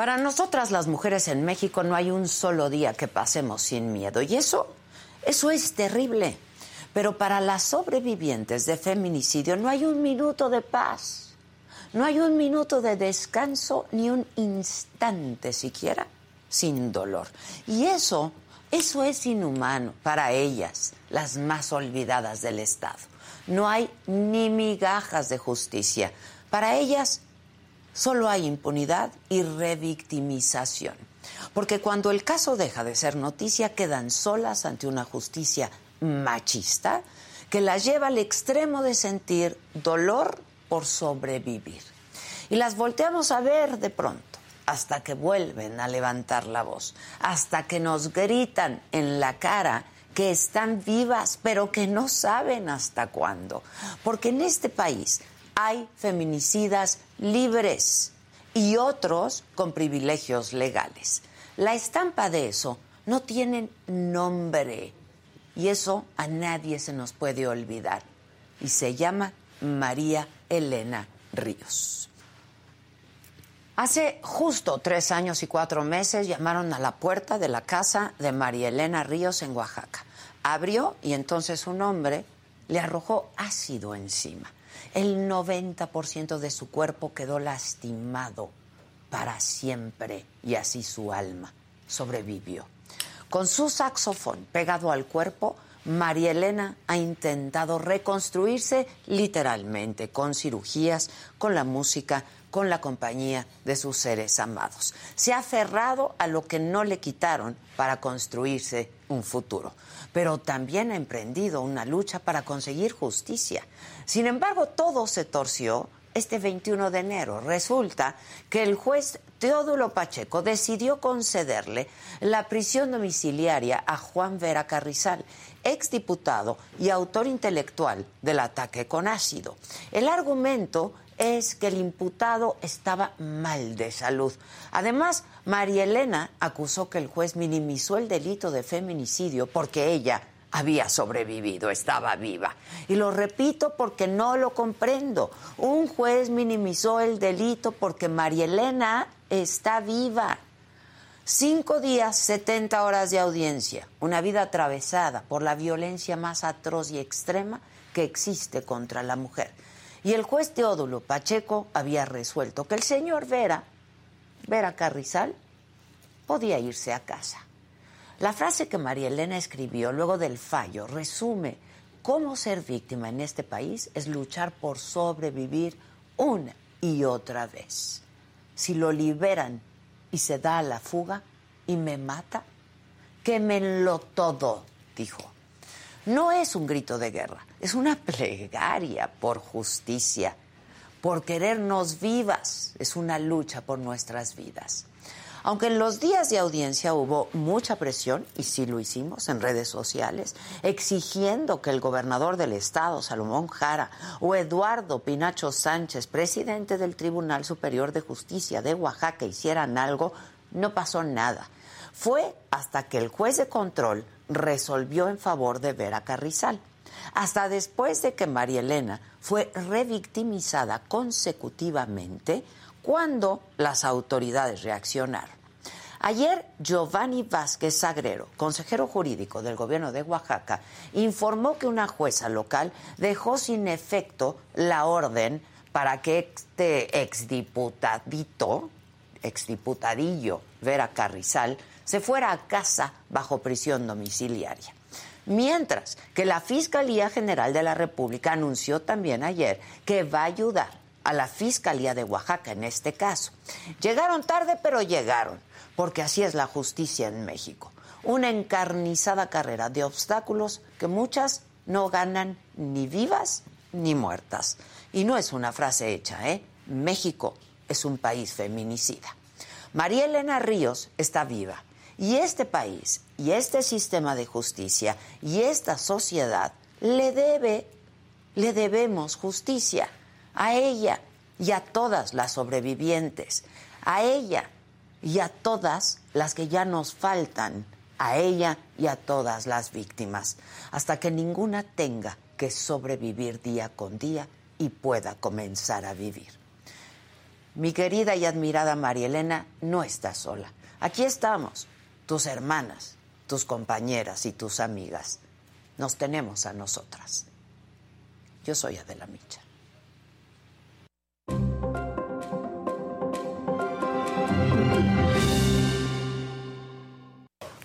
Para nosotras las mujeres en México no hay un solo día que pasemos sin miedo y eso, eso es terrible. Pero para las sobrevivientes de feminicidio no hay un minuto de paz, no hay un minuto de descanso ni un instante siquiera sin dolor. Y eso, eso es inhumano para ellas, las más olvidadas del Estado. No hay ni migajas de justicia. Para ellas solo hay impunidad y revictimización. Porque cuando el caso deja de ser noticia, quedan solas ante una justicia machista que las lleva al extremo de sentir dolor por sobrevivir. Y las volteamos a ver de pronto hasta que vuelven a levantar la voz, hasta que nos gritan en la cara que están vivas, pero que no saben hasta cuándo. Porque en este país hay feminicidas libres y otros con privilegios legales. La estampa de eso no tienen nombre y eso a nadie se nos puede olvidar. Y se llama María Elena Ríos. Hace justo tres años y cuatro meses llamaron a la puerta de la casa de María Elena Ríos en Oaxaca. Abrió y entonces un hombre le arrojó ácido encima. El 90% de su cuerpo quedó lastimado para siempre y así su alma sobrevivió. Con su saxofón pegado al cuerpo, María Elena ha intentado reconstruirse literalmente con cirugías, con la música, con la compañía de sus seres amados. Se ha aferrado a lo que no le quitaron para construirse un futuro, pero también ha emprendido una lucha para conseguir justicia. Sin embargo, todo se torció este 21 de enero. Resulta que el juez Teodulo Pacheco decidió concederle la prisión domiciliaria a Juan Vera Carrizal, exdiputado y autor intelectual del ataque con ácido. El argumento es que el imputado estaba mal de salud. Además, María Elena acusó que el juez minimizó el delito de feminicidio porque ella había sobrevivido, estaba viva. Y lo repito porque no lo comprendo. Un juez minimizó el delito porque María Elena está viva. Cinco días, 70 horas de audiencia, una vida atravesada por la violencia más atroz y extrema que existe contra la mujer. Y el juez Teodulo Pacheco había resuelto que el señor Vera, Vera Carrizal, podía irse a casa. La frase que María Elena escribió luego del fallo resume cómo ser víctima en este país es luchar por sobrevivir una y otra vez. Si lo liberan y se da a la fuga y me mata, quémenlo todo, dijo. No es un grito de guerra, es una plegaria por justicia, por querernos vivas, es una lucha por nuestras vidas. Aunque en los días de audiencia hubo mucha presión, y sí lo hicimos en redes sociales, exigiendo que el gobernador del estado, Salomón Jara, o Eduardo Pinacho Sánchez, presidente del Tribunal Superior de Justicia de Oaxaca, hicieran algo, no pasó nada. Fue hasta que el juez de control resolvió en favor de Vera Carrizal, hasta después de que María Elena fue revictimizada consecutivamente cuando las autoridades reaccionaron. Ayer Giovanni Vázquez Sagrero, consejero jurídico del gobierno de Oaxaca, informó que una jueza local dejó sin efecto la orden para que este exdiputadito, exdiputadillo Vera Carrizal, se fuera a casa bajo prisión domiciliaria. Mientras que la Fiscalía General de la República anunció también ayer que va a ayudar a la Fiscalía de Oaxaca en este caso. Llegaron tarde, pero llegaron, porque así es la justicia en México. Una encarnizada carrera de obstáculos que muchas no ganan ni vivas ni muertas. Y no es una frase hecha, ¿eh? México es un país feminicida. María Elena Ríos está viva y este país, y este sistema de justicia, y esta sociedad le debe, le debemos justicia a ella y a todas las sobrevivientes, a ella y a todas las que ya nos faltan, a ella y a todas las víctimas, hasta que ninguna tenga que sobrevivir día con día y pueda comenzar a vivir. Mi querida y admirada María Elena no está sola. Aquí estamos, tus hermanas, tus compañeras y tus amigas. Nos tenemos a nosotras. Yo soy Adela Micha.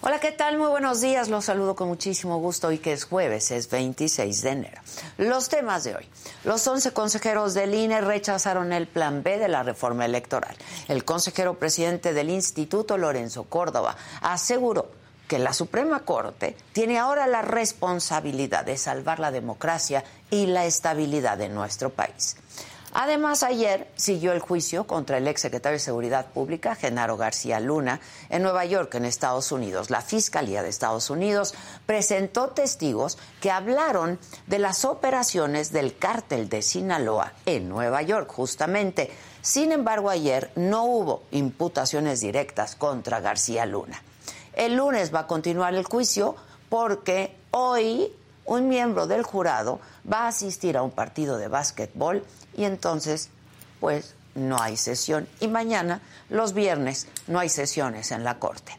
Hola, ¿qué tal? Muy buenos días. Los saludo con muchísimo gusto hoy que es jueves, es 26 de enero. Los temas de hoy. Los 11 consejeros del INE rechazaron el plan B de la reforma electoral. El consejero presidente del instituto, Lorenzo Córdoba, aseguró que la Suprema Corte tiene ahora la responsabilidad de salvar la democracia y la estabilidad de nuestro país. Además, ayer siguió el juicio contra el exsecretario de Seguridad Pública, Genaro García Luna, en Nueva York, en Estados Unidos. La Fiscalía de Estados Unidos presentó testigos que hablaron de las operaciones del cártel de Sinaloa en Nueva York, justamente. Sin embargo, ayer no hubo imputaciones directas contra García Luna. El lunes va a continuar el juicio porque hoy un miembro del jurado va a asistir a un partido de básquetbol y entonces, pues, no hay sesión. Y mañana, los viernes, no hay sesiones en la Corte.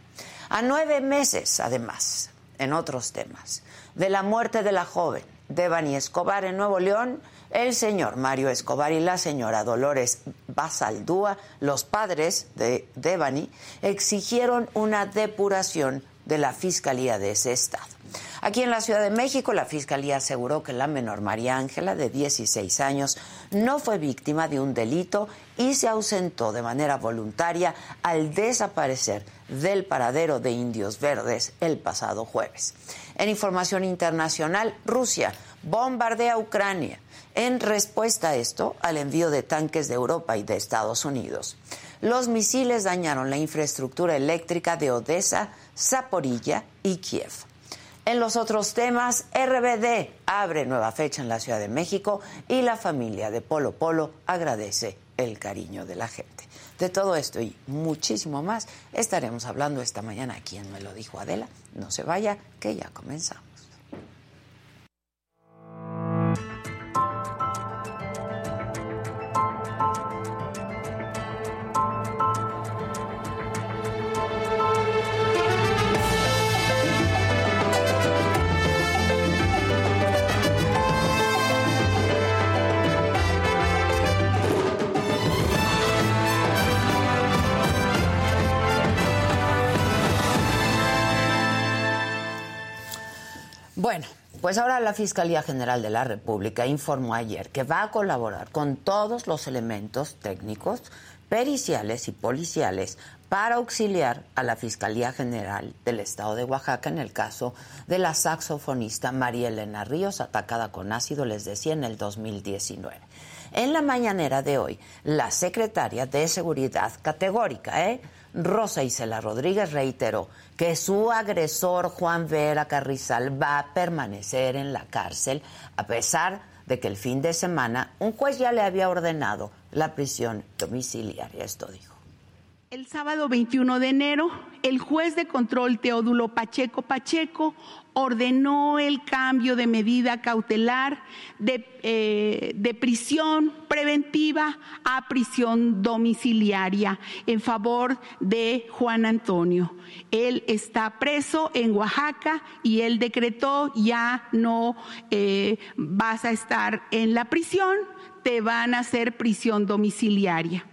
A nueve meses, además, en otros temas, de la muerte de la joven Devani Escobar en Nuevo León, el señor Mario Escobar y la señora Dolores Basaldúa, los padres de Devani, exigieron una depuración de la Fiscalía de ese estado. Aquí en la Ciudad de México, la Fiscalía aseguró que la menor María Ángela, de 16 años, no fue víctima de un delito y se ausentó de manera voluntaria al desaparecer del paradero de Indios Verdes el pasado jueves. En información internacional, Rusia bombardea a Ucrania en respuesta a esto al envío de tanques de Europa y de Estados Unidos. Los misiles dañaron la infraestructura eléctrica de Odessa, Zaporilla y Kiev. En los otros temas, RBD abre nueva fecha en la Ciudad de México y la familia de Polo Polo agradece el cariño de la gente. De todo esto y muchísimo más estaremos hablando esta mañana aquí en Me lo dijo Adela. No se vaya, que ya comenzamos. Pues ahora la Fiscalía General de la República informó ayer que va a colaborar con todos los elementos técnicos, periciales y policiales para auxiliar a la Fiscalía General del Estado de Oaxaca en el caso de la saxofonista María Elena Ríos, atacada con ácido, les decía, en el 2019. En la mañanera de hoy, la secretaria de Seguridad categórica, ¿eh? Rosa Isela Rodríguez reiteró que su agresor Juan Vera Carrizal va a permanecer en la cárcel a pesar de que el fin de semana un juez ya le había ordenado la prisión domiciliaria. Esto dijo. El sábado 21 de enero, el juez de control Teodulo Pacheco Pacheco ordenó el cambio de medida cautelar de, eh, de, prisión preventiva a prisión domiciliaria en favor de Juan Antonio. Él está preso en Oaxaca y él decretó ya no eh, vas a estar en la prisión, te van a hacer prisión domiciliaria.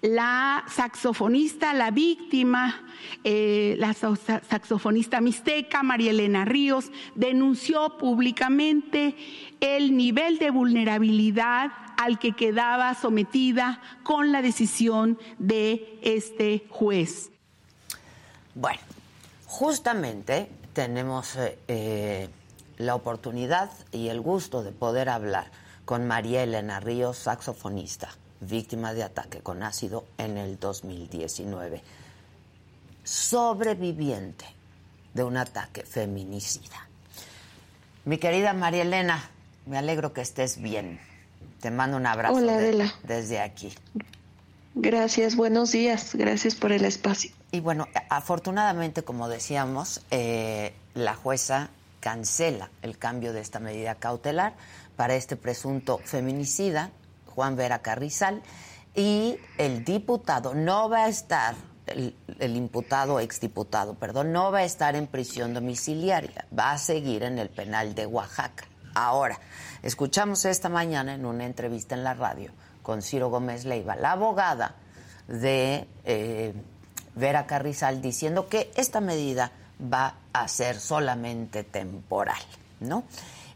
La saxofonista, la víctima, eh, la saxofonista mixteca María Elena Ríos, denunció públicamente el nivel de vulnerabilidad al que quedaba sometida con la decisión de este juez. Bueno, justamente tenemos eh, eh, la oportunidad y el gusto de poder hablar con María Elena Ríos, saxofonista víctima de ataque con ácido en el 2019. Sobreviviente de un ataque feminicida. Mi querida María Elena, me alegro que estés bien. Te mando un abrazo Hola, desde aquí. Gracias, buenos días, gracias por el espacio. Y bueno, afortunadamente, como decíamos, eh, la jueza cancela el cambio de esta medida cautelar para este presunto feminicida Juan Vera Carrizal. y el diputado no va a estar, el, el imputado, exdiputado, perdón, no va a estar en prisión domiciliaria, va a seguir en el penal de Oaxaca. Ahora, escuchamos esta mañana en una entrevista en la radio con Ciro Gómez Leiva, la abogada de eh, Vera Carrizal, diciendo que esta medida va a ser solamente temporal, ¿no?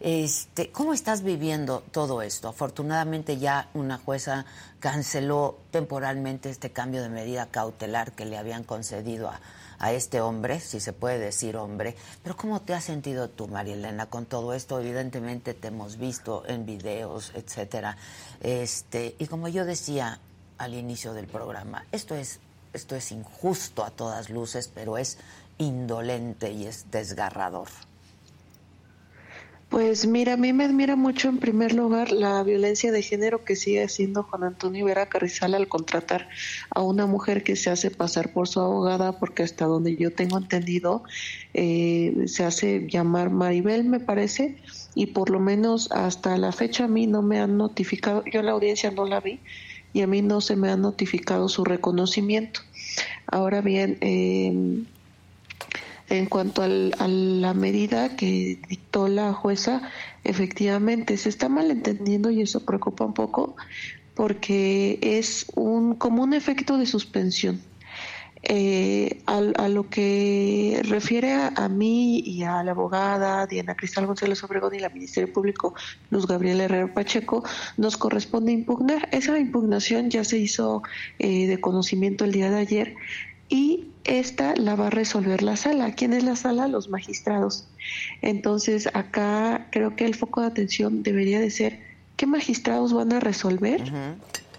Este, ¿Cómo estás viviendo todo esto? Afortunadamente ya una jueza canceló temporalmente este cambio de medida cautelar que le habían concedido a, a este hombre, si se puede decir hombre. Pero ¿cómo te has sentido tú, María Elena, con todo esto? Evidentemente te hemos visto en videos, etcétera. Este, y como yo decía al inicio del programa, esto es, esto es injusto a todas luces, pero es indolente y es desgarrador. Pues mira, a mí me admira mucho en primer lugar la violencia de género que sigue haciendo Juan Antonio Vera Carrizal al contratar a una mujer que se hace pasar por su abogada, porque hasta donde yo tengo entendido eh, se hace llamar Maribel, me parece, y por lo menos hasta la fecha a mí no me han notificado, yo la audiencia no la vi y a mí no se me ha notificado su reconocimiento. Ahora bien, eh, en cuanto a la medida que dictó la jueza, efectivamente se está malentendiendo y eso preocupa un poco porque es un como un efecto de suspensión. Eh, a, lo que refiere a, mí y a la abogada Diana Cristal González Obregón y la Ministerio Público Luz Gabriel Herrera Pacheco, nos corresponde impugnar. Esa impugnación ya se hizo eh, de conocimiento el día de ayer y esta la va a resolver la sala. ¿Quién es la sala? Los magistrados. Entonces, acá creo que el foco de atención debería de ser qué magistrados van a resolver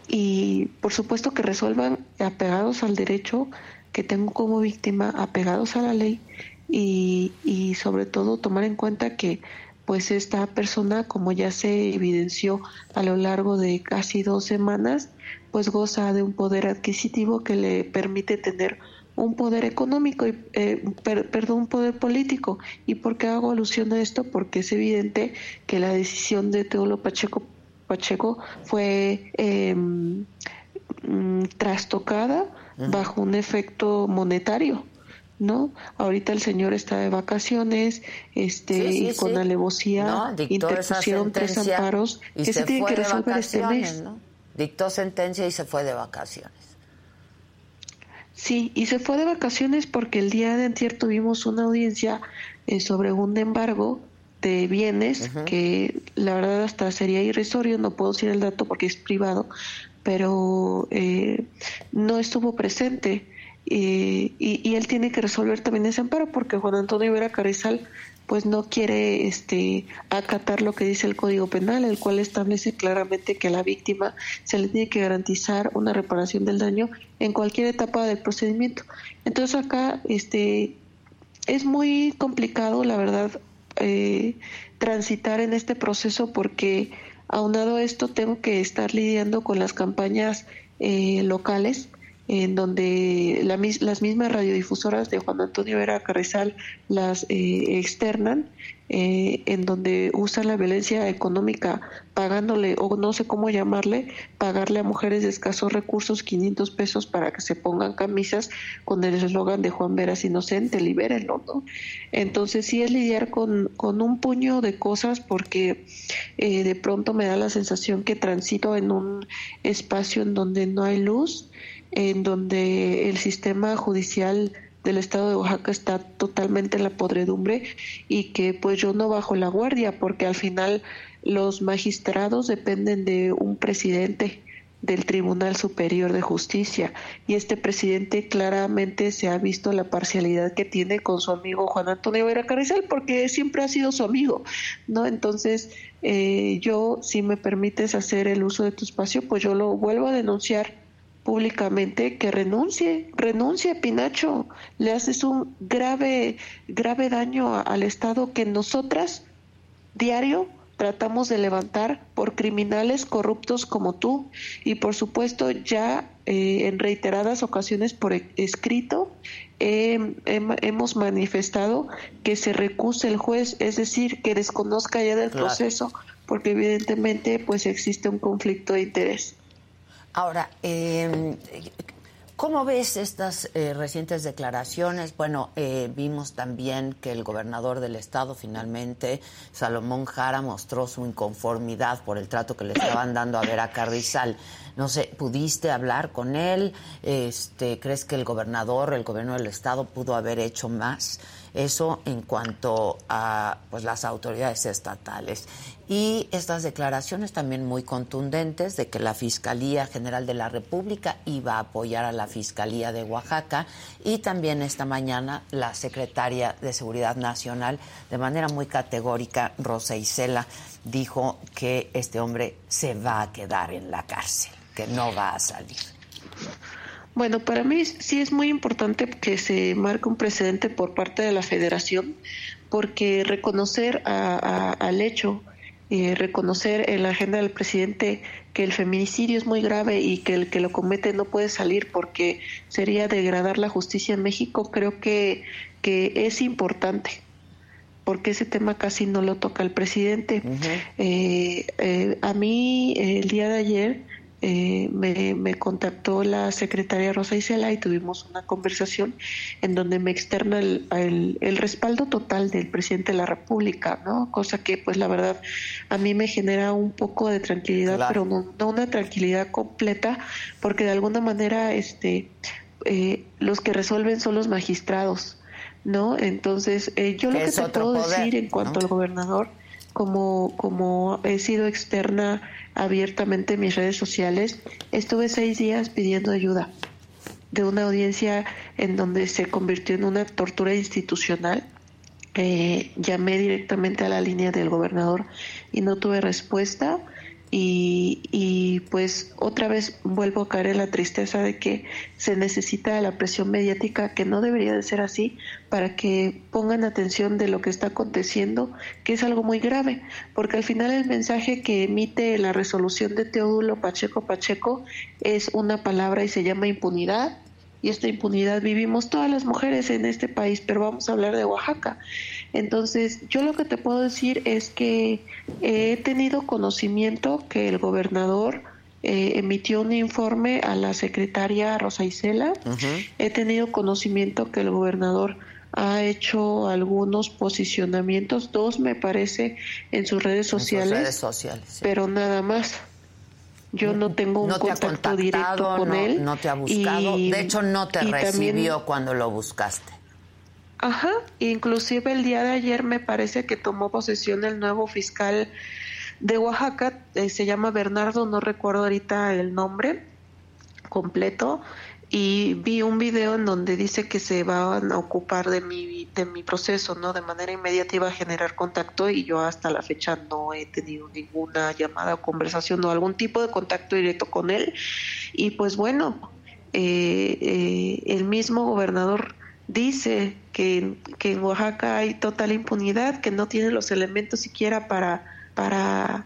y, por supuesto, que resuelvan apegados al derecho que tengo como víctima, apegados a la ley y, y sobre todo tomar en cuenta que pues esta persona, como ya se evidenció a lo largo de casi dos semanas, pues goza de un poder adquisitivo que le permite tener un poder económico y eh, perdón un poder político y por qué hago alusión a esto porque es evidente que la decisión de Teolo Pacheco Pacheco fue mm, trastocada bajo un efecto monetario ¿no? Ahorita el señor está de vacaciones, este, y con alevosía interpusieron tres amparos que se, tienen que resolver este mes. Dictó sentencia y se fue de vacaciones. Sí, y se fue de vacaciones porque el día de antier tuvimos una audiencia eh, sobre un embargo de bienes que la verdad hasta sería irrisorio, no puedo decir el dato porque es privado, pero eh, no estuvo presente. Y, y, él tiene que resolver también ese amparo porque Juan Antonio Vera Carrizal pues no quiere este acatar lo que dice el Código Penal, el cual establece claramente que a la víctima se le tiene que garantizar una reparación del daño en cualquier etapa del procedimiento. Entonces acá este es muy complicado, la verdad, eh, transitar en este proceso porque aunado a esto tengo que estar lidiando con las campañas eh, locales en donde las mismas radiodifusoras de Juan Antonio Vera Carrizal las eh, externan, eh, en donde usan la violencia económica pagándole, o no sé cómo llamarle, pagarle a mujeres de escasos recursos 500 pesos para que se pongan camisas con el eslogan de Juan Veras inocente, libérenlo, ¿no? Entonces sí es lidiar con, con un puño de cosas porque eh, de pronto me da la sensación que transito en un espacio en donde no hay luz, en donde el sistema judicial del estado de Oaxaca está totalmente en la podredumbre y que pues yo no bajo la guardia porque al final los magistrados dependen de un presidente del Tribunal Superior de Justicia y este presidente claramente se ha visto la parcialidad que tiene con su amigo Juan Antonio Vera Carrizal porque siempre ha sido su amigo, ¿no? Entonces eh, yo, si me permites hacer el uso de tu espacio, pues yo lo vuelvo a denunciar públicamente que renuncie, renuncie Pinacho, le haces un grave, grave daño al Estado que nosotras diario tratamos de levantar por criminales corruptos como tú y por supuesto ya eh, en reiteradas ocasiones por e-, escrito hemos manifestado que se recuse el juez, es decir, que desconozca ya del proceso porque evidentemente pues existe un conflicto de interés. Ahora, eh, ¿Cómo ves estas eh, recientes declaraciones? Bueno, eh, vimos también que el gobernador del estado finalmente, Salomón Jara, mostró su inconformidad por el trato que le estaban dando a Vera Carrizal. No sé, ¿pudiste hablar con él? Este, ¿Crees que el gobernador, el gobierno del estado pudo haber hecho más? Eso en cuanto a pues, las autoridades estatales. Y estas declaraciones también muy contundentes de que la Fiscalía General de la República iba a apoyar a la Fiscalía de Oaxaca y también esta mañana la Secretaria de Seguridad Nacional de manera muy categórica, Rosa Isela, dijo que este hombre se va a quedar en la cárcel, que no va a salir. Bueno, para mí sí es muy importante que se marque un precedente por parte de la federación, porque reconocer al hecho, eh, reconocer en la agenda del presidente que el feminicidio es muy grave y que el que lo comete no puede salir porque sería degradar la justicia en México, creo que, que es importante porque ese tema casi no lo toca el presidente. Eh, eh, a mí el día de ayer eh, me, contactó la secretaria Rosa Isela y tuvimos una conversación en donde me externa el, respaldo total del presidente de la República, ¿no? Cosa que, pues, la verdad, a mí me genera un poco de tranquilidad, pero no, una tranquilidad completa, porque de alguna manera, este, eh, los que resuelven son los magistrados, ¿no? Entonces, eh, yo lo que te puedo decir en cuanto al gobernador, como, como he sido externa abiertamente en mis redes sociales, estuve seis días pidiendo ayuda de una audiencia en donde se convirtió en una tortura institucional. Eh, llamé directamente a la línea del gobernador y no tuve respuesta y, pues otra vez vuelvo a caer en la tristeza de que se necesita la presión mediática que no debería de ser así para que pongan atención de lo que está aconteciendo, que es algo muy grave, porque al final el mensaje que emite la resolución de Teodulo Pacheco Pacheco es una palabra y se llama impunidad y esta impunidad vivimos todas las mujeres en este país, pero vamos a hablar de Oaxaca. Entonces, yo lo que te puedo decir es que he tenido conocimiento que el gobernador eh, emitió un informe a la secretaria Rosa Isela. He tenido conocimiento que el gobernador ha hecho algunos posicionamientos, dos me parece, en sus redes sociales, redes sociales pero nada más. Yo no tengo un contacto directo con él. No te ha buscado. de hecho, no te recibió cuando lo buscaste. Ajá, inclusive el día de ayer me parece que tomó posesión el nuevo fiscal de Oaxaca, eh, se llama Bernardo, no recuerdo ahorita el nombre completo, y vi un video en donde dice que se van a ocupar de mi de mi proceso, ¿no? De manera inmediata iba a generar contacto y yo hasta la fecha no he tenido ninguna llamada o conversación o algún tipo de contacto directo con él. Y pues bueno, eh, eh, el mismo gobernador dice que, que en Oaxaca hay total impunidad, que no tiene los elementos siquiera para para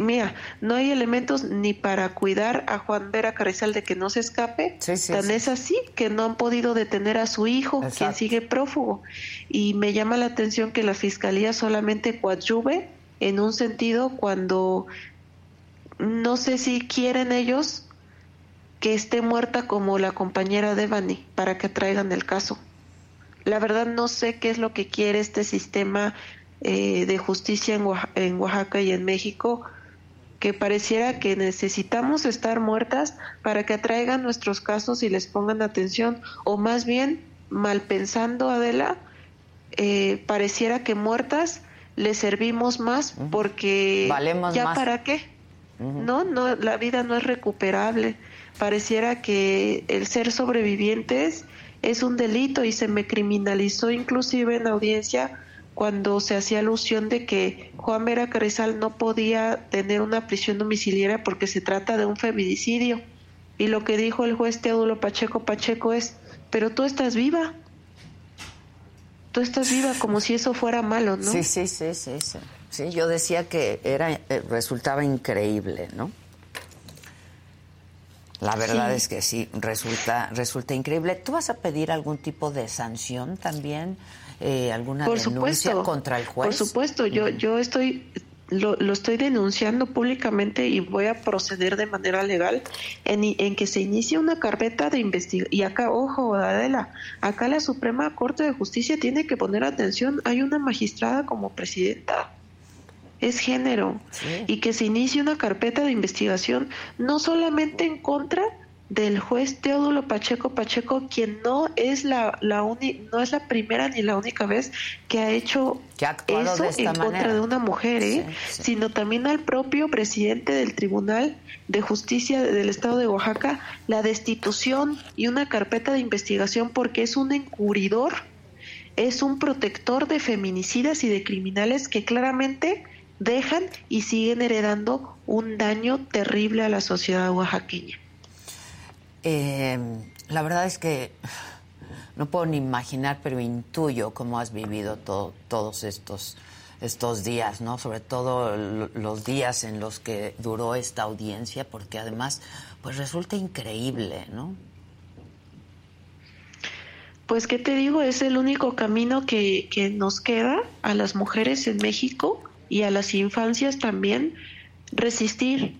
mira, no hay elementos ni para cuidar a Juan Vera Carrizal de que no se escape. Tan es así que no han podido detener a su hijo, quien sigue prófugo. Y me llama la atención que la fiscalía solamente coadyuve en un sentido cuando no sé si quieren ellos que esté muerta como la compañera de Devani para que traigan el caso. La verdad no sé qué es lo que quiere este sistema eh, de justicia en Oaxaca, y en México que pareciera que necesitamos estar muertas para que atraigan nuestros casos y les pongan atención, o más bien, mal pensando, Adela, eh, pareciera que muertas les servimos más porque ya para qué, no, no, la vida no es recuperable. Pareciera que el ser sobrevivientes es un delito y se me criminalizó inclusive en audiencia cuando se hacía alusión de que Juan Vera Carrizal no podía tener una prisión domiciliaria porque se trata de un feminicidio. Y lo que dijo el juez Teodulo Pacheco Pacheco es, pero tú estás viva. Tú estás viva como si eso fuera malo, ¿no? Sí, sí, sí, sí. Sí, yo decía que era eh, resultaba increíble, ¿no? La verdad es que sí, resulta, resulta increíble. ¿Tú vas a pedir algún tipo de sanción también? Eh, alguna por denuncia contra el juez? Por supuesto, yo, yo estoy lo, lo, estoy denunciando públicamente y voy a proceder de manera legal en, en que se inicie una carpeta de investigación. Y acá, ojo, Adela, acá la Suprema Corte de Justicia tiene que poner atención. Hay una magistrada como presidenta. Es género. Y que se inicie una carpeta de investigación no solamente en contra del juez Teodulo Pacheco Pacheco, quien no es la, la no es la primera ni la única vez que ha hecho eso en contra de una mujer, ¿eh? sino también al propio presidente del Tribunal de Justicia del Estado de Oaxaca, la destitución y una carpeta de investigación porque es un encubridor, es un protector de feminicidas y de criminales que claramente dejan y siguen heredando un daño terrible a la sociedad oaxaqueña. Eh, la verdad es que no puedo ni imaginar, pero intuyo cómo has vivido todos estos, estos días, ¿no? Sobre todo los días en los que duró esta audiencia, porque además, pues resulta increíble, ¿no? Pues, ¿qué te digo? Es el único camino que, que nos queda a las mujeres en México y a las infancias también, resistir.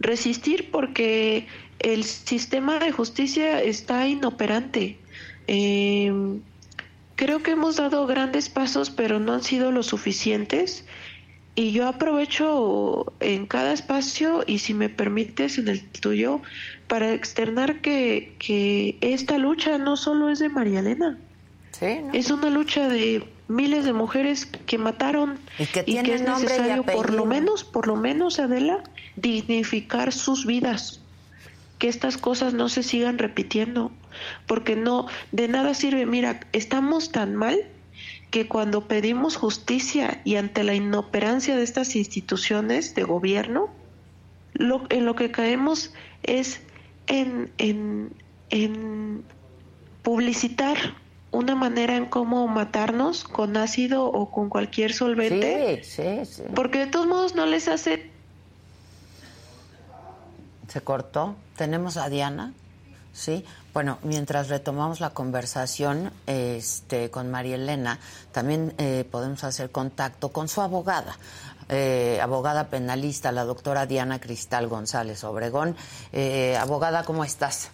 Resistir porque el sistema de justicia está inoperante. Eh, creo que hemos dado grandes pasos, pero no han sido lo suficientes. Y yo aprovecho en cada espacio, y si me permites en el tuyo, para externar que, que esta lucha no solo es de María Elena. Es una lucha de miles de mujeres que mataron y que, y que es necesario, por lo menos, por lo menos, Adela, dignificar sus vidas que estas cosas no se sigan repitiendo, porque no, de nada sirve, mira, estamos tan mal que cuando pedimos justicia y ante la inoperancia de estas instituciones de gobierno, lo, en lo que caemos es en, en, en publicitar una manera en cómo matarnos con ácido o con cualquier solvente, sí, sí, sí. porque de todos modos no les hace se cortó. Tenemos a Diana, ¿sí? Bueno, mientras retomamos la conversación este, con María Elena, también eh, podemos hacer contacto con su abogada, eh, abogada penalista, la doctora Diana Cristal González Obregón. Eh, abogada, ¿cómo estás?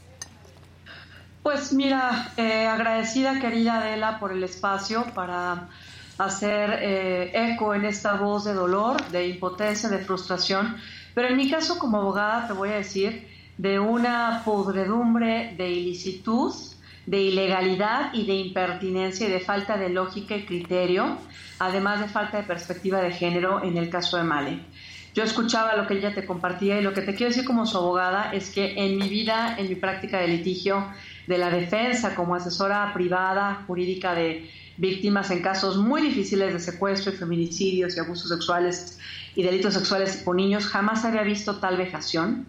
Pues mira, agradecida querida Adela por el espacio para hacer eco en esta voz de dolor, de impotencia, de frustración pero en mi caso como abogada te voy a decir de una podredumbre de ilicitud, de ilegalidad y de impertinencia y de falta de lógica y criterio, además de falta de perspectiva de género en el caso de Male. Yo escuchaba lo que ella te compartía y lo que te quiero decir como su abogada es que en mi vida, en mi práctica de litigio, de la defensa como asesora privada jurídica de víctimas en casos muy difíciles de secuestro y feminicidios y abusos sexuales y delitos sexuales con niños, jamás había visto tal vejación.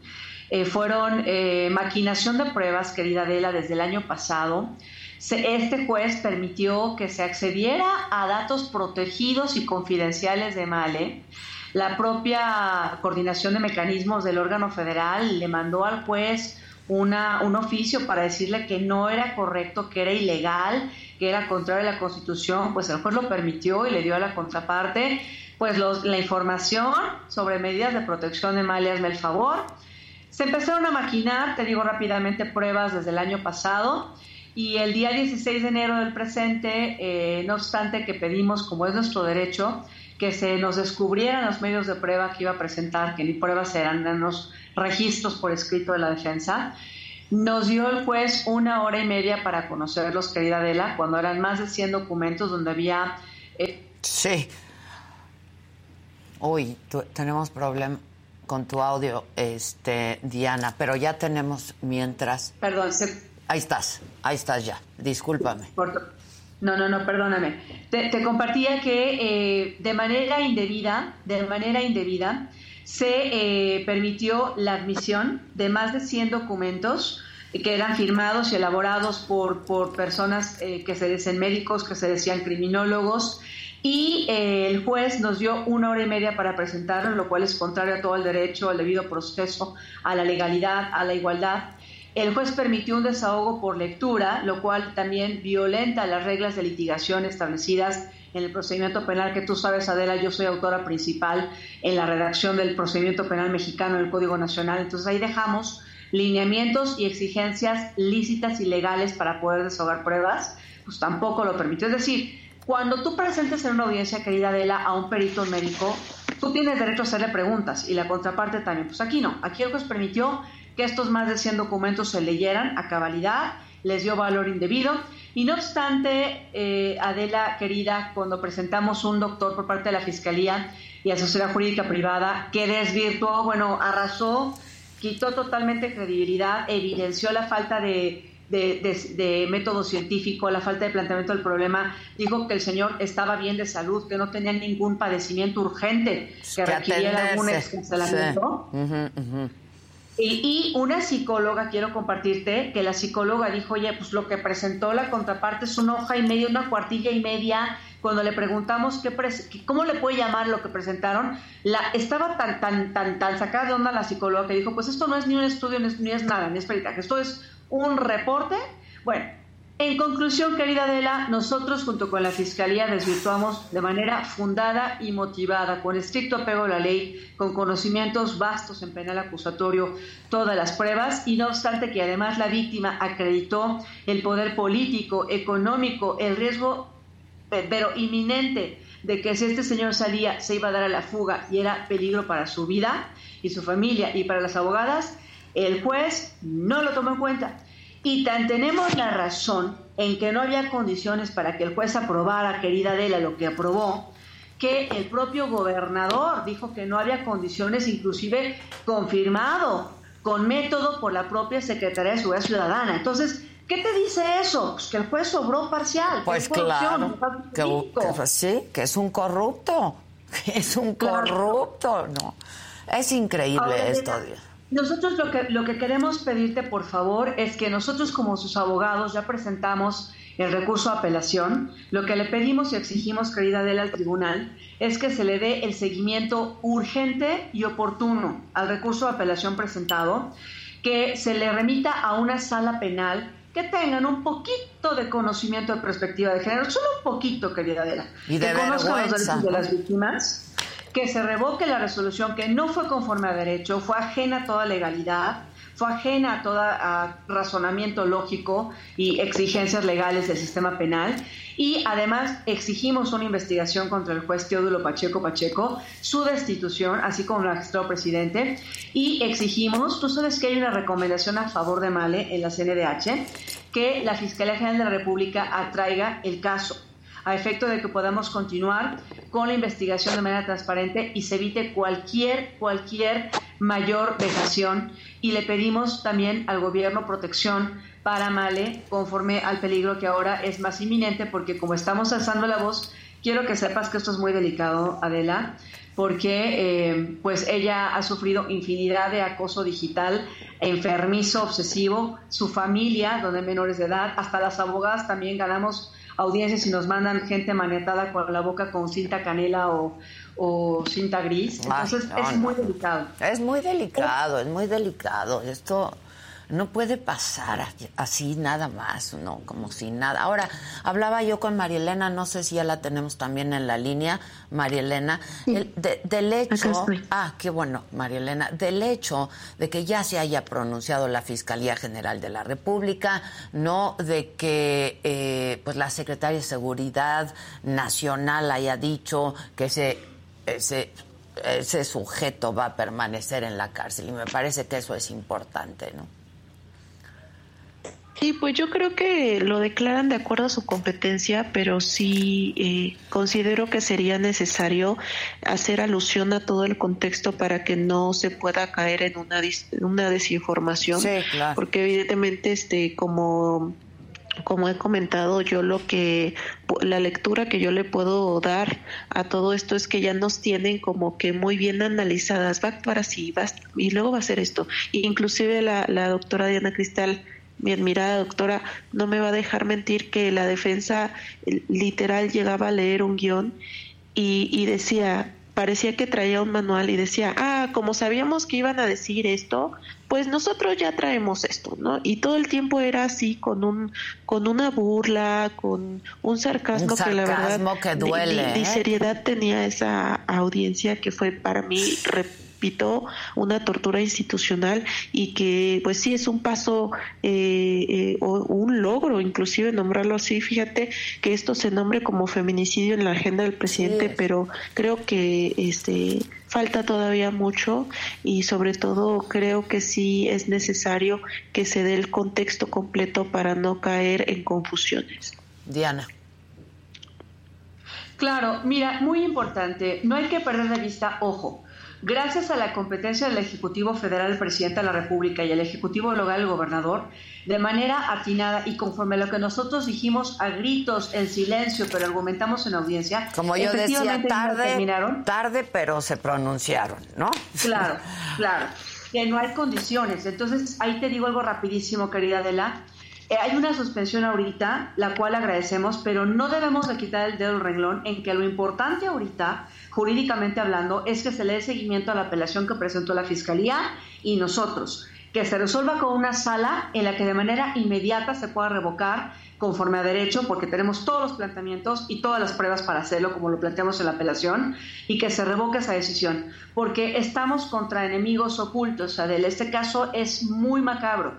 Eh, fueron eh, maquinación de pruebas, querida Adela, desde el año pasado. este juez permitió que se accediera a datos protegidos y confidenciales de Male. La propia coordinación de mecanismos del órgano federal le mandó al juez una, un oficio para decirle que no era correcto, que era ilegal, que era contrario a la Constitución, pues el juez lo permitió y le dio a la contraparte pues la información sobre medidas de protección de Mali, hazme el favor. Se empezaron a maquinar, te digo rápidamente, pruebas desde el año pasado y el día 16 de enero del presente, eh, no obstante que pedimos, como es nuestro derecho, que se nos descubrieran los medios de prueba que iba a presentar, que ni pruebas eran, eran los registros por escrito de la defensa, nos dio el juez una hora y media para conocerlos, querida Adela, cuando eran más de 100 documentos donde había... Eh, sí, Uy, tenemos problema con tu audio, este, Diana, pero ya tenemos mientras. Perdón, ahí estás, ahí estás ya. Discúlpame. No, no, no, perdóname. Te, compartía que eh, de manera indebida, de manera indebida, se eh, permitió la admisión de más de 100 documentos que eran firmados y elaborados por, por personas eh, que se decían médicos, que se decían criminólogos, y eh, el juez nos dio una hora y media para presentarlo, lo cual es contrario a todo el derecho, al debido proceso, a la legalidad, a la igualdad. El juez permitió un desahogo por lectura, lo cual también violenta las reglas de litigación establecidas en el procedimiento penal, que tú sabes, Adela, yo soy autora principal en la redacción del procedimiento penal mexicano del Código Nacional. Entonces ahí dejamos lineamientos y exigencias lícitas y legales para poder desahogar pruebas, pues tampoco lo permitió. Es decir, cuando tú presentes en una audiencia, querida Adela, a un perito médico, tú tienes derecho a hacerle preguntas y la contraparte también. Pues aquí no, aquí el juez permitió que estos más de 100 documentos se leyeran a cabalidad, les dio valor indebido. Y no obstante, eh, Adela, querida, cuando presentamos un doctor por parte de la Fiscalía y Sociedad Jurídica Privada que desvirtuó, bueno, arrasó, quitó totalmente credibilidad, evidenció la falta de, de, método científico, la falta de planteamiento del problema, dijo que el señor estaba bien de salud, que no tenía ningún padecimiento urgente que, requiriera algún excancelamiento. Y, una psicóloga, quiero compartirte, que la psicóloga dijo, oye, pues lo que presentó la contraparte es una hoja y media, una cuartilla y media. Cuando le preguntamos qué cómo le puede llamar lo que presentaron, la, estaba tan, tan, tan, tan sacada de onda la psicóloga que dijo, pues esto no es ni un estudio, ni es, ni es nada, ni es peritaje, esto es un reporte. Bueno, en conclusión, querida Adela, nosotros junto con la Fiscalía desvirtuamos de manera fundada y motivada, con estricto apego a la ley, con conocimientos vastos en penal acusatorio, todas las pruebas y no obstante que además la víctima acreditó el poder político, económico, el riesgo pero inminente de que si este señor salía se iba a dar a la fuga y era peligro para su vida y su familia y para las abogadas, el juez no lo tomó en cuenta y tan tenemos la razón en que no había condiciones para que el juez aprobara, querida Adela, lo que aprobó, que el propio gobernador dijo que no había condiciones, inclusive confirmado con método por la propia Secretaría de Seguridad Ciudadana. Entonces, ¿qué te dice eso? Pues que el juez sobró parcial. Pues claro, que, sí, que es un corrupto, que es un corrupto, no. Es increíble esto. Nosotros lo que, lo que queremos pedirte, por favor, es que nosotros como sus abogados ya presentamos el recurso a apelación. Lo que le pedimos y exigimos, querida Adela, al tribunal es que se le dé el seguimiento urgente y oportuno al recurso de apelación presentado, que se le remita a una sala penal que tengan un poquito de conocimiento de perspectiva de género, solo un poquito, querida Adela, y de que conozcan los derechos de las víctimas que se revoque la resolución que no fue conforme a derecho, fue ajena a toda legalidad, fue ajena a todo razonamiento lógico y exigencias legales del sistema penal. Y además exigimos una investigación contra el juez Teodulo Pacheco Pacheco, su destitución, así como el magistrado presidente. Y exigimos, tú sabes que hay una recomendación a favor de Male en la CNDH, que la Fiscalía General de la República atraiga el caso a efecto de que podamos continuar con la investigación de manera transparente y se evite cualquier, cualquier mayor vejación. Y le pedimos también al gobierno protección para Male conforme al peligro que ahora es más inminente, porque como estamos alzando la voz, quiero que sepas que esto es muy delicado, Adela, porque eh, pues ella ha sufrido infinidad de acoso digital, enfermizo, obsesivo, su familia, donde menores de edad, hasta las abogadas también ganamos audiencias y nos mandan gente manetada con la boca con cinta canela o, cinta gris. Entonces es muy delicado. Es muy delicado, es muy delicado. Esto no puede pasar así nada más, ¿no? Como si nada. Ahora, hablaba yo con María Elena, no sé si ya la tenemos también en la línea, María Elena, del hecho, ah, qué bueno, María Elena, del hecho de que ya se haya pronunciado la Fiscalía General de la República, no de que eh, pues la Secretaria de Seguridad Nacional haya dicho que ese, ese ese sujeto va a permanecer en la cárcel y me parece que eso es importante, ¿no? Sí, pues yo creo que lo declaran de acuerdo a su competencia, pero sí eh, considero que sería necesario hacer alusión a todo el contexto para que no se pueda caer en una, una desinformación, sí, claro. porque evidentemente, este, como como he comentado, yo lo que la lectura que yo le puedo dar a todo esto es que ya nos tienen como que muy bien analizadas, va a actuar así, va y luego va a hacer esto. inclusive la, la doctora Diana Cristal mi admirada doctora no me va a dejar mentir que la defensa literal llegaba a leer un guion y, decía, parecía que traía un manual y decía, ah, como sabíamos que iban a decir esto, pues nosotros ya traemos esto, ¿no? Y todo el tiempo era así, con un, con una burla, con un sarcasmo, que la verdad que duele, ni, ¿eh? seriedad tenía esa audiencia que fue para mí repito, una tortura institucional y que pues sí es un paso eh, eh, o un logro inclusive nombrarlo así. Fíjate que esto se nombre como feminicidio en la agenda del presidente, pero creo que este falta todavía mucho y sobre todo creo que sí es necesario que se dé el contexto completo para no caer en confusiones. Diana. Claro, mira, muy importante, no hay que perder de vista, ojo, Gracias a la competencia del Ejecutivo Federal, el Presidente de la República y el Ejecutivo Local, el Gobernador, de manera atinada y conforme a lo que nosotros dijimos a gritos, en silencio, pero argumentamos en audiencia. Como yo decía, tarde, tarde, pero se pronunciaron, ¿no? Claro, claro. Que no hay condiciones. Entonces, ahí te digo algo rapidísimo, querida Adela. Eh, hay una suspensión ahorita, la cual agradecemos, pero no debemos de quitar el dedo del renglón en que lo importante ahorita jurídicamente hablando, es que se le dé seguimiento a la apelación que presentó la Fiscalía y nosotros, que se resuelva con una sala en la que de manera inmediata se pueda revocar conforme a derecho, porque tenemos todos los planteamientos y todas las pruebas para hacerlo, como lo planteamos en la apelación, y que se revoque esa decisión, porque estamos contra enemigos ocultos, Adel. Este caso es muy macabro,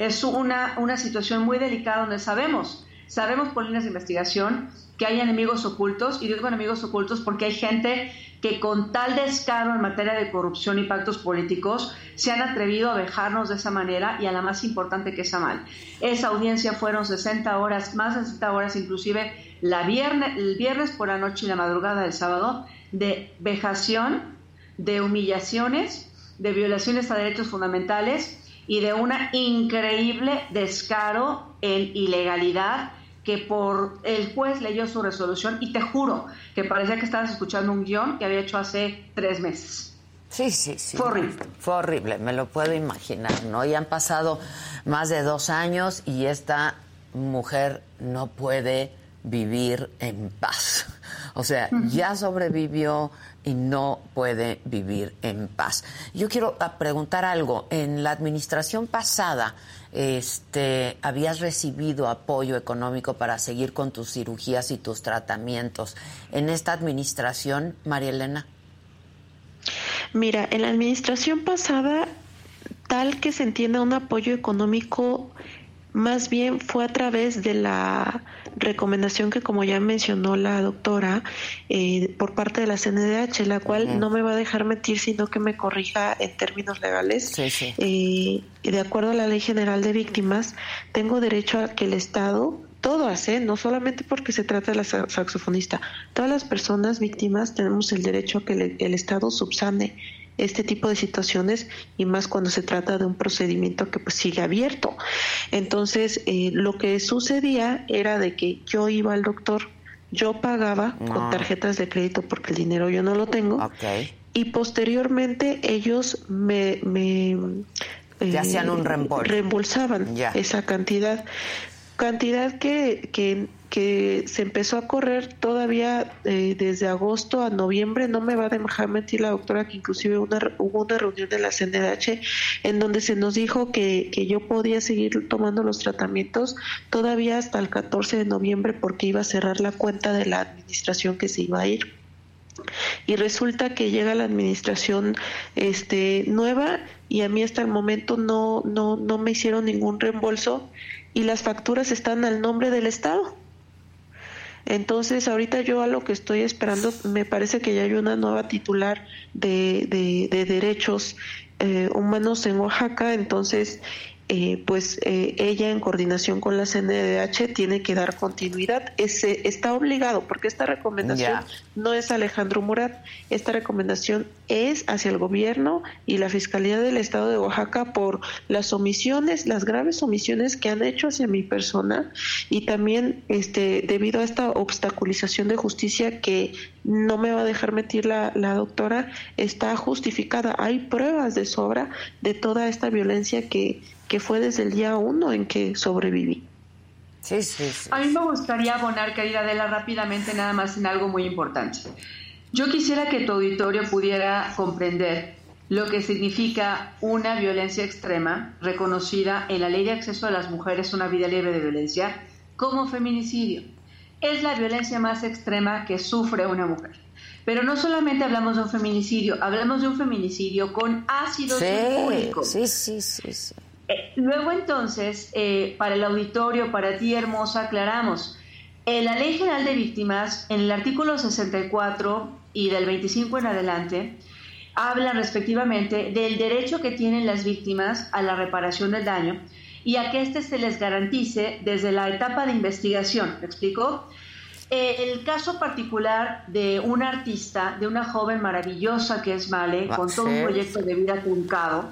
es una, una situación muy delicada donde sabemos, sabemos por líneas de investigación que hay enemigos ocultos, y digo enemigos ocultos porque hay gente que con tal descaro en materia de corrupción y pactos políticos se han atrevido a dejarnos de esa manera y a la más importante que es mal. Esa audiencia fueron 60 horas, más de 60 horas inclusive la viernes, el viernes por la noche y la madrugada del sábado, de vejación, de humillaciones, de violaciones a derechos fundamentales y de una increíble descaro en ilegalidad que por el juez leyó su resolución y te juro que parecía que estabas escuchando un guion que había hecho hace tres meses. Sí, sí, sí. Fue horrible. Fue horrible, me lo puedo imaginar, ¿no? Y han pasado más de dos años y esta mujer no puede vivir en paz. O sea, ya sobrevivió y no puede vivir en paz. Yo quiero ah, preguntar algo. En la administración pasada, este, habías recibido apoyo económico para seguir con tus cirugías y tus tratamientos. ¿En esta administración, María Elena? Mira, en la administración pasada, tal que se entienda un apoyo económico, más bien fue a través de la recomendación que, como ya mencionó la doctora, eh, por parte de la CNDH, la cual no me va a dejar mentir, sino que me corrija en términos legales. Eh, de acuerdo a la Ley General de Víctimas, tengo derecho a que el Estado todo hace, no solamente porque se trata de la saxofonista, todas las personas víctimas tenemos el derecho a que el Estado subsane este tipo de situaciones y más cuando se trata de un procedimiento que pues sigue abierto. Entonces, eh, lo que sucedía era de que yo iba al doctor, yo pagaba con tarjetas de crédito porque el dinero yo no lo tengo. Y posteriormente ellos me, me hacían un reembolso. reembolsaban esa cantidad cantidad que, que que se empezó a correr todavía eh, desde agosto a noviembre, no me va a dejar mentir la doctora que inclusive una, hubo una reunión de la CNDH en donde se nos dijo que, que yo podía seguir tomando los tratamientos todavía hasta el 14 de noviembre porque iba a cerrar la cuenta de la administración que se iba a ir. Y resulta que llega la administración este, nueva y a mí hasta el momento no, no, no me hicieron ningún reembolso y las facturas están al nombre del Estado. Entonces, ahorita yo a lo que estoy esperando, me parece que ya hay una nueva titular de, de, de derechos eh, humanos en Oaxaca, entonces eh, pues eh, ella en coordinación con la CNDH tiene que dar continuidad. Ese, está obligado, porque esta recomendación no es Alejandro Murat, esta recomendación es hacia el gobierno y la Fiscalía del Estado de Oaxaca por las omisiones, las graves omisiones que han hecho hacia mi persona y también este, debido a esta obstaculización de justicia que no me va a dejar mentir la, la doctora, está justificada. Hay pruebas de sobra de toda esta violencia que que fue desde el día uno en que sobreviví. Sí, sí, sí. A mí me gustaría abonar, querida Adela, rápidamente nada más en algo muy importante. Yo quisiera que tu auditorio pudiera comprender lo que significa una violencia extrema reconocida en la Ley de Acceso a las Mujeres a una vida libre de violencia como feminicidio. Es la violencia más extrema que sufre una mujer. Pero no solamente hablamos de un feminicidio, hablamos de un feminicidio con ácido sulfúrico. Sí, sí, sí, sí. Eh, luego entonces, eh, para el auditorio, para ti hermosa, aclaramos. En la Ley General de Víctimas, en el artículo 64 y del 25 en adelante, habla respectivamente del derecho que tienen las víctimas a la reparación del daño y a que éste se les garantice desde la etapa de investigación. ¿Me explico? Eh, el caso particular de una artista, de una joven maravillosa que es Male, con todo un proyecto de vida truncado,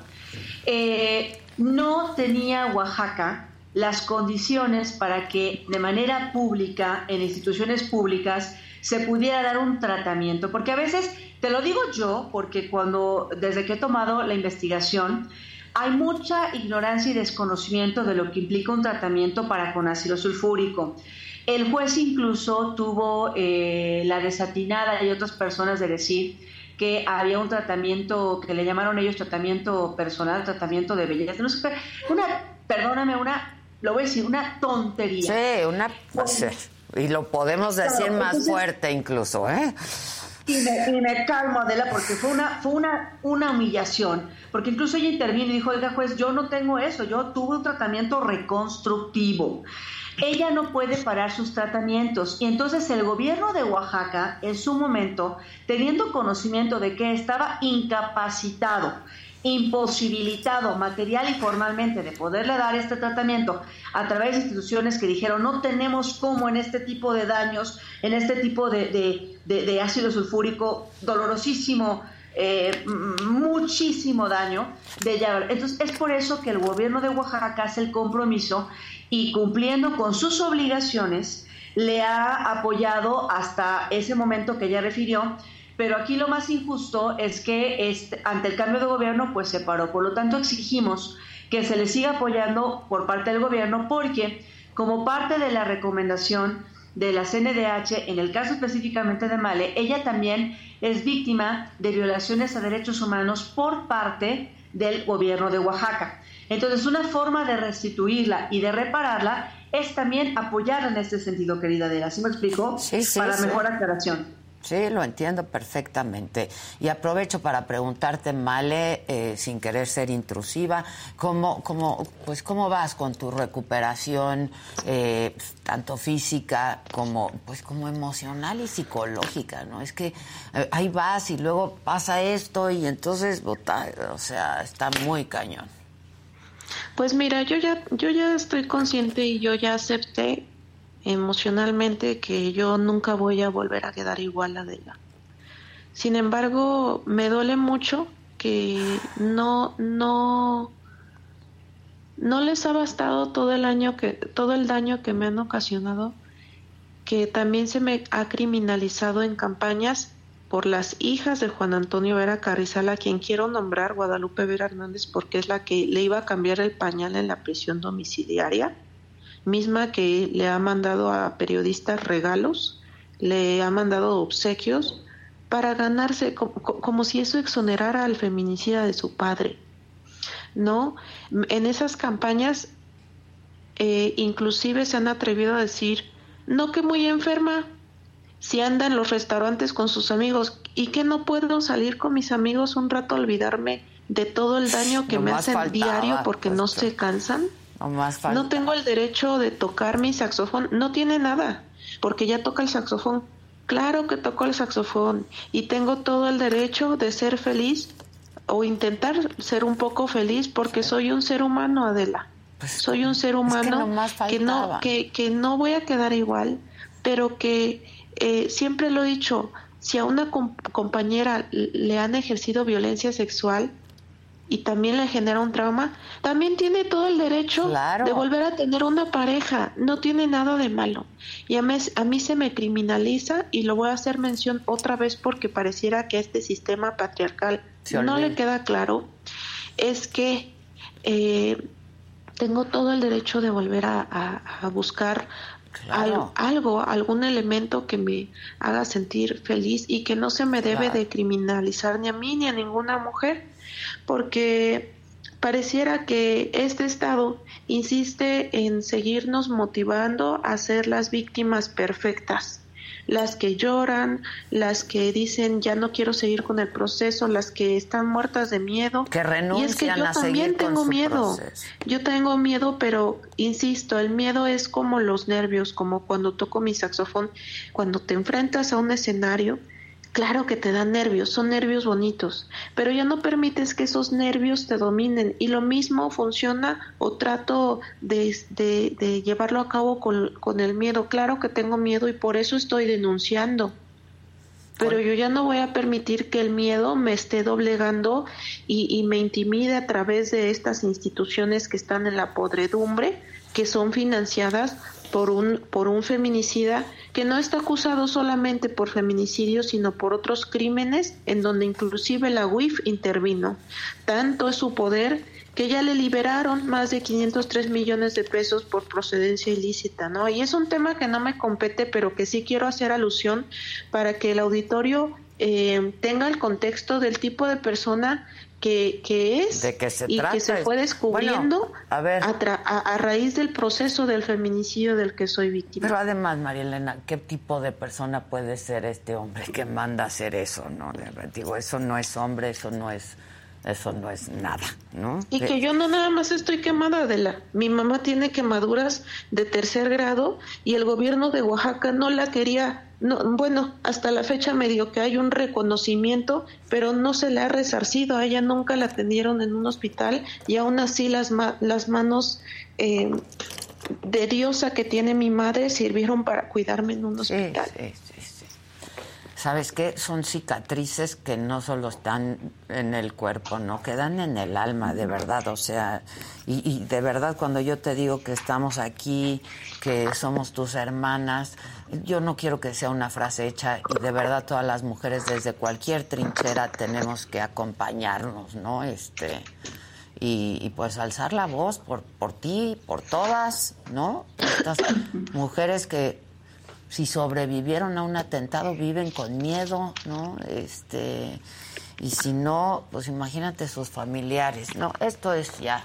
eh, no tenía Oaxaca las condiciones para que de manera pública, en instituciones públicas, se pudiera dar un tratamiento. Porque a veces, te lo digo yo, porque cuando, desde que he tomado la investigación, hay mucha ignorancia y desconocimiento de lo que implica un tratamiento para con ácido sulfúrico. El juez incluso tuvo eh, la desatinada y otras personas de decir que había un tratamiento que le llamaron ellos tratamiento personal, tratamiento de belleza. No sé, una, perdóname, una, lo voy a decir, una tontería. Sí, una... Y lo podemos decir más fuerte incluso, ¿eh? Y me, calmo, Adela, porque fue una, fue una, una humillación. Porque incluso ella intervino y dijo, oiga, juez, yo no tengo eso, yo tuve un tratamiento reconstructivo ella no puede parar sus tratamientos. Y entonces el gobierno de Oaxaca, en su momento, teniendo conocimiento de que estaba incapacitado, imposibilitado material y formalmente de poderle dar este tratamiento a través de instituciones que dijeron no tenemos cómo en este tipo de daños, en este tipo de, ácido sulfúrico dolorosísimo, eh, muchísimo daño de Entonces es por eso que el gobierno de Oaxaca hace el compromiso y cumpliendo con sus obligaciones, le ha apoyado hasta ese momento que ella refirió, pero aquí lo más injusto es que este, ante el cambio de gobierno pues se paró. Por lo tanto, exigimos que se le siga apoyando por parte del gobierno porque como parte de la recomendación de la CNDH, en el caso específicamente de Male, ella también es víctima de violaciones a derechos humanos por parte del gobierno de Oaxaca. Entonces, una forma de restituirla y de repararla es también apoyarla en este sentido, querida Adela. ¿Sí me explico? Sí, sí. Para mejor aclaración. Sí, lo entiendo perfectamente. Y aprovecho para preguntarte, Male, eh, sin querer ser intrusiva, ¿cómo, cómo, pues, ¿cómo vas con tu recuperación, eh, tanto física como, pues, como emocional y psicológica? ¿no? Es que eh, ahí vas y luego pasa esto y entonces, o sea, está muy cañón. Pues mira, yo ya, yo ya estoy consciente y yo ya acepté emocionalmente que yo nunca voy a volver a quedar igual a Adela. Sin embargo, me duele mucho que no, no, no les ha bastado todo el año que, todo el daño que me han ocasionado, que también se me ha criminalizado en campañas por las hijas de Juan Antonio Vera Carrizal, a quien quiero nombrar Guadalupe Vera Hernández porque es la que le iba a cambiar el pañal en la prisión domiciliaria misma que le ha mandado a periodistas regalos, le ha mandado obsequios para ganarse como, si eso exonerara al feminicida de su padre. ¿No? En esas campañas eh, inclusive se han atrevido a decir, no que muy enferma, si anda en los restaurantes con sus amigos y que no puedo salir con mis amigos un rato a olvidarme de todo el daño que me hacen diario porque no se cansan. No tengo el derecho de tocar mi saxofón. No tiene nada, porque ya toca el saxofón. Claro que toco el saxofón y tengo todo el derecho de ser feliz o intentar ser un poco feliz porque soy un ser humano, Adela. Pues, soy un ser humano que, no que, que no voy a quedar igual, pero que eh, siempre lo he dicho, si a una compañera le han ejercido violencia sexual, y también le genera un trauma, también tiene todo el derecho de volver a tener una pareja. No tiene nada de malo. Y a mí, a mí se me criminaliza y lo voy a hacer mención otra vez porque pareciera que este sistema patriarcal no le queda claro. Es que eh, tengo todo el derecho de volver a, buscar algo, algún elemento que me haga sentir feliz y que no se me debe de criminalizar ni a mí ni a ninguna mujer, porque pareciera que este Estado insiste en seguirnos motivando a ser las víctimas perfectas las que lloran, las que dicen ya no quiero seguir con el proceso, las que están muertas de miedo. Que renuncian y es que yo también tengo miedo. Yo tengo miedo, pero insisto, el miedo es como los nervios, como cuando toco mi saxofón, cuando te enfrentas a un escenario Claro que te dan nervios, son nervios bonitos, pero ya no permites que esos nervios te dominen y lo mismo funciona o trato de, de, llevarlo a cabo con, con, el miedo. Claro que tengo miedo y por eso estoy denunciando, pero yo ya no voy a permitir que el miedo me esté doblegando y, y me intimide a través de estas instituciones que están en la podredumbre, que son financiadas por un, por un feminicida que no está acusado solamente por feminicidio, sino por otros crímenes en donde inclusive la UIF intervino. Tanto es su poder que ya le liberaron más de 503 millones de pesos por procedencia ilícita, ¿no? Y es un tema que no me compete, pero que sí quiero hacer alusión para que el auditorio eh, tenga el contexto del tipo de persona que, que es y que se fue descubriendo a, ver, a, raíz del proceso del feminicidio del que soy víctima. Pero además, María Elena, ¿qué tipo de persona puede ser este hombre que manda a hacer eso? No, digo, eso no es hombre, eso no es eso no es nada, ¿no? Y que yo no nada más estoy quemada de la. Mi mamá tiene quemaduras de tercer grado y el gobierno de Oaxaca no la quería. No, bueno, hasta la fecha me dio que hay un reconocimiento, pero no se le ha resarcido. A ella nunca la atendieron en un hospital y aún así las, las manos eh, de diosa que tiene mi madre sirvieron para cuidarme en un hospital. ¿Sabes qué? Son cicatrices que no solo están en el cuerpo, no quedan en el alma, de verdad. O sea, y, de verdad cuando yo te digo que estamos aquí, que somos tus hermanas, yo no quiero que sea una frase hecha y de verdad todas las mujeres desde cualquier trinchera tenemos que acompañarnos, ¿no? Este y, y, pues alzar la voz por, por ti, por todas, ¿no? Estas mujeres que si sobrevivieron a un atentado viven con miedo, ¿no? Este y si no, pues imagínate sus familiares, ¿no? Esto es ya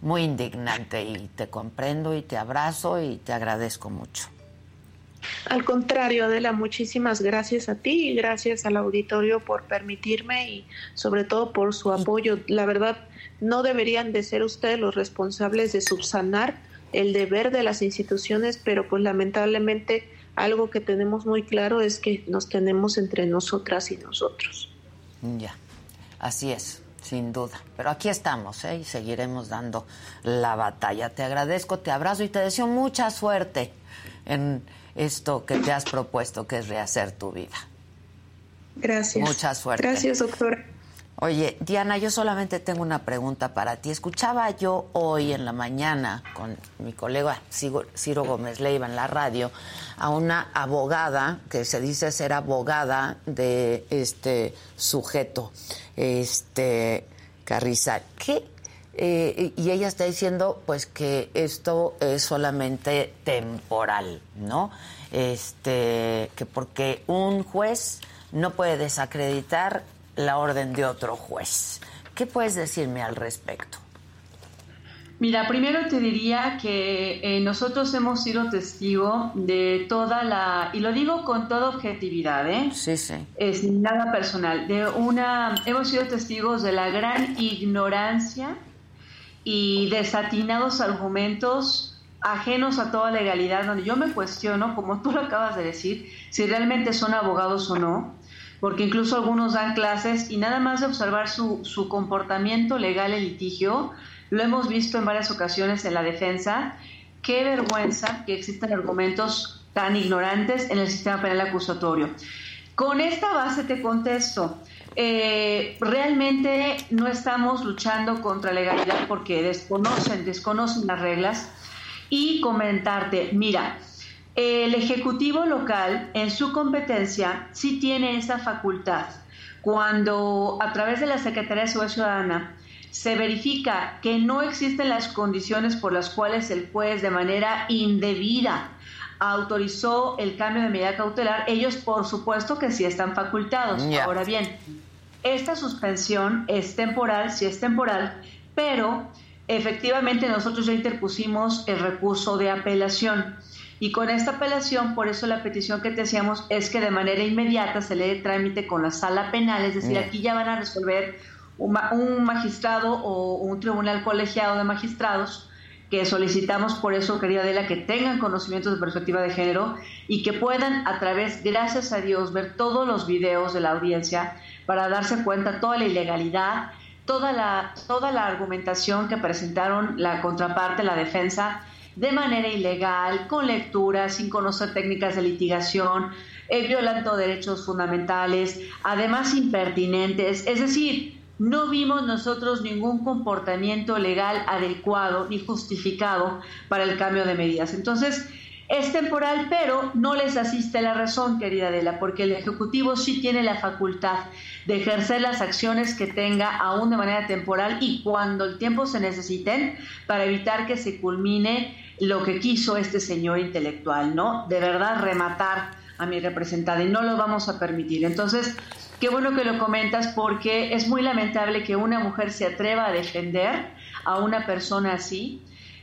muy indignante y te comprendo y te abrazo y te agradezco mucho. Al contrario, Adela, muchísimas gracias a ti y gracias al auditorio por permitirme y sobre todo por su apoyo. La verdad, no deberían de ser ustedes los responsables de subsanar el deber de las instituciones, pero pues lamentablemente algo que tenemos muy claro es que nos tenemos entre nosotras y nosotros. Ya, así es, sin duda. Pero aquí estamos ¿eh? y seguiremos dando la batalla. Te agradezco, te abrazo y te deseo mucha suerte en esto que te has propuesto, que es rehacer tu vida. Gracias. Mucha suerte. Gracias, doctora. Oye, Diana, yo solamente tengo una pregunta para ti. Escuchaba yo hoy en la mañana con mi colega Ciro Gómez Leiva en la radio a una abogada que se dice ser abogada de este sujeto, este Carrizal. ¿Qué? Eh, y ella está diciendo pues que esto es solamente temporal, ¿no? Este, que porque un juez no puede desacreditar la orden de otro juez. ¿Qué puedes decirme al respecto? Mira, primero te diría que eh, nosotros hemos sido testigo de toda la, y lo digo con toda objetividad, ¿eh? Sí, sí. Es nada personal, de una, hemos sido testigos de la gran ignorancia y desatinados argumentos ajenos a toda legalidad, donde yo me cuestiono, como tú lo acabas de decir, si realmente son abogados o no, porque incluso algunos dan clases y nada más de observar su, su comportamiento legal en litigio, lo hemos visto en varias ocasiones en la defensa. Qué vergüenza que existan argumentos tan ignorantes en el sistema penal acusatorio. Con esta base te contesto. Eh, realmente no estamos luchando contra legalidad porque desconocen, desconocen las reglas. Y comentarte, mira, el Ejecutivo local en su competencia sí tiene esa facultad. Cuando a través de la Secretaría de Seguridad Ciudadana se verifica que no existen las condiciones por las cuales el juez de manera indebida autorizó el cambio de medida cautelar, ellos por supuesto que sí están facultados. Ahora bien, esta suspensión es temporal, sí es temporal, pero efectivamente nosotros ya interpusimos el recurso de apelación. Y con esta apelación, por eso la petición que te hacíamos es que de manera inmediata se le dé trámite con la sala penal, es decir, aquí ya van a resolver un, magistrado o un tribunal colegiado de magistrados que solicitamos por eso, querida Adela, que tengan conocimientos de perspectiva de género y que puedan a través, gracias a Dios, ver todos los videos de la audiencia para darse cuenta toda la ilegalidad, toda la, toda la argumentación que presentaron la contraparte, la defensa, de manera ilegal, con lectura, sin conocer técnicas de litigación, eh, violando derechos fundamentales, además impertinentes, es decir, no vimos nosotros ningún comportamiento legal adecuado ni justificado para el cambio de medidas. Entonces, es temporal, pero no les asiste la razón, querida Adela, porque el Ejecutivo sí tiene la facultad de ejercer las acciones que tenga aún de manera temporal y cuando el tiempo se necesiten para evitar que se culmine lo que quiso este señor intelectual, ¿no? De verdad rematar a mi representante y no lo vamos a permitir. Entonces, Qué bueno que lo comentas porque es muy lamentable que una mujer se atreva a defender a una persona así,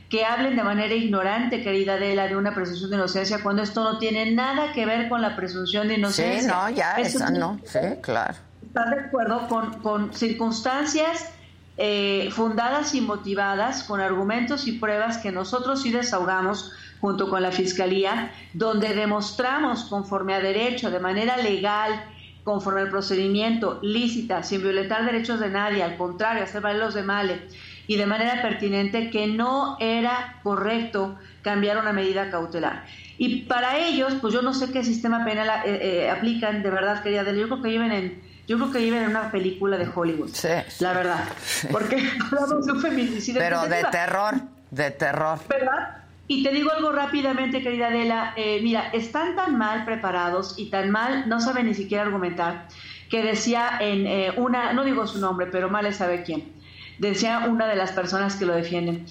que hablen de manera ignorante, querida Adela, de una presunción de inocencia, cuando esto no tiene nada que ver con la presunción de inocencia. Sí, no, ya, eso no, sí, claro. ¿Estás de acuerdo con, con circunstancias eh, fundadas y motivadas, con argumentos y pruebas que nosotros sí desahogamos junto con la Fiscalía, donde demostramos conforme a derecho, de manera legal, conforme al procedimiento, lícita, sin violentar derechos de nadie, al contrario, hacer valer los de male, y de manera pertinente que no era correcto cambiar una medida cautelar. Y para ellos, pues yo no sé qué sistema penal eh, eh, aplican, de verdad, querida Adela, yo creo que viven en, yo creo que viven en una película de Hollywood. Sí. La verdad. Porque hablamos de un feminicidio. Pero de terror, de terror. ¿Verdad? Y te digo algo rápidamente, querida Adela. Eh, mira, están tan mal preparados y tan mal, no saben ni siquiera argumentar, que decía en eh, una, no digo su nombre, pero mal sabe quién, decía una de las personas que lo defienden,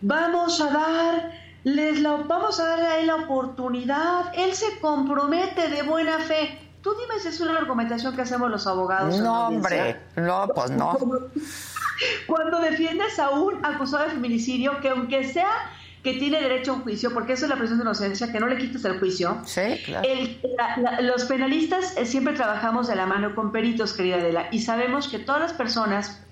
vamos a darles la, vamos a darle a él la oportunidad, él se compromete de buena fe. Tú dime si es una argumentación que hacemos los abogados. No, hombre, no, pues no. Cuando defiendes a un acusado de feminicidio que aunque sea que tiene derecho a un juicio, porque eso es la presunción de inocencia, que no le quites el juicio. Sí, claro. los penalistas eh, siempre trabajamos de la mano con peritos, querida Adela, y sabemos que todas las personas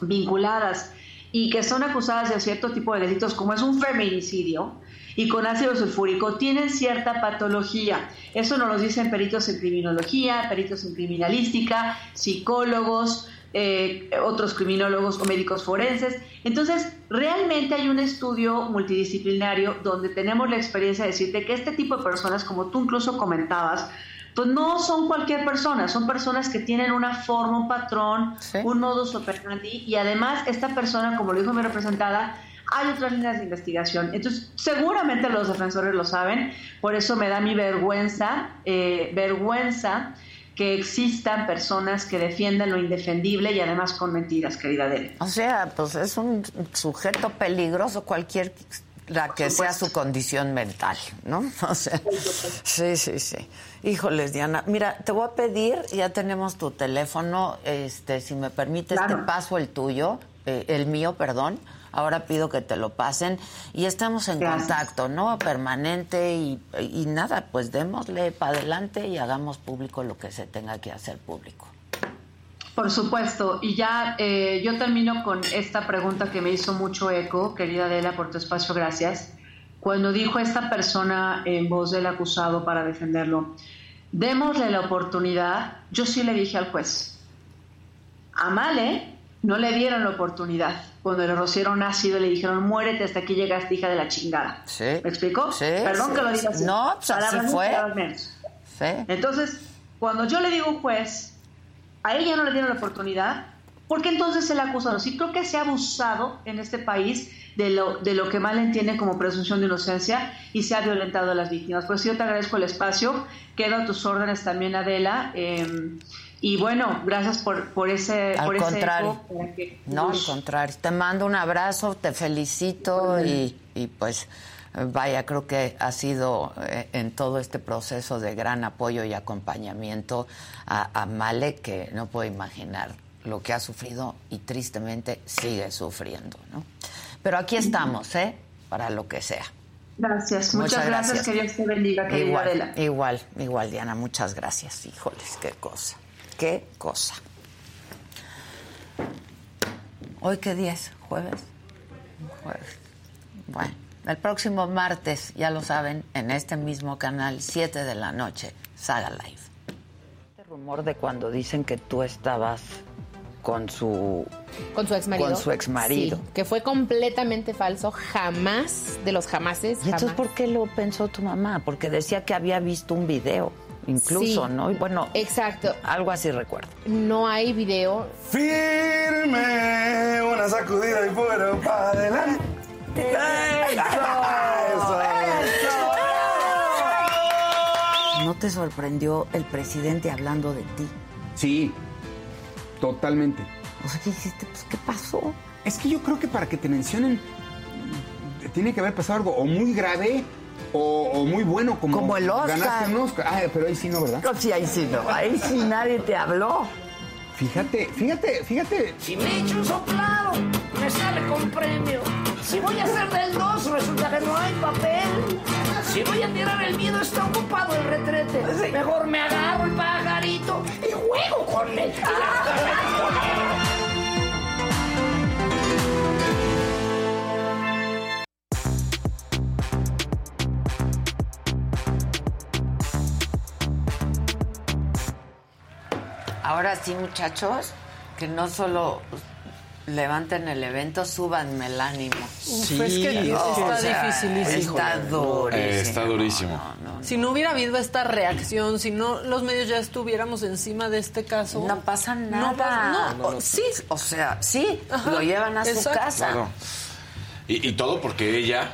vinculadas y que son acusadas de cierto tipo de delitos, como es un feminicidio, y con ácido sulfúrico tienen cierta patología. Eso nos lo dicen peritos en criminología, peritos en criminalística, psicólogos, eh, otros criminólogos o médicos forenses. Entonces, realmente hay un estudio multidisciplinario donde tenemos la experiencia de decirte que este tipo de personas, como tú incluso comentabas, pues no son cualquier persona, son personas que tienen una forma, un patrón, un modus operandi y además esta persona, como lo dijo mi representada, hay otras líneas de investigación. Entonces, seguramente los defensores lo saben, por eso me da mi vergüenza, eh, vergüenza que existan personas que defiendan lo indefendible y además con mentiras, querida Adele. O sea, pues es un sujeto peligroso cualquier la que sea su condición mental, ¿no? O sea, sí, sí, sí. Híjoles, Diana, mira, te voy a pedir, ya tenemos tu teléfono, este, si me permites, te paso el tuyo, eh, el mío, perdón Ahora pido que te lo pasen y estamos en contacto, ¿no? Permanente y, nada, pues démosle para adelante y hagamos público lo que se tenga que hacer público. Por supuesto, y ya eh, yo termino con esta pregunta que me hizo mucho eco, querida Adela, por tu espacio, gracias. Cuando dijo esta persona en voz del acusado para defenderlo, démosle la oportunidad, yo sí le dije al juez, amale, no le dieron la oportunidad cuando le rociaron ácido le dijeron, muérete, hasta aquí llegaste, hija de la chingada. Sí. ¿Me explico? Sí. Perdón que lo diga así. No, pues así fue. Sí. Entonces, cuando yo le digo a un juez, a ella no le dieron la oportunidad, ¿por qué entonces se le ha acusado? Sí, creo que se ha abusado en este país de lo, de lo que mal entiende como presunción de inocencia y se ha violentado a las víctimas. Pues yo te agradezco el espacio, quedo a tus órdenes también, Adela. Eh, y bueno, gracias por, por ese... Al por contrario. no, al contrario. Te mando un abrazo, te felicito y, y, pues vaya, creo que ha sido eh, en todo este proceso de gran apoyo y acompañamiento a, a Male, que no puedo imaginar lo que ha sufrido y tristemente sigue sufriendo, ¿no? Pero aquí estamos, ¿eh? Para lo que sea. Gracias, muchas, gracias. que Dios te bendiga, querida Igual, Adela. igual, igual, Diana, muchas gracias. Híjoles, qué cosa, qué cosa. ¿Hoy qué día es? ¿Jueves? Jueves. Bueno, el próximo martes, ya lo saben, en este mismo canal, 7 de la noche, Saga Live. Este rumor de cuando dicen que tú estabas con su Con su ex marido. Con su exmarido. Sí, que fue completamente falso. Jamás, de los jamases. ¿Y entonces jamás. por qué lo pensó tu mamá? Porque decía que había visto un video, incluso, Sí. ¿no? Y bueno, Exacto. algo así recuerdo. No hay video. Firme, una sacudida y fueron para adelante. ¿No te sorprendió el presidente hablando de ti? Sí, totalmente. O sea, ¿qué dijiste? Pues, ¿qué pasó? Es que yo creo que para que te mencionen tiene que haber pasado algo o muy grave o, o muy bueno como, Como el Oscar. Ganaste un Oscar. Ah, pero ahí sí no, ¿verdad? Sí, ahí sí no. Ahí sí nadie te habló. Fíjate, fíjate, fíjate. Si me echo un soplado, me sale con premio. Si voy a hacer del 2, resulta que no hay papel. Si voy a tirar el miedo, está ocupado el retrete. Mejor me agarro el pajarito y juego con él. Ahora sí, muchachos, que no solo levanten el evento, súbanme el ánimo. Sí, es que O está sea, dificilísimo. Está durísimo. Eh, está durísimo. No, no, Si no hubiera habido esta reacción, si no los medios ya estuviéramos encima de este caso. no pasa nada. No pasa- no, o- sí. O sea, sí, Ajá, lo llevan a su casa. Claro. Y, y todo porque ella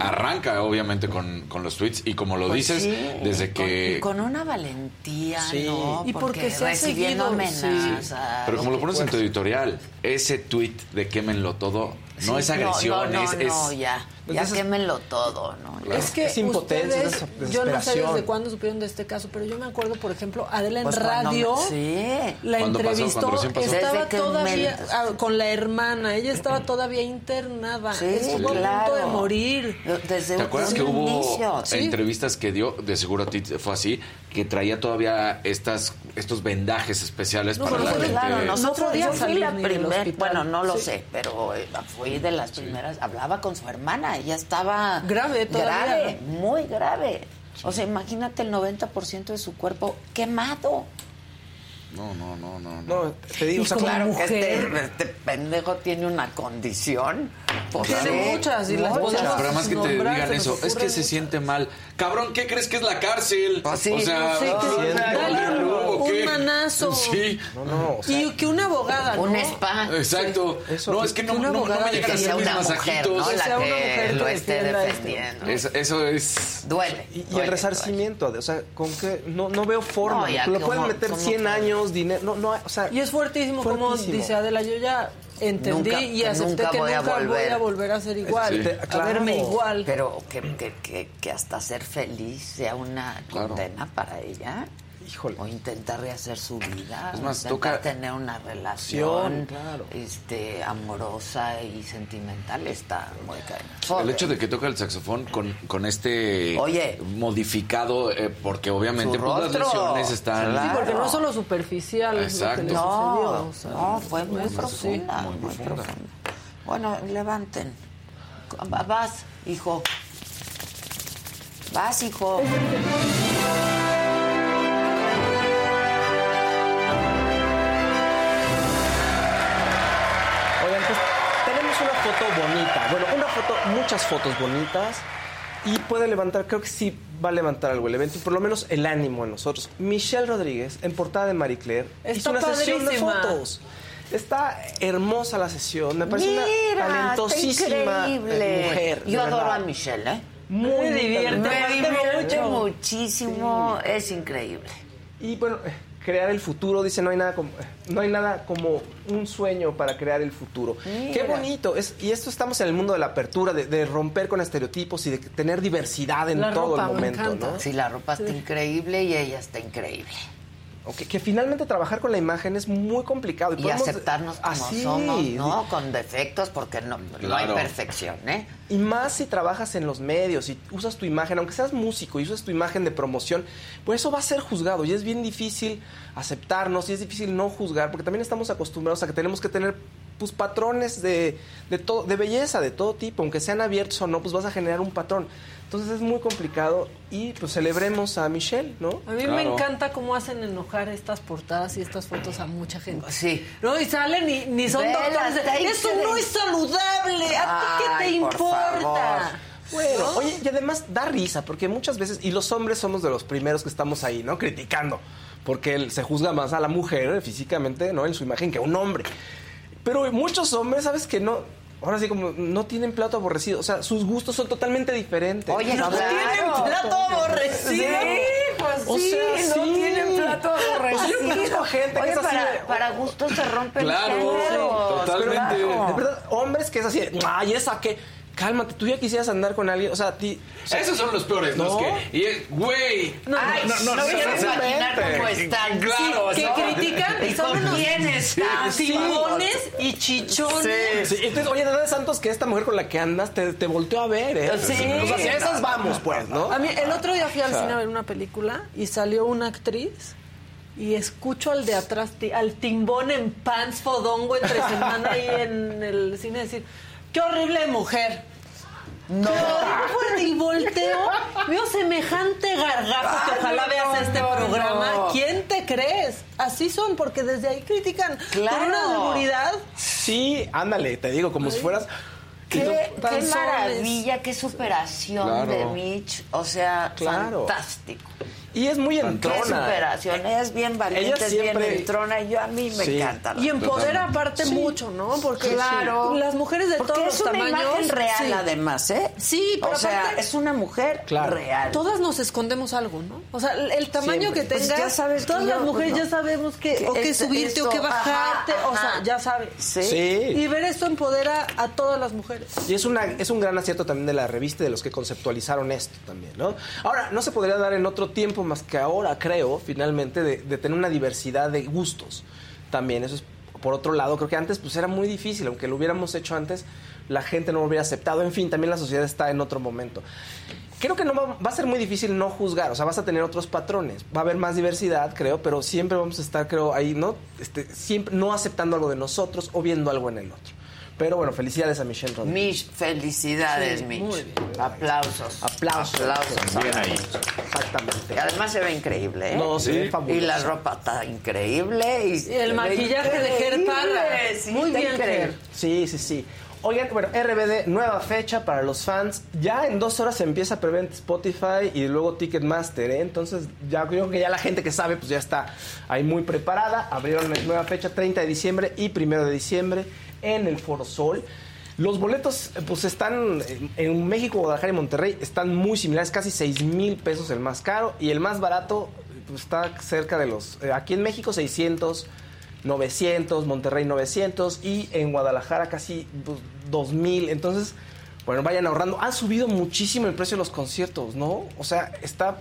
arranca, obviamente, con, con los tweets. Y como lo Pues dices, sí, desde con- que. con una valentía, Sí. ¿no? Y porque se ha seguido, amenazas. Pero como lo pones en tu editorial, ese tweet de quémenlo todo, no es agresión, no, no, es, no, es- ya. Pues ya quémenlo todo, ¿no? Ya. Es que Es impotencia, ustedes, es des- yo no sé desde cuándo supieron de este caso, pero yo me acuerdo, por ejemplo, Adela en Pues radio sí. la entrevistó, estaba todavía me- ah, con la hermana, ella estaba todavía internada, Sí, estuvo a claro. punto de morir. Desde ¿Te acuerdas que hubo inicio. Entrevistas que dio, de seguro a ti fue así, que traía todavía estas, estos vendajes especiales No, para pero la gente? Claro, nosotros yo fui la primera, bueno, no lo Sí. sé, pero eh, fui de las primeras, hablaba con su hermana, ella estaba Grave todavía. grave, muy grave. O sea, imagínate el 90% de su cuerpo quemado. No, no, no, no. no. No, te digo, o sea, claro como- que este, este pendejo tiene una condición. Pues Tiene sí, muchas, y las muchas. Pero además que te digan eso, es que se siente mal. Cabrón, ¿qué crees que es la cárcel? Pues sí, o sea, sí, que- Dale un, un manazo. Sí. No, no, o sea, Y que una abogada, ¿no? Un spa. Exacto. Eso- no, es que no, no, no me llegan a que ser sea mis masajitos. ¿no? Que La sea una que mujer lo que esté esto. defendiendo. Es- eso es... Duele. Y, el resarcimiento, o sea, con que no, no veo forma. No, le pueden ¿cómo- meter cómo 100 que? Dinero, no, no, o sea, Y es fuertísimo, como dice Adela, yo ya entendí Nunca- y acepté nunca que voy a nunca voy volver. a volver a ser igual, Sí. a Claro. verme igual. Pero que, que, que, que hasta ser feliz sea una Claro. condena para ella. Híjole. O intentar rehacer su vida. Es más, intentar toca- tener una relación claro. este, amorosa y sentimental está muy cañón. El hecho de que toca el saxofón con, con este Oye. modificado, eh, porque obviamente pues, las lesiones están... Claro. Sí, porque no es solo superficial es lo que Exacto. No, sucedió. o sea, no, fue muy sí. profunda, muy, profunda. Bueno, levanten. Va- Vas, hijo. Vas, hijo. Bonita. Bueno, una foto, muchas fotos bonitas. Y puede levantar, creo que sí va a levantar algo el evento, y por lo menos el ánimo en nosotros. Michelle Rodríguez, en portada de Marie Claire, Está hizo una sesión de fotos. Está hermosa la sesión, me parece Mira, una talentosísima increíble. mujer. Yo adoro verdad. a Michelle, ¿eh? Muy, Me divierte, Me divierte mucho. muchísimo, es increíble. Y bueno, crear el futuro. Dice, no hay nada como, no hay nada como un sueño para crear el futuro. Mira. Qué bonito. Es, y esto estamos en el mundo de la apertura, de, de romper con estereotipos y de tener diversidad en La todo ropa, el me momento. ¿no? Sí, la ropa está increíble y ella está increíble. O que, finalmente trabajar con la imagen es muy complicado. Y podemos- aceptarnos como Así, somos, ¿no? Con defectos, porque no, no hay Claro. perfección, ¿eh? Y más si trabajas en los medios y usas tu imagen, aunque seas músico y usas tu imagen de promoción, pues eso va a ser juzgado y es bien difícil aceptarnos y es difícil no juzgar porque también estamos acostumbrados a que tenemos que tener pues patrones de, de, todo, de belleza de todo tipo, aunque sean abiertos o no, pues vas a generar un patrón. Entonces es muy complicado y pues celebremos a Michelle, ¿no? A mí me encanta cómo hacen enojar estas portadas y estas fotos a mucha gente. Sí. No, y salen y ni son Vela, doctores. de, está Eso no es saludable. ¿A ti qué te por importa? favor. Bueno, oye, y además da risa, porque muchas veces, y los hombres somos de los primeros que estamos ahí, ¿no? Criticando, porque él se juzga más a la mujer eh, físicamente, ¿no? En su imagen que a un hombre. Pero muchos hombres, ¿sabes que no? Ahora sí, como no tienen plato aborrecido, o sea, sus gustos son totalmente diferentes. Oye, No claro. tienen plato aborrecido. Sí, pues O sí, sea, no sí. tienen plato O sea, yo aborrecido. conozco gente que es así para, de- para gusto se rompen Claro, géneros, totalmente. claro. De verdad, hombres que es así, de, ay, esa que, cálmate, tú ya quisieras andar con alguien, o sea, a ti... o sea, Esos son los peores, ¿no? ¿No? Es que, y es- güey. Ay, no, no, quiero o sea, imaginar cómo están. Claro, que ¿no? critican ¿Y son unos quién están? timbones y chichones. Sí, entonces, oye, de verdad, Santos, que esta mujer con la que andas te, te volteó a ver, ¿eh? Sí. O sea, si a esas vamos, pues, ¿no? A mí, el otro día fui al O sea. cine a ver una película y salió una actriz y escucho al de atrás, al timbón en pants fodongo entre semana ahí en el cine decir, qué horrible mujer. No. Y volteo, veo semejante gargajo que ojalá veas este programa. ¿Quién te crees? Así son, porque desde ahí critican Claro. con una seguridad. Sí, ándale, te digo, como si fueras... Qué, maravilla, qué superación Claro. de Mitch. O sea, Claro. fantástico. Y es muy Qué entrona. superación. Es bien valiente, Ella es bien entrona. Yo a mí me Sí. encanta. Y empodera Totalmente. aparte mucho, ¿no? Porque Claro. las mujeres de Porque todos es los una tamaños. imagen real, sí. además, ¿eh? Sí, pero O sea, aparte- es una mujer Claro. real. Todas nos escondemos algo, ¿no? O sea, el, tamaño Siempre. que Pues tengas, ya sabes que todas yo, las mujeres pues, no. ya sabemos que, Que o que es- subirte o que bajarte, ajá, o sea, ajá. ya sabes. Sí. Sí. Y ver esto empodera a todas las mujeres. Y es, una, es un gran acierto también de la revista y de los que conceptualizaron esto también, ¿no? Ahora, no se podría dar en otro tiempo más que ahora, creo, finalmente, de, tener una diversidad de gustos también. Eso es, por otro lado, creo que antes pues era muy difícil, aunque lo hubiéramos hecho antes, la gente no lo hubiera aceptado. En fin, también la sociedad está en otro momento. Creo que no va, va a ser muy difícil no juzgar, o sea, vas a tener otros patrones. Va a haber más diversidad, creo, pero siempre vamos a estar, creo, ahí, ¿no? Este, siempre no aceptando algo de nosotros o viendo algo en el otro. Pero bueno, felicidades a Michelle Rodríguez. Mitch, felicidades, Sí, muy bien. Aplausos. Aplausos. Aplausos. Bien ahí. Exactamente. Y además se ve increíble, ¿eh? No, ve fabuloso. Y la ropa está increíble. Y, Y el maquillaje de Ger Parra. Sí, Muy bien, increíble. Ger. Sí, sí, sí. Oigan, bueno, RBD, nueva fecha para los fans. Ya en dos horas se empieza a prever Spotify y luego Ticketmaster, ¿eh? Entonces, ya creo que ya la gente que sabe, pues ya está ahí muy preparada. Abrieron la nueva fecha, 30 de diciembre y 1 de diciembre en el Foro Sol. Los boletos, eh, pues están en- México, Guadalajara y Monterrey, están muy similares, casi 6 mil pesos el más caro y el más barato pues, está cerca de los, eh, aquí en México 600, 900, Monterrey 900 y en Guadalajara casi pues, 2000. Entonces, bueno, vayan ahorrando. Han subido muchísimo el precio de los conciertos, ¿no? O sea, está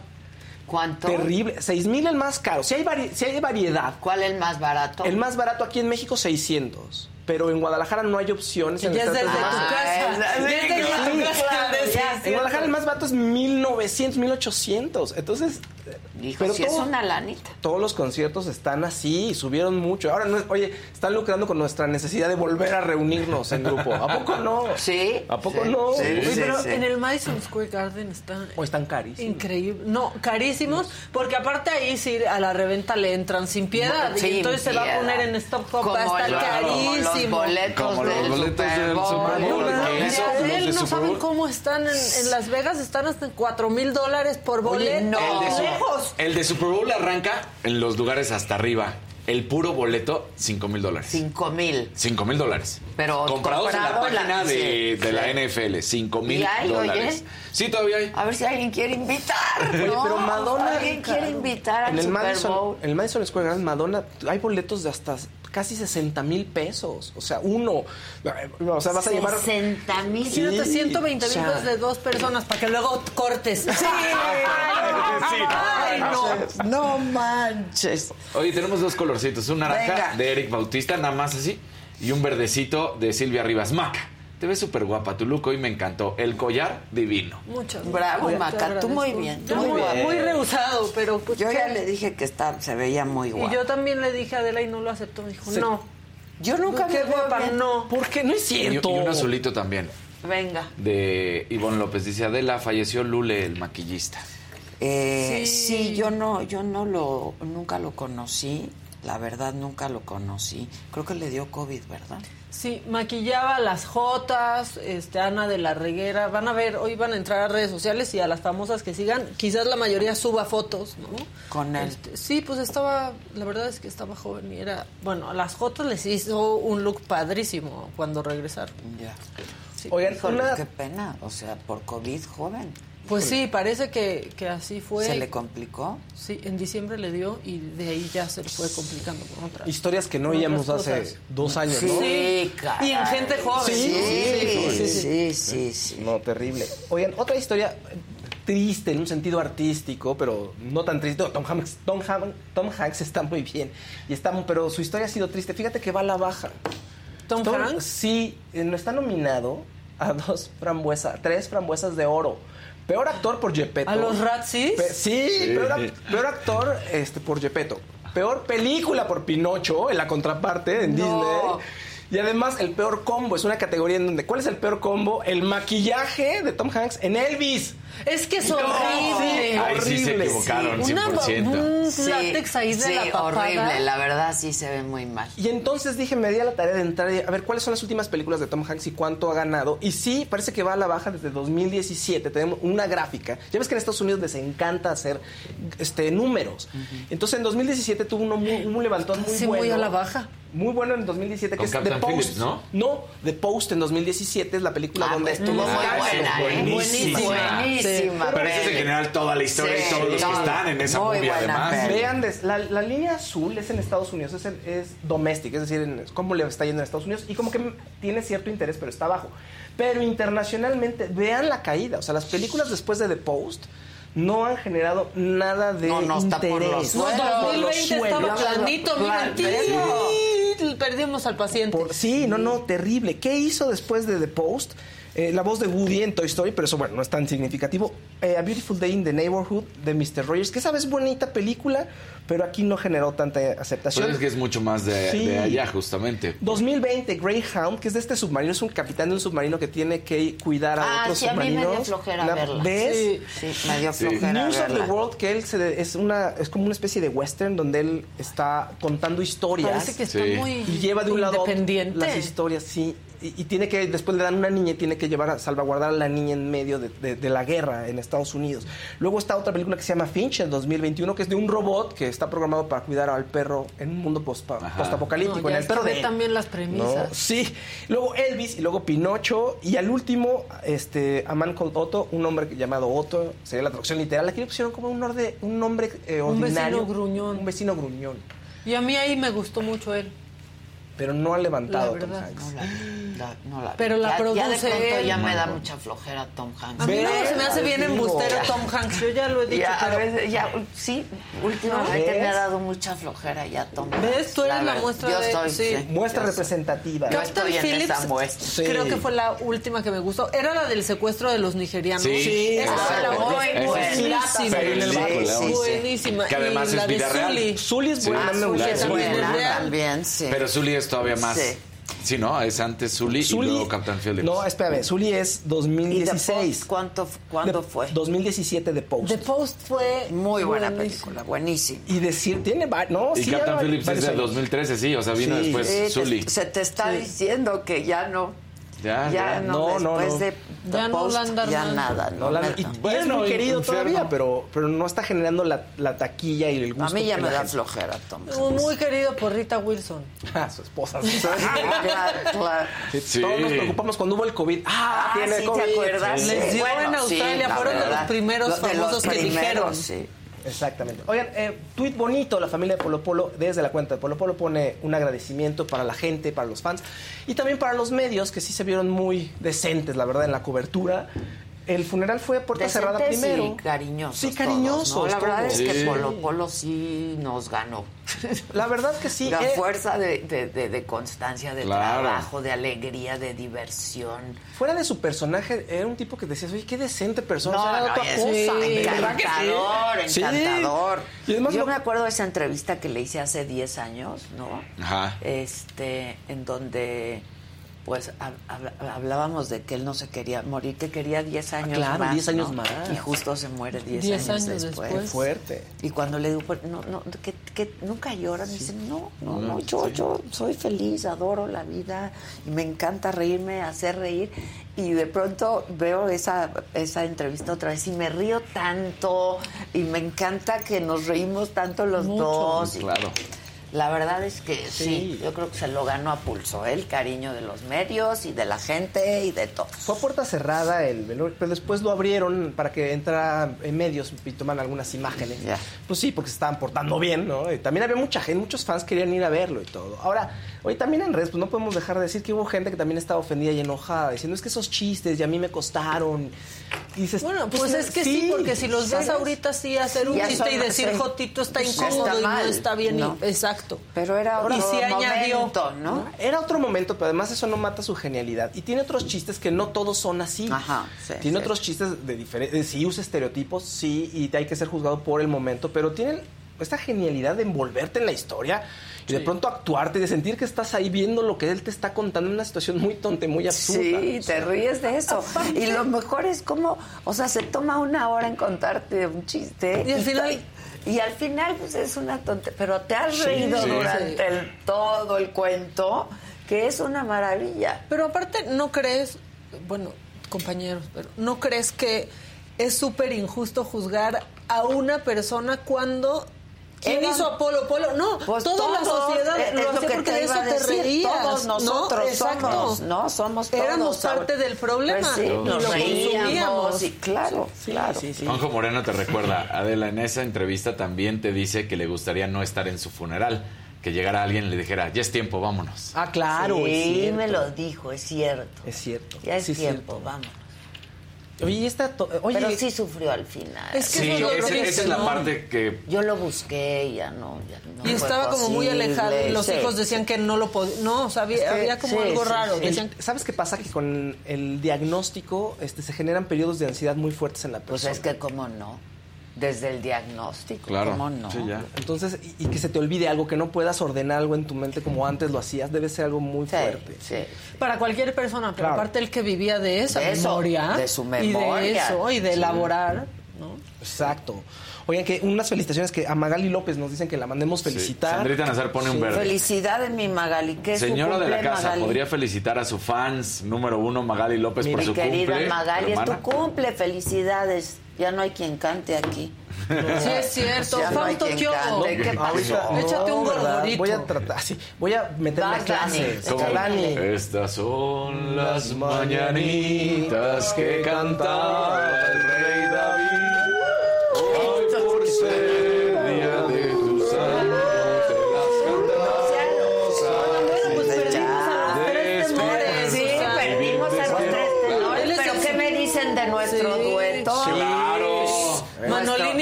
¿Cuánto? terrible. 6000 el más caro. Si hay, si hay variedad. ¿Cuál es el más barato? El más barato aquí en México 600. Pero en Guadalajara no hay opciones. en Ya es el desde tu casa. Ah, Ya es desde sí, tu casa. claro, el de ya. 600. En Guadalajara el más barato es 1900, 1800. Entonces, Hijo, pero si es todo- una lanita. todos los conciertos están así, subieron mucho. Ahora, no es- oye, están lucrando con nuestra necesidad de volver a reunirnos en grupo. ¿A poco no? Sí. ¿A poco sí, no? sí, Oye, sí, pero sí. en el Madison Square Garden está O están carísimos. increíble. No, carísimos, porque aparte ahí sí a la reventa le entran sin piedad. Y entonces se va a piedad. poner en Stop Hop, va a Como estar el- como los carísimo. boletos Como los del boletos Super del. Super Bowl, No, saben cómo están en, en Las Vegas, están hasta en 4 mil dólares por boleto. no. El el de Super Bowl arranca en los lugares hasta arriba. El puro boleto, 5 mil dólares. Cinco mil. 5 mil dólares. Pero Comprados en la página de, sí, de la. NFL, 5 mil ¿Y hay, dólares. oye? Sí, todavía hay. A ver si alguien quiere invitar. Oye, ¿no? pero Madonna. Alguien quiere invitar al en el Super Madison, Bowl. en el Madison Square Garden, Madonna, hay boletos de hasta casi 60 mil pesos. O sea, uno. O sea, vas a llevar. 60 mil. Imagínate, Sí, 120 mil o sea- pesos de dos personas para que luego cortes. Sí. Sí, Ay, no. No manches. Oye, tenemos dos colorcitos. Un naranja Venga. de Eric Bautista, nada más así. Y un verdecito de Silvia Rivas. Maca, te ves súper guapa. Tu look hoy me encantó. El collar, divino. Muchas Bravo, gracias. Maca, Te tú muy bien, Yo muy muy, bien. muy rehusado, pero pues. Yo ¿qué? ya le dije que está, se veía muy Y guapo. yo también le dije a Adela y no lo aceptó. Me dijo, Sí. no. Yo nunca Qué me veo guapa, bien. no. Porque no es Y, y cierto. un azulito también. Venga. De Ivonne López. Dice Adela, falleció Lule, el maquillista. Eh, Sí. sí. yo no, yo no lo, nunca lo conocí. La verdad, nunca lo conocí. Creo que le dio COVID, ¿verdad? Sí, maquillaba a las Jotas, este, Ana de la Reguera. Van a ver, hoy van a entrar a redes sociales y a las famosas que sigan. Quizás la mayoría suba fotos, ¿no? Con él. Este, sí, pues estaba, la verdad es que estaba joven y era, bueno, a las Jotas les hizo un look padrísimo cuando regresaron. Ya. Sí. Oigan, Híjole, una- qué pena. O sea, por COVID joven. Pues sí, parece que, que así fue. ¿Se le complicó? Sí, en diciembre le dio y de ahí ya se le fue complicando con otras. Historias que no oíamos hace dos años, ¿no? Sí, caray. Y en gente joven. Sí, ¿no? sí, sí, sí, sí, sí. No, terrible. Oigan, otra historia triste en un sentido artístico, pero no tan triste. Tom Hanks, Tom, Hanks- Tom Hanks está muy bien, y está, muy- pero su historia ha sido triste. Fíjate que va a la baja. Tom Hanks. Sí, eh, no está nominado a dos frambuesas, tres frambuesas de oro. Peor actor por Gepetto. ¿A los Razzies? Pe- sí, Peor, peor actor este, por Gepetto. Peor película por Pinocho, en la contraparte, en No. Disney. Y además, el peor combo es una categoría en donde. ¿Cuál es el peor combo? El maquillaje de Tom Hanks en Elvis. Es que es No, horrible. sí, Ahí sí se horrible, equivocaron, Una, 100%. un látex ahí de sí, la papada. horrible. La verdad sí se ve muy mal. Y entonces dije, me di a la tarea de entrar y a ver cuáles son las últimas películas de Tom Hanks y cuánto ha ganado. Y sí, parece que va a la baja desde 2017. Tenemos una gráfica. Ya ves que en Estados Unidos les encanta hacer este, números. Entonces en 2017 tuvo uno muy, un levantón muy Sí, bueno. muy a la baja. Muy bueno en 2017, que es Captain The Post. Phillips, ¿no? No, The Post en 2017 es la película Ah, donde estuvo muy Ah, buena, ¿eh? buenísima. Buenísima. Pero esa es en general toda la historia y Sí, todos los que están en esa Muy movie buena además. peli. Vean, des- la, la línea azul es en Estados Unidos, es, el- es domestic, es decir, en- es cómo le está yendo en Estados Unidos y como que tiene cierto interés, pero está bajo. Pero internacionalmente, vean la caída. O sea, las películas después de The Post no han generado nada de No, no, está por interés. los No, suelos. Por los 2020 estaba perdimos al paciente. Por- sí, no, no, terrible. ¿Qué hizo después de The Post? Eh, la voz de Woody en Toy Story, pero eso, bueno, no es tan significativo. Eh, A Beautiful Day in the Neighborhood de Mr. Rogers, que esa vez bonita película, pero aquí no generó tanta aceptación. Pero es que es mucho más de, Sí. de allá, justamente. 2020, Greyhound, que es de este submarino, es un capitán de un submarino que tiene que cuidar a Ah, otros sí, a mí me submarinos. dio flojera La- verla. ¿Ves? Sí, me dio Sí. flojera News of the World, que él se de- es una es como una especie de western donde él está contando historias Parece que está Sí. muy y lleva de un lado a las historias, sí. Y, y tiene que, después le dan una niña y tiene que llevar a salvaguardar a la niña en medio de, de- de la guerra en Estados Unidos. Luego está otra película que se llama Finch en 2021, que es de un robot que está programado para cuidar al perro en un mundo postapocalíptico. No, en el perro de también las ¿no? premisas. Sí. Luego Elvis y luego Pinocho. Y al último, este, A Man Called Otto, un hombre llamado Otto, sería la traducción literal. Aquí le pusieron como un, orde- un nombre eh, Un ordinario. vecino gruñón. Un vecino gruñón. Y a mí ahí me gustó mucho él. Pero no ha levantado La Tom. Hanks. No la, la- no la- Pero la ya, ya de produce pronto él. ya me da mucha flojera Tom Hanks. A mí luego se me hace bien embustero Tom Hanks. Yo ya lo he dicho. Ya, a pero- veces, ya, sí, últimamente ¿Ves? me ha dado mucha flojera ya Tom Hanks. ¿Ves? Tú eres la muestra yo de- Estoy, sí. Muestra yo soy. representativa. Yo estoy en esa muestra. Sí. creo que fue la última que me gustó. Era la del secuestro de los nigerianos. Sí, Sí, Esa la Muy Buenísima. Buenísima. Que además y la es de vida real. Sully. Zully es buena, Zully es también, sí. Pero Zully es todavía más. Sí. Sí, ¿no? Es antes Zully, y luego Captain Phillips. No, espérame. Zully es ¿Y The 2016. Post cuánto, cuándo De- fue? 2017 de Post. The Post fue Muy buena película, buenísima. Y decir, tiene no, y sí, Captain Phillips es años. 2013, sí. O sea, vino Sí. después Sí, te- Zully. se te está diciendo que ya no. Ya, Ya, no, No, no, después no. de The Ya no Post, la andan ya nada. No, No, la- y, no. es Bueno, muy querido enfermo. todavía, pero, pero no está generando la, la taquilla y el gusto. A mí ya me da gente- flojera, Tom. Muy querido por Rita Wilson. Ah, su esposa. claro, claro. Sí, Sí. Todos nos preocupamos cuando hubo el COVID. Ah, Ah, tiene sí, COVID. ¿te acuerdas? Sí. Les dio en Australia, fueron de los primeros los famosos que dijeron. Exactamente. Oigan, eh, tuit bonito, la familia de Polo Polo, desde la cuenta de Polo Polo pone un agradecimiento para la gente, para los fans y también para los medios que sí se vieron muy decentes, la verdad, en la cobertura. El funeral fue a puerta cerrada primero. y cariñosos. Sí, todos. ¿no? La verdad todos. es que Sí. Polo Polo sí nos ganó. La verdad que sí. La eh, fuerza de, de- de- de constancia, de Claro. trabajo, de alegría, de diversión. Fuera de su personaje, era un tipo que decías, oye, qué decente persona. No, o sea, era no, otra es cosa. Sí. encantador, Sí. encantador. Y además Yo lo- me acuerdo de esa entrevista que le hice hace 10 años, ¿no? Ajá. Este, en donde pues hab- hab- hablábamos de que él no se quería morir, que quería 10 años claro, más. 10 años ¿no? más. Y justo se muere 10 10 años, años después. después. Fuerte. Y cuando le digo, pues, no, no, que, que nunca lloran, me dicen, no, no, no, yo, yo soy feliz, adoro la vida y me encanta reírme, hacer reír. Y de pronto veo esa, esa entrevista otra vez y me río tanto y me encanta que nos reímos tanto los dos. y- Claro. La verdad es que sí. Sí. yo creo que se lo ganó a pulso, ¿eh? el cariño de los medios y de la gente y de todos. Fue a puerta cerrada el velorio, pero después lo abrieron para que entrara en medios y toman algunas imágenes. Pues sí, porque se estaban portando bien, ¿no? Y también había mucha gente, muchos fans querían ir a verlo y todo. Ahora, hoy también en redes, pues no podemos dejar de decir que hubo gente que también estaba ofendida y enojada, diciendo es que esos chistes ya a mí me costaron. Y dices, Bueno, pues, es que sí, porque si los ves ¿sabes? ahorita sí hacer un Ya chiste y decir sí. Jotito está Pues incómodo está y mal, no está bien. y- exacto. Pero era otro Y añadió, momento, ¿no? Era otro momento, pero además eso no mata su genialidad. Y tiene otros chistes que no todos son así. Ajá, sí, tiene sí. otros chistes de diferentes. Sí, usa estereotipos, sí, y hay que ser juzgado por el momento, pero tiene esta genialidad de envolverte en la historia y de pronto actuarte de sentir que estás ahí viendo lo que él te está contando en una situación muy tonta, y muy absurda. Sí, te ríes de eso. Y lo mejor es como, o sea, se toma una hora en contarte un chiste. Y al final- Y al final, pues es una tontería. Pero te has reído sí. durante el- todo el cuento, que es una maravilla. Pero aparte, ¿no crees, bueno, compañeros, pero ¿no crees que es súper injusto juzgar a una persona cuando... ¿Quién Eran- hizo Polo Polo? No, Pues toda la todos, sociedad eh, lo es que porque te de iba eso te reías. Todos nosotros ¿no? Exacto. somos, ¿no? Somos todos. Éramos parte del problema. Pues sí, y nos lo reíamos. consumíamos. Y claro, claro. Sí, sí. Juanjo Moreno te recuerda, Adela, en esa entrevista también te dice que le gustaría no estar en su funeral, que llegara alguien y le dijera, ya es tiempo, vámonos. Ah, claro, Sí, me lo dijo, es cierto. Es cierto. Ya es Sí, es tiempo, cierto. vamos. Oye, y esta. Oye, Pero sí sufrió al final. Es que Sí, eso es lo esa, esa es la parte que... Yo lo busqué y ya no. Ya no Y estaba como muy alejado y los sí. hijos decían que no lo podía. No, o sea, había, Es que- había como sí, algo sí, raro. sí. Decían, ¿Sabes qué pasa? Que con el diagnóstico este, se generan periodos de ansiedad muy fuertes en la Pues persona. es que, ¿cómo no? Desde el diagnóstico, Claro, ¿cómo no? sí, ya. Entonces, y, y que se te olvide algo, que no puedas ordenar algo en tu mente como antes lo hacías, debe ser algo muy Sí, fuerte. sí. para cualquier persona, pero Claro. aparte el que vivía de esa De eso, memoria. de su Y de memoria. eso, y de elaborar. ¿no? Exacto. Oigan, que unas felicitaciones que a Magali López nos dicen que la mandemos felicitar. Sandrita Nazar pone un verde. Felicidades, mi Magali. ¿Qué es su Señora de la cumple, casa, Magali? ¿podría felicitar a su fans número uno, Magali López, por Mi su querida cumple? Magali, es tu cumple. Felicidades. Ya no hay quien cante aquí. Sí, es cierto. No hay Fausto cante. ¿Qué pasó? Échate un gordurito. Voy a tratar, sí, voy a meterme Vas, a clases. Dani. ¿Cómo? Dani. Estas son las mañanitas que cantaba el rey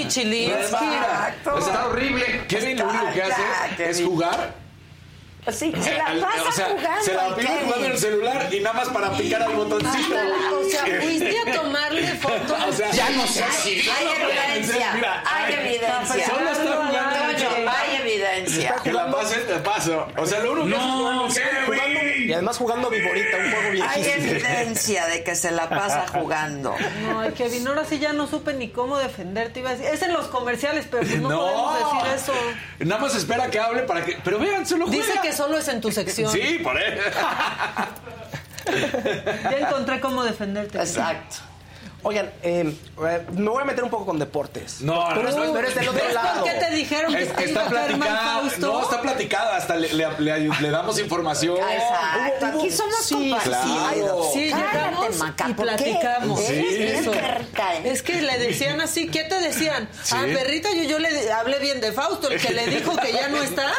Chilinsky. Exacto. Está horrible. Kevin lo único que Ya, hace es Kevin. jugar. Sí, se la pasa o sea, jugando. se la ¿y pasa qué? jugando en el celular y nada más para picar al botoncito. O sea, fuiste a tomarle fotos. O sea, Ya no sé Hay, si- hay evidencia, Mira, hay evidencia. Solo está jugando Toño, celular. hay evidencia. Que la pase, te paso. O sea, lo único que hace es jugar. Y además jugando Viborita, un juego Hay viejísimo. evidencia de que se la pasa jugando. No, Kevin, ahora sí ya no supe ni cómo defenderte. Iba a decir, es en los comerciales, pero pues no, No. podemos decir eso. Nada más espera que hable para que. Pero vean, solo juega. Dice que solo es en tu sección. Sí, por ahí. Ya encontré cómo defenderte. Exacto. Oigan, eh, eh, me voy a meter un poco con deportes. No, pero, no, no, pero es del otro ¿Ves lado. por qué te dijeron que Es- te está platicada, Fausto? no, está platicada, hasta le, le- le- le damos información. Exacto. Aquí somos Sí, compartidos. Sí, llegamos Maca, y platicamos. Sí. Eso. ¿eh? Es que le decían así, ¿qué te decían? Sí. A perrita yo, yo le hablé bien de Fausto, el que le dijo que ya no está.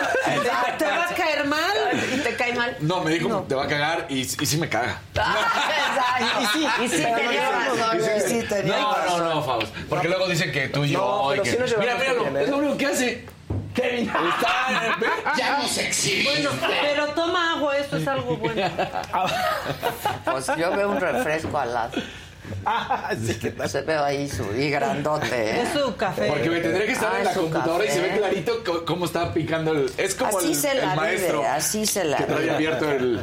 ¿Te va a caer mal? ¿Y te cae mal? No, me dijo, te va a cagar y, y sí me caga. Exacto. Y sí, y sí. Y sí tenía No, razón. no, no, Faust. Porque luego dicen que tú y yo. No, y pero que- sí nos mira, llevamos míralo, bien, ¿eh? es lo único que hace. Kevin. Está, ve, ya no se exige. Bueno, pero toma agua, esto es algo bueno. Pues yo veo un refresco al lado. Ah, sí, tal. Se veo ahí su y grandote. ¿eh? Es su café. Porque me tendría que estar Ah, en la es un computadora y se ve café. clarito co- cómo está picando el. Es como Así el, se el la maestro vive, así se la que trae vive. abierto el.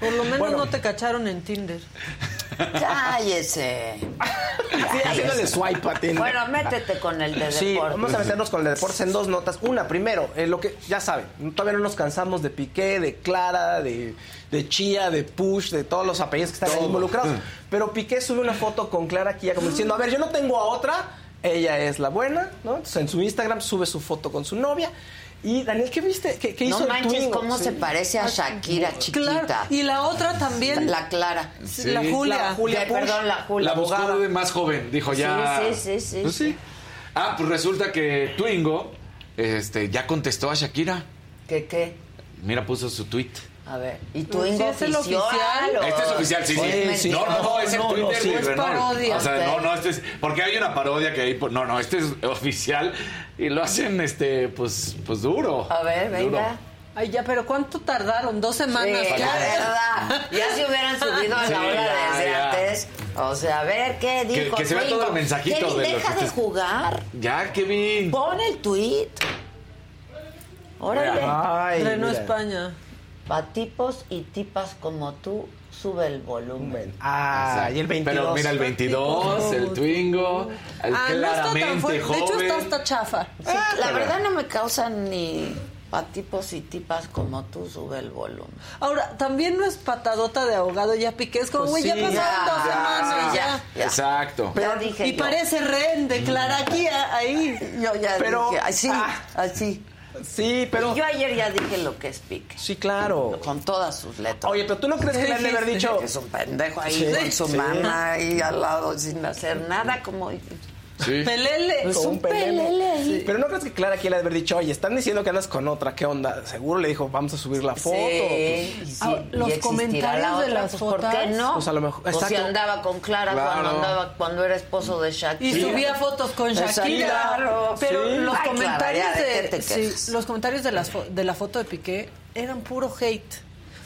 Por lo menos no te cacharon en Tinder. Cállese. Sí, haciéndole swipe a Tinder. Bueno, métete con el de Sí, deportes. vamos a meternos con el de deportes en dos notas. Una, primero, eh, lo que ya saben, todavía no nos cansamos de Piqué, de Clara, de, de Chía, de Push, de todos los apellidos que están ahí involucrados. Pero Piqué sube una foto con Clara aquí ya como diciendo, a ver, yo no tengo a otra, ella es la buena, ¿no? Entonces en su Instagram sube su foto con su novia. Y Daniel, ¿qué viste? ¿Qué, qué hizo No el manches, Twingo? cómo Sí. se parece a Shakira chiquita. Claro. Y la otra también. La Clara. Sí. La Julia. La Julia Push, perdón, la Julia. La buscó abogada. de más joven, dijo ya. Sí, sí, sí, Pues sí. Ah, pues resulta que Twingo este, ya contestó a Shakira. ¿Qué qué? Mira, puso su tweet. A ver, ¿y tu Sí, Ingo es el oficial? oficial. o- Este es oficial, sí, sí. es sí. No, no, no, es el no, no, Twitter sí. de Es Renault. parodia. O sea, no, no, este es. Porque hay una parodia que hay. por- No, no, este es oficial y lo hacen, este, pues, pues duro. A ver, Duro. venga. Ay, ya, pero ¿cuánto tardaron? Dos Sí, semanas. la ya. verdad. Ya se hubieran subido a Sí, la hora ya, desde ya. antes. O sea, a ver, ¿qué dijo? que se vea todo el mensajito Kevin, de deja de jugar. Ya, Kevin. Pon el tweet. Órale. Ay, mira. España. Pa' tipos y tipas como tú, sube el volumen. Ah, y el 22. Pero mira, el 22, el Twingo, el Ah, no está tan fuerte. De hecho, joven. está hasta chafa. Sí, la pero- verdad no me causan ni pa' tipos y tipas como tú, sube el volumen. Ahora, también no es patadota de ahogado, ya piqué. Es como, Pues güey, ya sí, pasaron ya, dos ya, semanas, ya. ya. Exacto. Pero dije Y yo. parece rehén, declara aquí, a- ahí. Yo ya Pero- dije, así, ah. así. Sí, pero... Yo ayer ya dije lo que es pique. Sí, claro. Con todas sus letras. Oye, pero tú no crees que le han de haber dicho... Es un pendejo ahí Sí. con su Sí. mamá ahí al lado sin hacer nada, como Sí. Pelele. Es un pelele ahí. Pero no crees que Clara aquí le ha de haber dicho, oye, están diciendo que andas con otra, ¿qué onda? Seguro le dijo, vamos a subir la foto. Sí, Pues, sí, Ah, y los comentarios la de otra, las pues, ¿Por qué fotos? no? Pues a lo mejor- O si andaba con Clara Claro. cuando andaba cuando era esposo de Shakira. Y subía fotos con. Shakira. Claro, Pero sí. los Ay, comentarios Clara, ¿de de, los comentarios de, las de la foto de Piqué eran puro hate.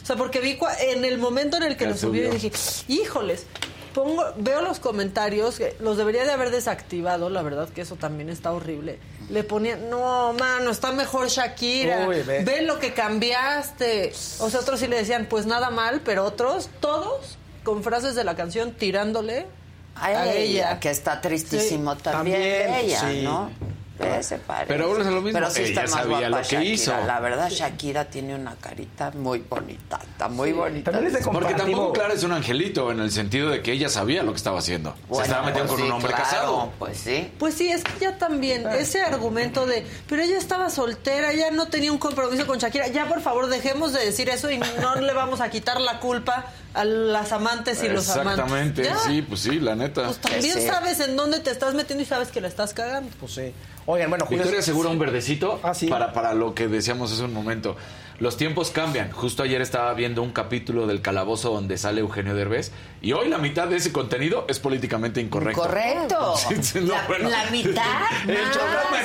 O sea, porque vi en el momento en el que lo subió y dije, híjoles, pongo, veo los comentarios, que los debería de haber desactivado, la verdad que eso también está horrible. Le ponían, no, mano, está mejor Shakira, Uy, ve. ve lo que cambiaste. O sea, otros sí le decían, pues nada mal, pero otros, todos, con frases de la canción tirándole A, a ella, ella. que está tristísimo Sí. también, También, ella, sí. ¿no? Pero se parece. Pero bueno, es lo mismo. Pero sí Ella más sabía guapa lo que Shakira. hizo. La verdad, Shakira tiene una carita muy bonita. Está muy bonita. También es de Porque tampoco Clara es un angelito en el sentido de que ella sabía lo que estaba haciendo. Bueno, Se estaba metiendo pues con un hombre claro, casado. Pues sí. Pues sí, es que ya también, ese argumento de, pero ella estaba soltera, ella no tenía un compromiso con Shakira, ya por favor dejemos de decir eso y no le vamos a quitar la culpa a las amantes y los amantes. Exactamente, sí, pues sí, la neta. Pues también Sí. sabes en dónde te estás metiendo y sabes que la estás cagando. Pues sí. Oigan, bueno, Julio... Victoria asegura un verdecito Ah, sí. para, para lo que decíamos hace un momento. Los tiempos cambian. Justo ayer estaba viendo un capítulo del calabozo donde sale Eugenio Derbez y hoy la mitad de ese contenido es políticamente incorrecto. Correcto. Sí, sí, no, la, bueno. la mitad. Entero.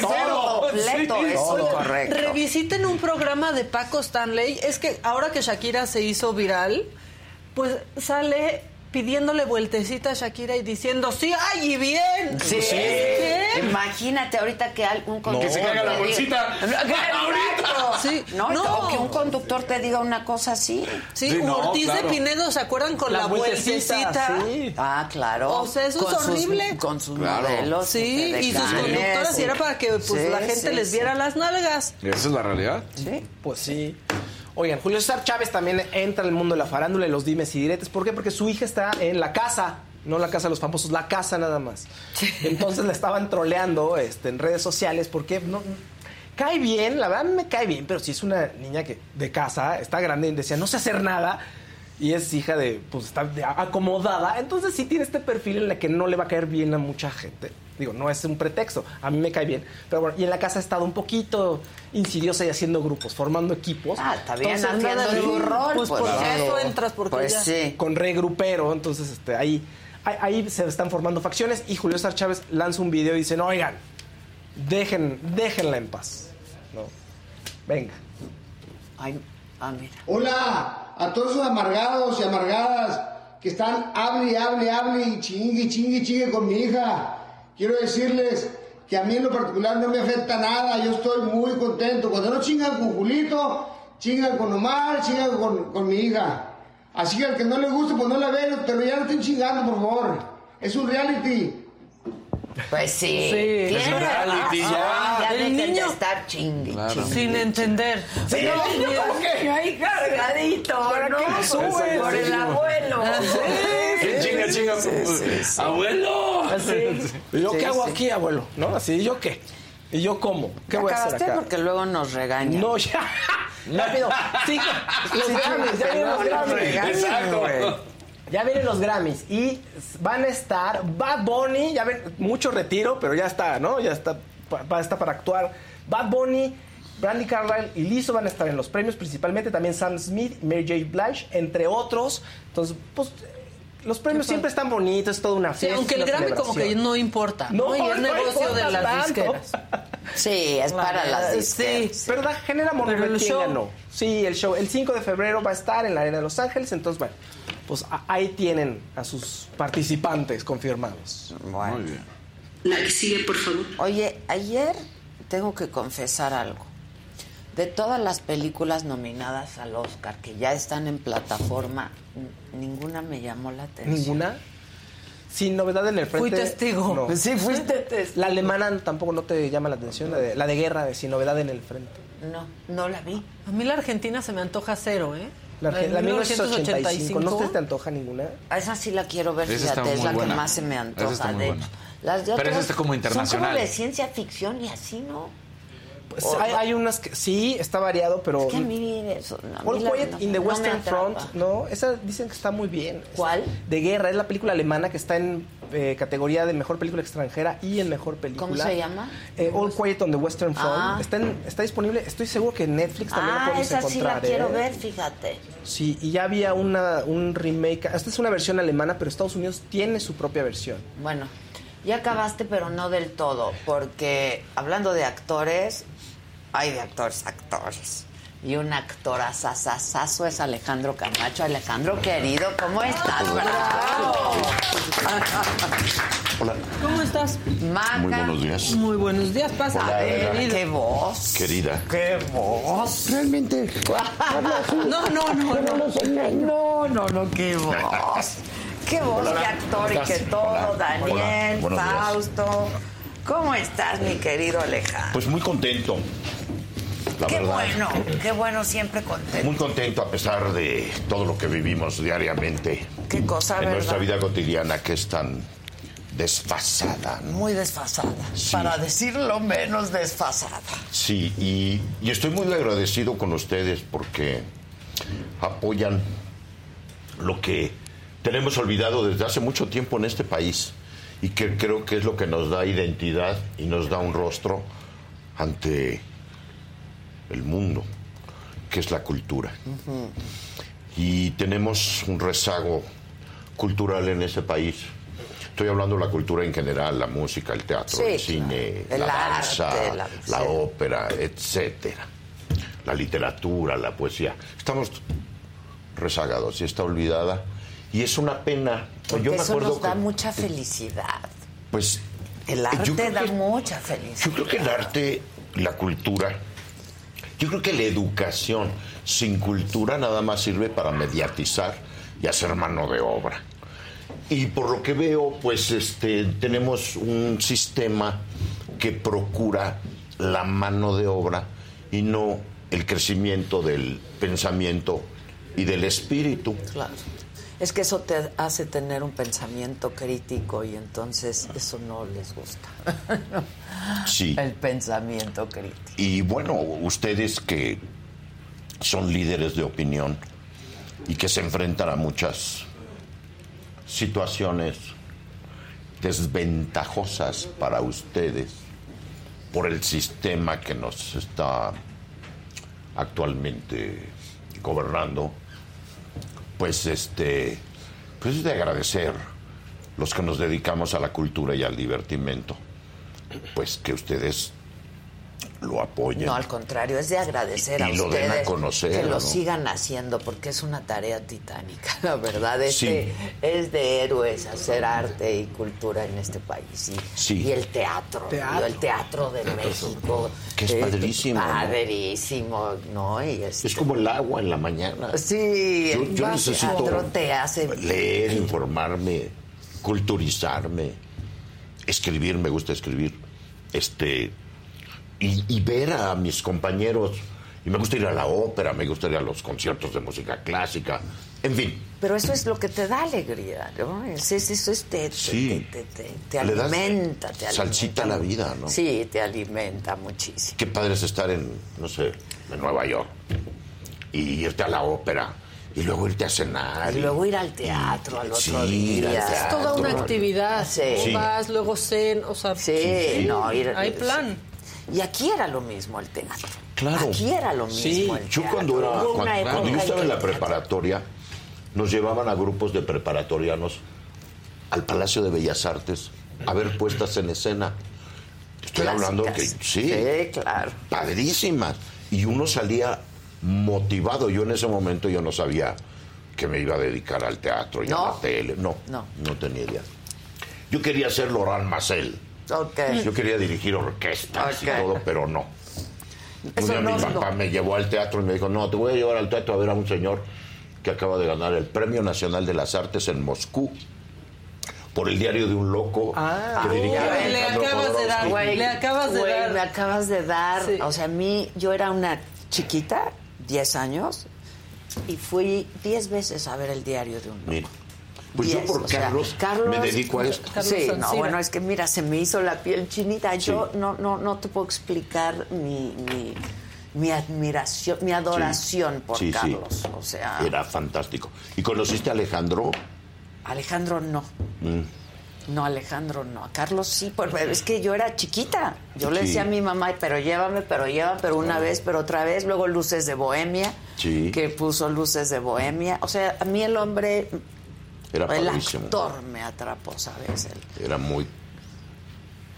todo completo Sí, es todo. incorrecto. Revisiten un programa de Paco Stanley. Es que ahora que Shakira se hizo viral, pues sale pidiéndole vueltecita a Shakira y diciendo, sí, ay, y bien. Sí. ¿Qué? Imagínate ahorita que algún conductor Que se caiga la te bolsita. diga- Exacto. Sí. No, No. o que un conductor te diga una cosa así. Sí, Sí, no, Ortiz claro. de Pinedo, ¿se acuerdan con la, vueltecita? Sí. Ah, claro. O sea, eso es Con sus- horrible. con sus Claro. modelos. Sí, y sus conductoras, y era para que pues Sí, la gente sí, les sí. viera las nalgas. Esa es la realidad. Sí. Pues sí. Oigan, Julio César Chávez también entra al mundo de la farándula y los dimes y diretes. ¿Por qué? Porque su hija está en la casa, no la casa de los famosos, la casa nada más. Entonces la estaban troleando este, en redes sociales porque no, cae bien, la verdad me cae bien, pero si es una niña que de casa, está grande y decía, no sé hacer nada. Y es hija de, pues está acomodada. Entonces sí tiene este perfil en el que no le va a caer bien a mucha gente. Digo, no es un pretexto. A mí me cae bien. Pero bueno, y en la casa ha estado un poquito insidiosa y haciendo grupos, formando equipos. Ah, está bien Entonces, anda de Pues pues, por claro. eso entras, porque Pues ya. sí. con regrupero, entonces este, ahí, ahí, ahí se están formando facciones y Julio César Chávez lanza un video y dice, no, oigan, dejen, déjenla en paz. ¿no? Venga. Ay, ah, mira. Hola a todos esos amargados y amargadas que están hable hable, hable y chingue, chingue, chingue con mi hija. Quiero decirles que a mí en lo particular no me afecta nada, yo estoy muy contento. Cuando no chingan con Julito, chingan con Omar, chingan con, con mi hija. Así que al que no le guste, pues no la ven, pero ya no estén chingando, por favor. Es un reality. Pues sí. Sí. Es un reality, ya. Ya El niño- estar chingue, Claro. chingue. Sin entender. Sí, el niño como que ahí cargadito, ¿no? subes? Por el abuelo. ¿Quién chinga, chinga? ¡Abuelo! ¿Y yo Sí, qué hago sí. aquí, abuelo? ¿No? Así, ¿y yo qué? ¿Y yo cómo? ¿Qué ¿Ya voy a hacer acá? Porque luego nos regañan. No, ya. Rápido. Sí, los Grammys, ya vienen los Grammys. Exacto. Ya vienen los Grammys y van a estar Bad Bunny, ya ven, mucho retiro, pero ya está, ¿no? Ya está, está para actuar. Bad Bunny, Brandy Carlile y Lizzo van a estar en los premios, principalmente también Sam Smith, Mary J. Blige, entre otros. Entonces, pues, los premios siempre están bonitos, es toda una Sí, fiesta. aunque el Grammy como que no importa. No, No, y es no negocio de las tanto. disqueras. Sí, es para las sí. disqueras. Pero da, genera ganó? Sí, el show. El 5 de febrero va a estar en la Arena de Los Ángeles. Entonces, bueno, pues a- ahí tienen a sus participantes confirmados. Bueno. Muy bien. La que sigue, por favor. Oye, ayer tengo que confesar algo. De todas las películas nominadas al Oscar que ya están en plataforma, ninguna me llamó la atención. ¿Ninguna? Sin novedad en el frente. Fui testigo. no. Sí, fuiste testigo. La alemana tampoco no te llama la atención, la de, la de guerra, de sin novedad en el frente. No, no la vi. A mí la Argentina se me antoja cero, ¿eh? La, la 1985. ¿No te, te antoja ninguna? A Esa sí la quiero ver, Esa está fíjate, es muy la buena. que más se me Esa antoja, está muy de buena. hecho. Las de Pero esa está como internacional. Son como de ciencia ficción y así, ¿no? Pues O- hay, hay unas que sí, está variado, pero. Es que a mí eso... a mí All la- Quiet no- in the no Western. Front, ¿no? Esa dicen que está muy bien. ¿Cuál? De guerra, es la película alemana que está en eh, categoría de mejor película extranjera y en mejor película. ¿Cómo se llama? Eh, All Quiet on the Western Front. Ah. Está, en- está disponible, estoy seguro que en Netflix también Ah, podemos esa sí la encontrar. quiero ¿eh? ver, fíjate. Sí, y ya había una, un remake. Esta es una versión alemana, pero Estados Unidos tiene su propia versión. Bueno, ya acabaste, pero no del todo, porque hablando de actores, hay de actores, actores. Y un actor asasasazo es Alejandro Camacho. Alejandro, querido, ¿cómo estás? ¡Bravo! Hola, ¿Cómo estás? Maca. muy buenos días. Muy buenos días, pasa. Hola, Adela. ¡Qué voz! Querida. ¡Qué voz! Realmente. No, no, no, no. No, no, no, qué voz. Qué voz de actor y ¿Cómo que estás? todo, Hola. Daniel, Hola. Días. ¿Cómo estás, mi querido Alejandro? Pues muy contento. La qué verdad. bueno, qué bueno, siempre contento. Muy contento a pesar de todo lo que vivimos diariamente Qué cosa, en ¿verdad? nuestra vida cotidiana que es tan desfasada. ¿no? Muy desfasada, Sí. para decirlo menos desfasada. Sí, y, y estoy muy agradecido con ustedes porque apoyan lo que tenemos olvidado desde hace mucho tiempo en este país y que creo que es lo que nos da identidad y nos da un rostro ante el mundo, que es la cultura. Y tenemos un rezago cultural en ese país. Estoy hablando de la cultura en general, la música, el teatro, Sí, el cine, claro. El la arte, danza, la- la, sí. ópera, etcétera. La literatura, la poesía. Estamos rezagados y está olvidada. Y es una pena. Porque yo me eso acuerdo nos da que, mucha felicidad. pues, El arte da que- mucha felicidad. yo creo que el arte, la cultura, yo creo que la educación sin cultura nada más sirve para mediatizar y hacer mano de obra. Y por lo que veo, pues este, tenemos un sistema que procura la mano de obra y no el crecimiento del pensamiento y del espíritu. Claro. Es que eso te hace tener un pensamiento crítico y entonces eso no les gusta. Sí. El pensamiento crítico. Y bueno, ustedes que son líderes de opinión y que se enfrentan a muchas situaciones desventajosas para ustedes por el sistema que nos está actualmente gobernando, pues este, pues es de agradecer los que nos dedicamos a la cultura y al divertimento, pues que ustedes lo apoyen. No, al contrario, es de agradecer a Y lo den a ustedes conocer, que lo ¿no? sigan haciendo porque es una tarea titánica, la verdad. Es, Sí. de, es de héroes hacer arte y cultura en este país. Y, Sí. y el teatro, Teatro. y el teatro de México. Que es eh, padrísimo, ¿no? Padrísimo, ¿no? Y este- Es como el agua en la mañana. Sí, Yo, necesito teatro te hace leer, informarme, culturizarme, escribir, me gusta escribir, este, y, y ver a mis compañeros. Y me gusta ir a la ópera, me gusta ir a los conciertos de música clásica, en fin. Pero eso es lo que te da alegría, ¿no? Es, es- eso es te, te- Sí. te, te- te alimenta, te salsita alimenta la vida, ¿no? Sí, te alimenta muchísimo. Qué padre es estar en, no sé, en Nueva York y irte a la ópera y luego irte a cenar. Y luego ir al teatro al otro Sí, ir día. al Es toda una teatro. actividad. Sí. Sí. Vas, luego cen, o sea, Sí, no, ir- hay plan. Y aquí era lo mismo el teatro. Claro. Aquí era lo mismo Sí, el yo cuando era cuando, cuando yo estaba en la preparatoria, nos llevaban a grupos de preparatorianos al Palacio de Bellas Artes a ver puestas en escena. Estoy hablando que sí, Sí, claro. padrísimas. Y uno salía motivado. Yo en ese momento yo no sabía que me iba a dedicar al teatro y No. a la tele. No, No. no, tenía idea. Yo quería ser Laurent Marcel. Ok. Yo quería dirigir orquestas y todo, pero no. Un Eso día no, mi papá no. me llevó al teatro y me dijo, no, te voy a llevar al teatro a ver a un señor que acaba de ganar el Premio Nacional de las Artes en Moscú por el diario de un loco Ah, que dirigía le acabas de dar. Le acabas de dar. Me acabas de dar. Sí. O sea, a mí, yo era una chiquita, 10 años, y fui 10 veces a ver el diario de un loco. Mira, Pues yo por sea, Carlos, me dedico a esto. Carlos sí, no, bueno, es que mira, se me hizo la piel chinita. Yo Sí. no, no, no te puedo explicar mi, mi, mi admiración, mi adoración por Sí, sí. Carlos. O sea, Era fantástico. ¿Y conociste a Alejandro? Alejandro no. Mm. No, Alejandro no. A Carlos sí, porque es que yo era chiquita. Yo le Sí. decía a mi mamá, pero llévame, pero llévame, pero una vez, pero otra vez. Luego Luces de Bohemia, Sí. que puso Luces de Bohemia. O sea, a mí el hombre, Era el padrísimo. actor me atrapó, ¿sabes? El- Era muy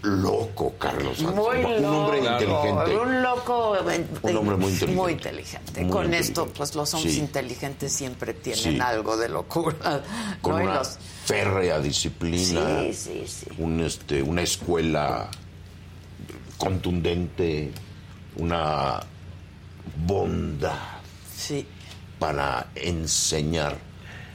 loco, Carlos. Santos. Muy un hombre inteligente. Un loco. eh, Un hombre muy inteligente. Muy inteligente. Muy Con inteligente. esto, pues los hombres Sí. inteligentes siempre tienen Sí. algo de locura. con una los- férrea disciplina, Sí, sí, sí. Un, este, una escuela contundente, una bondad Sí. para enseñar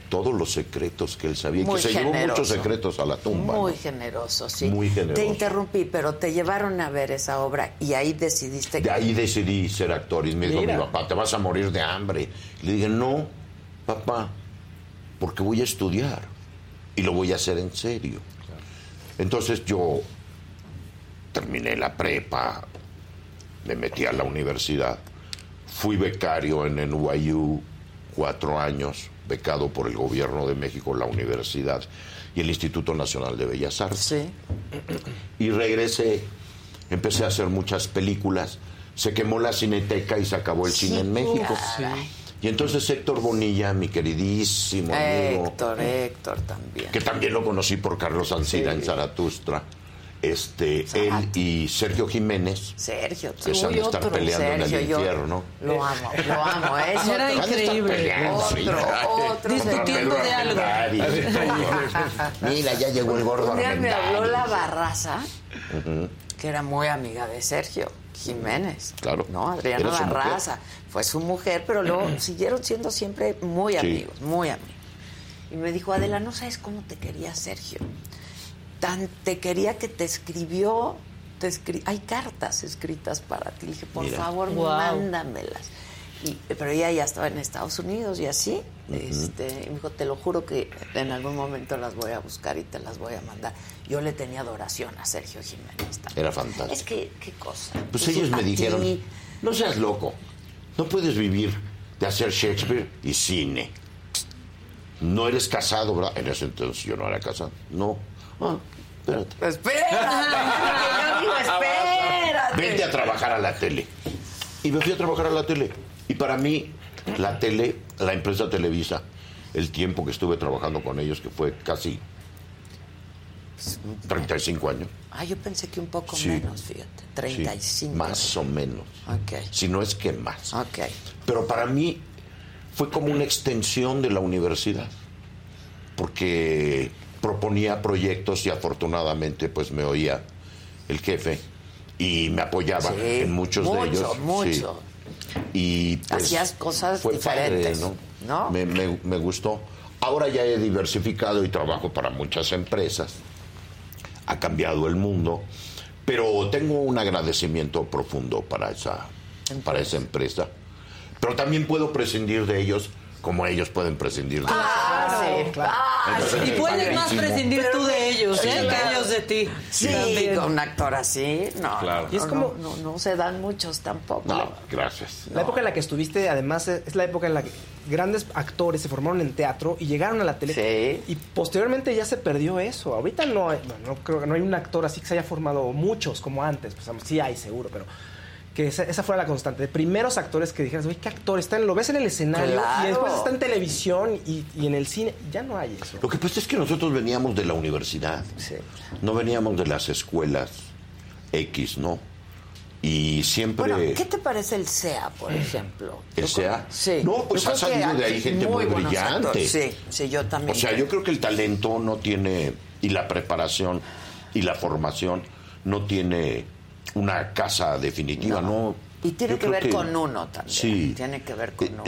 todos los secretos que él sabía, y Muy que se llevó muchos secretos a la tumba. Muy ¿no? generoso, sí. Muy generoso. Te interrumpí, pero te llevaron a ver esa obra y ahí decidiste De ahí decidí ser actor y me dijo mi papá, te vas a morir de hambre. Le dije, no, papá, porque voy a estudiar y lo voy a hacer en serio. Entonces yo terminé la prepa, me metí a la universidad, fui becario en NYU cuatro años, becado por el gobierno de México, la universidad y el Instituto Nacional de Bellas Artes. Sí. Y regresé, empecé a hacer muchas películas, se quemó la cineteca y se acabó el cine en México. caray. Y entonces Héctor Bonilla, mi queridísimo amigo, Héctor, Héctor también. que también lo conocí por Carlos Ancira en Zaratustra, este, él y Sergio Jiménez, Sergio, que se han de estar otro peleando en Sergio, el yo infierno. Lo amo, lo amo. Es Era otro- Han de estar increíble. Otro, otro Discutiendo de algo. Mira, ya llegó el gordo Un día me habló la. Barraza, que era muy amiga de Sergio Jiménez. Claro. No, Adriana Era mujer. Barraza. Fue su mujer, pero luego siguieron siendo siempre muy Sí. amigos, muy amigos. Y me dijo, Adela, no sabes cómo te quería Sergio. Tan te quería que te escribió te escri- hay cartas escritas para ti. Le dije, por Mira. favor, Wow. mándamelas. Y, pero ella ya estaba en Estados Unidos y así. este, y me dijo, te lo juro que en algún momento las voy a buscar y te las voy a mandar. Yo le tenía adoración a Sergio Jiménez también. Era fantástico. Es que, qué cosa. Pues Y ellos me ti, dijeron, no seas loco, no puedes vivir de hacer Shakespeare y cine. No eres casado, ¿verdad? En ese entonces yo no era casado. No. Ah, espérate. Espérate, yo digo, espérate. Vente a trabajar a la tele. Y me fui a trabajar a la tele. Y para mí, la tele, la empresa Televisa, el tiempo que estuve trabajando con ellos, que fue casi 35 años. Ah, yo pensé que un poco Sí. menos, fíjate. Sí, 35. más o menos. Ok. Si no es que más. Ok. Pero para mí fue como una extensión de la universidad, porque proponía proyectos y afortunadamente pues me oía el jefe y me apoyaba Sí, en muchos mucho, de ellos. mucho. Sí. Y pues, Hacías cosas fue padre, diferentes, ¿no? ¿no? Me, me- me gustó. Ahora ya he diversificado y trabajo para muchas empresas. Ha cambiado el mundo, pero tengo un agradecimiento profundo para esa, para esa empresa. Pero también puedo prescindir de ellos como ellos pueden prescindir de Ah, sí, claro. Entonces, Y puedes más prescindir tú de ellos, ¿eh? Claro. Que ellos de ti. Sí, También. con un actor así, no. Claro. no, Y es no, como- no, no se dan muchos tampoco. No, gracias. La época en la que estuviste, además, es la época en la que grandes actores se formaron en teatro y llegaron a la tele. Sí. Y posteriormente ya se perdió eso. Ahorita no hay, bueno, no creo que no hay un actor así que se haya formado muchos como antes. Pues sí hay, seguro, pero que esa, esa fuera la constante. De primeros actores que dijeras, oye, ¿qué actor? Está en- lo ves en el escenario Claro. y después está en televisión y, y en el cine. Ya no hay eso. Lo que pasa es que nosotros veníamos de la universidad, Sí. no veníamos de las escuelas X, ¿no? Y siempre... Bueno, ¿qué te parece el SEA, por ejemplo? ¿El SEA? Sí. No, pues ha salido de ahí gente muy brillante. Sí, sí, yo también. O sea, yo creo que el talento no tiene, y la preparación y la formación no tiene una casa definitiva, ¿no? Y tiene Yo que ver con uno también. Sí. Tiene que ver con uno.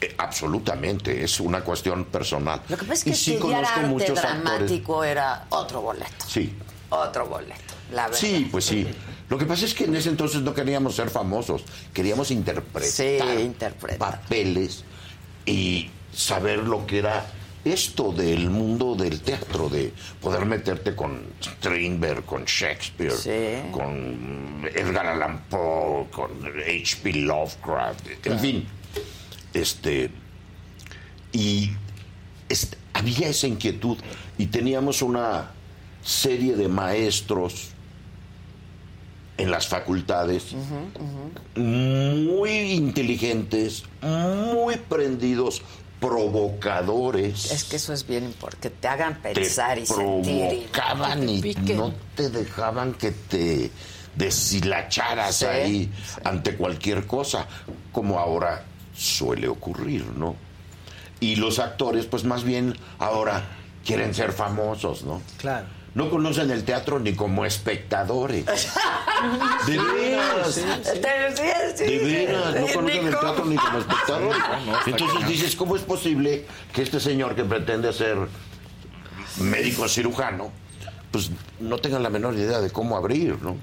Eh, absolutamente, es una cuestión personal. Lo que pasa es que y sí estudiar arte actores. dramático era otro boleto. Sí, Otro boleto, la verdad. sí, pues sí. Lo que pasa es que en ese entonces no queríamos ser famosos, queríamos interpretar, Sí, interpretar. papeles y saber lo que era esto del mundo del teatro, de poder meterte con Strindberg, con Shakespeare, Sí. con Edgar Allan Poe, con H.P. Lovecraft, en fin. Este, y había esa inquietud y teníamos una serie de maestros en las facultades muy inteligentes, muy prendidos, provocadores. Es que eso es bien importante, que te hagan te pensar y sentir. y provocaban no y te piquen. no te dejaban que te deshilacharas Sí, ahí ante cualquier cosa, como ahora suele ocurrir, ¿no? Y los actores, pues más bien ahora quieren ser famosos, ¿no? Claro. No conocen el teatro ni como espectadores. De veras. Te- sí, sí, De veras, no conocen el teatro ni como espectadores. Entonces dices, ¿cómo es posible que este señor que pretende ser médico cirujano, pues no tenga la menor idea de cómo abrir, ¿no?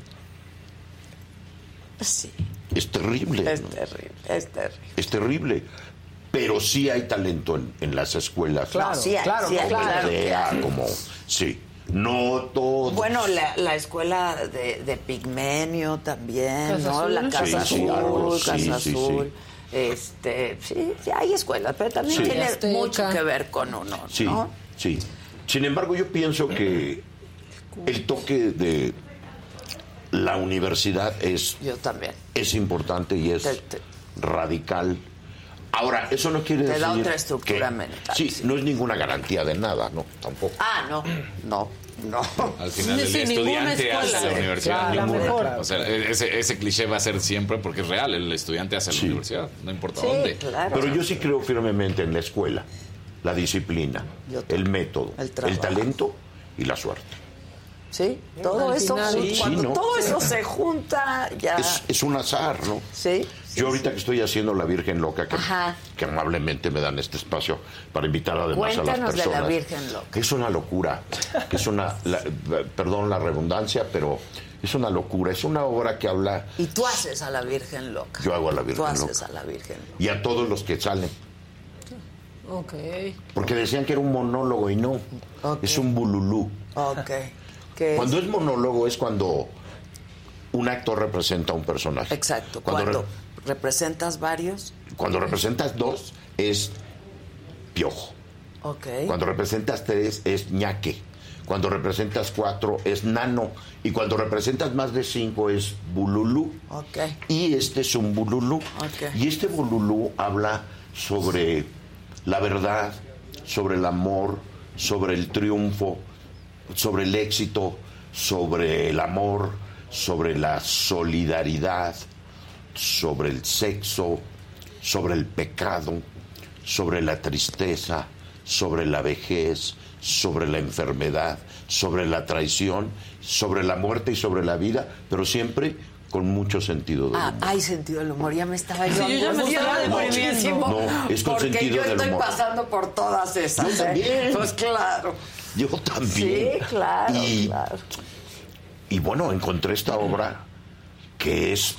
Sí, Es terrible. es ¿no? terrible, es terrible. Es terrible. Pero sí hay talento en, en las escuelas. Claro, sí hay, claro, sí hay, como claro idea, como sí. No todo. Bueno, la, la escuela de, de Pigmenio también, Casa ¿no? Azul. La Casa Sí, sí, Azul, sí, Casa sí, Azul. Este, sí, sí, hay escuelas, pero también Sí. tiene Azteca. mucho que ver con uno, Sí, ¿no? sí. Sin embargo, yo pienso que el toque de la universidad es, Yo también. es importante y es Te- te- radical. Ahora, eso no quiere Te decir. da otra estructura que- mental, Sí, sí. no es ninguna garantía de nada, ¿no? Tampoco. Ah, no, no, no. Al final el Sí, estudiante hace la universidad. Claro, ninguna. mejor. O sea, ese, ese cliché va a ser siempre porque es real. El estudiante hace la Sí. universidad, no importa Sí, dónde. claro. Pero yo sí creo firmemente en la escuela, la disciplina, el método, El talento y la suerte. Sí, todo Al eso, final- jun- Sí, cuando ¿no? todo eso se junta, ya. Es, es un azar, ¿no? Sí, Yo ahorita que estoy haciendo La Virgen Loca, que, Ajá. que amablemente me dan este espacio para invitar además a las Cuéntanos de la personas. Virgen Loca. Que es una locura, que es una, la- perdón la redundancia, pero es una locura. Es una obra que habla, Y tú haces a la Virgen loca. yo hago a la Virgen Tú haces Loca. a la Virgen loca. Y a todos los que salen. Ok. Porque decían que era un monólogo y no, es un bululú. Ok. Cuando es monólogo es cuando un actor representa a un personaje. Exacto. Cuando, representas varios. cuando representas dos es piojo. Ok. Cuando representas tres es ñaque. Cuando representas cuatro es nano. Y cuando representas más de cinco es bululú. Ok. Y este es un bululú. Ok. Y este bululú habla sobre la verdad, sobre el amor, sobre el triunfo, sobre el éxito, sobre el amor, sobre la solidaridad, sobre el sexo, sobre el pecado, sobre la tristeza, sobre la vejez, sobre la enfermedad, sobre la traición, sobre la muerte y sobre la vida, pero siempre con mucho sentido del Ah, humor. hay sentido del humor. Ya me estaba yo Sí, yo ya me estaba deprimiendo. muchísimo. No, es con porque sentido yo del estoy humor. pasando por todas esas. Yo ¿eh? también. Pues claro. Yo también. Sí, claro, y, claro. y bueno, encontré esta obra que es...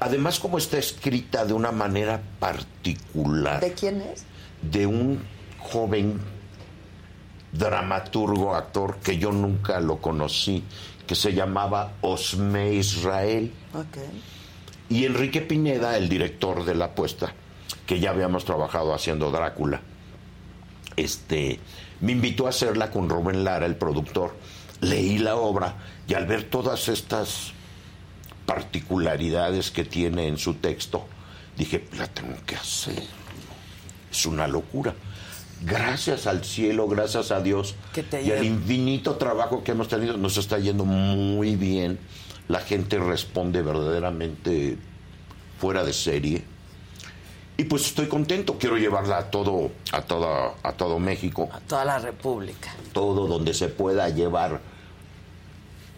Además, como está escrita de una manera particular, ¿De quién es? de un joven dramaturgo, actor, que yo nunca lo conocí, que se llamaba Osme Israel. Ok. Y Enrique Pineda, el director de la apuesta, que ya habíamos trabajado haciendo Drácula, este, me invitó a hacerla con Rubén Lara, el productor. Leí la obra y al ver todas estas particularidades que tiene en su texto, dije, la tengo que hacer. Es una locura. Gracias al cielo, gracias a Dios y al infinito trabajo que hemos tenido, nos está yendo muy bien. La gente responde verdaderamente fuera de serie. Y pues estoy contento, quiero llevarla a todo, a toda, a todo México, A toda la República. todo donde se pueda llevar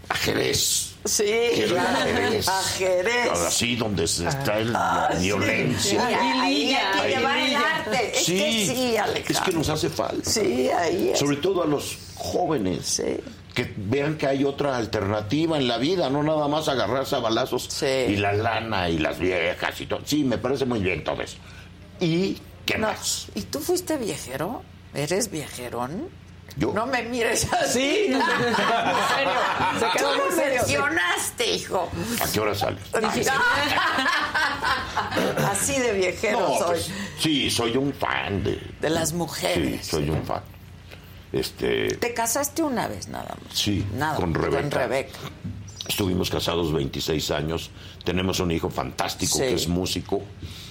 a Jerez. Sí, a claro. Jerez. A Jerez. Así donde se está el- Ah, la sí. violencia. Sí, ahí hay que Ahí. llevar el arte. Es Sí, que sí, Alejandro. es que nos hace falta. Sí, ahí es. Sobre todo a los jóvenes. Que vean que hay otra alternativa en la vida, no nada más agarrarse a balazos y la lana y las viejas y todo. Sí, me parece muy bien todo eso. ¿Y qué más? ¿Y tú fuiste viajero? ¿Eres viejerón? Yo. No me mires así. Sí. en serio. Se quedó Tú mencionaste, hijo. ¿A qué hora sales? Así de viejero No, soy. pues, sí, soy un fan de... De las mujeres. Sí, soy un fan. Este, Te casaste una vez nada más. sí, Nada, con con Rebeca. Estuvimos casados 26 años. Tenemos un hijo fantástico Sí. que es músico.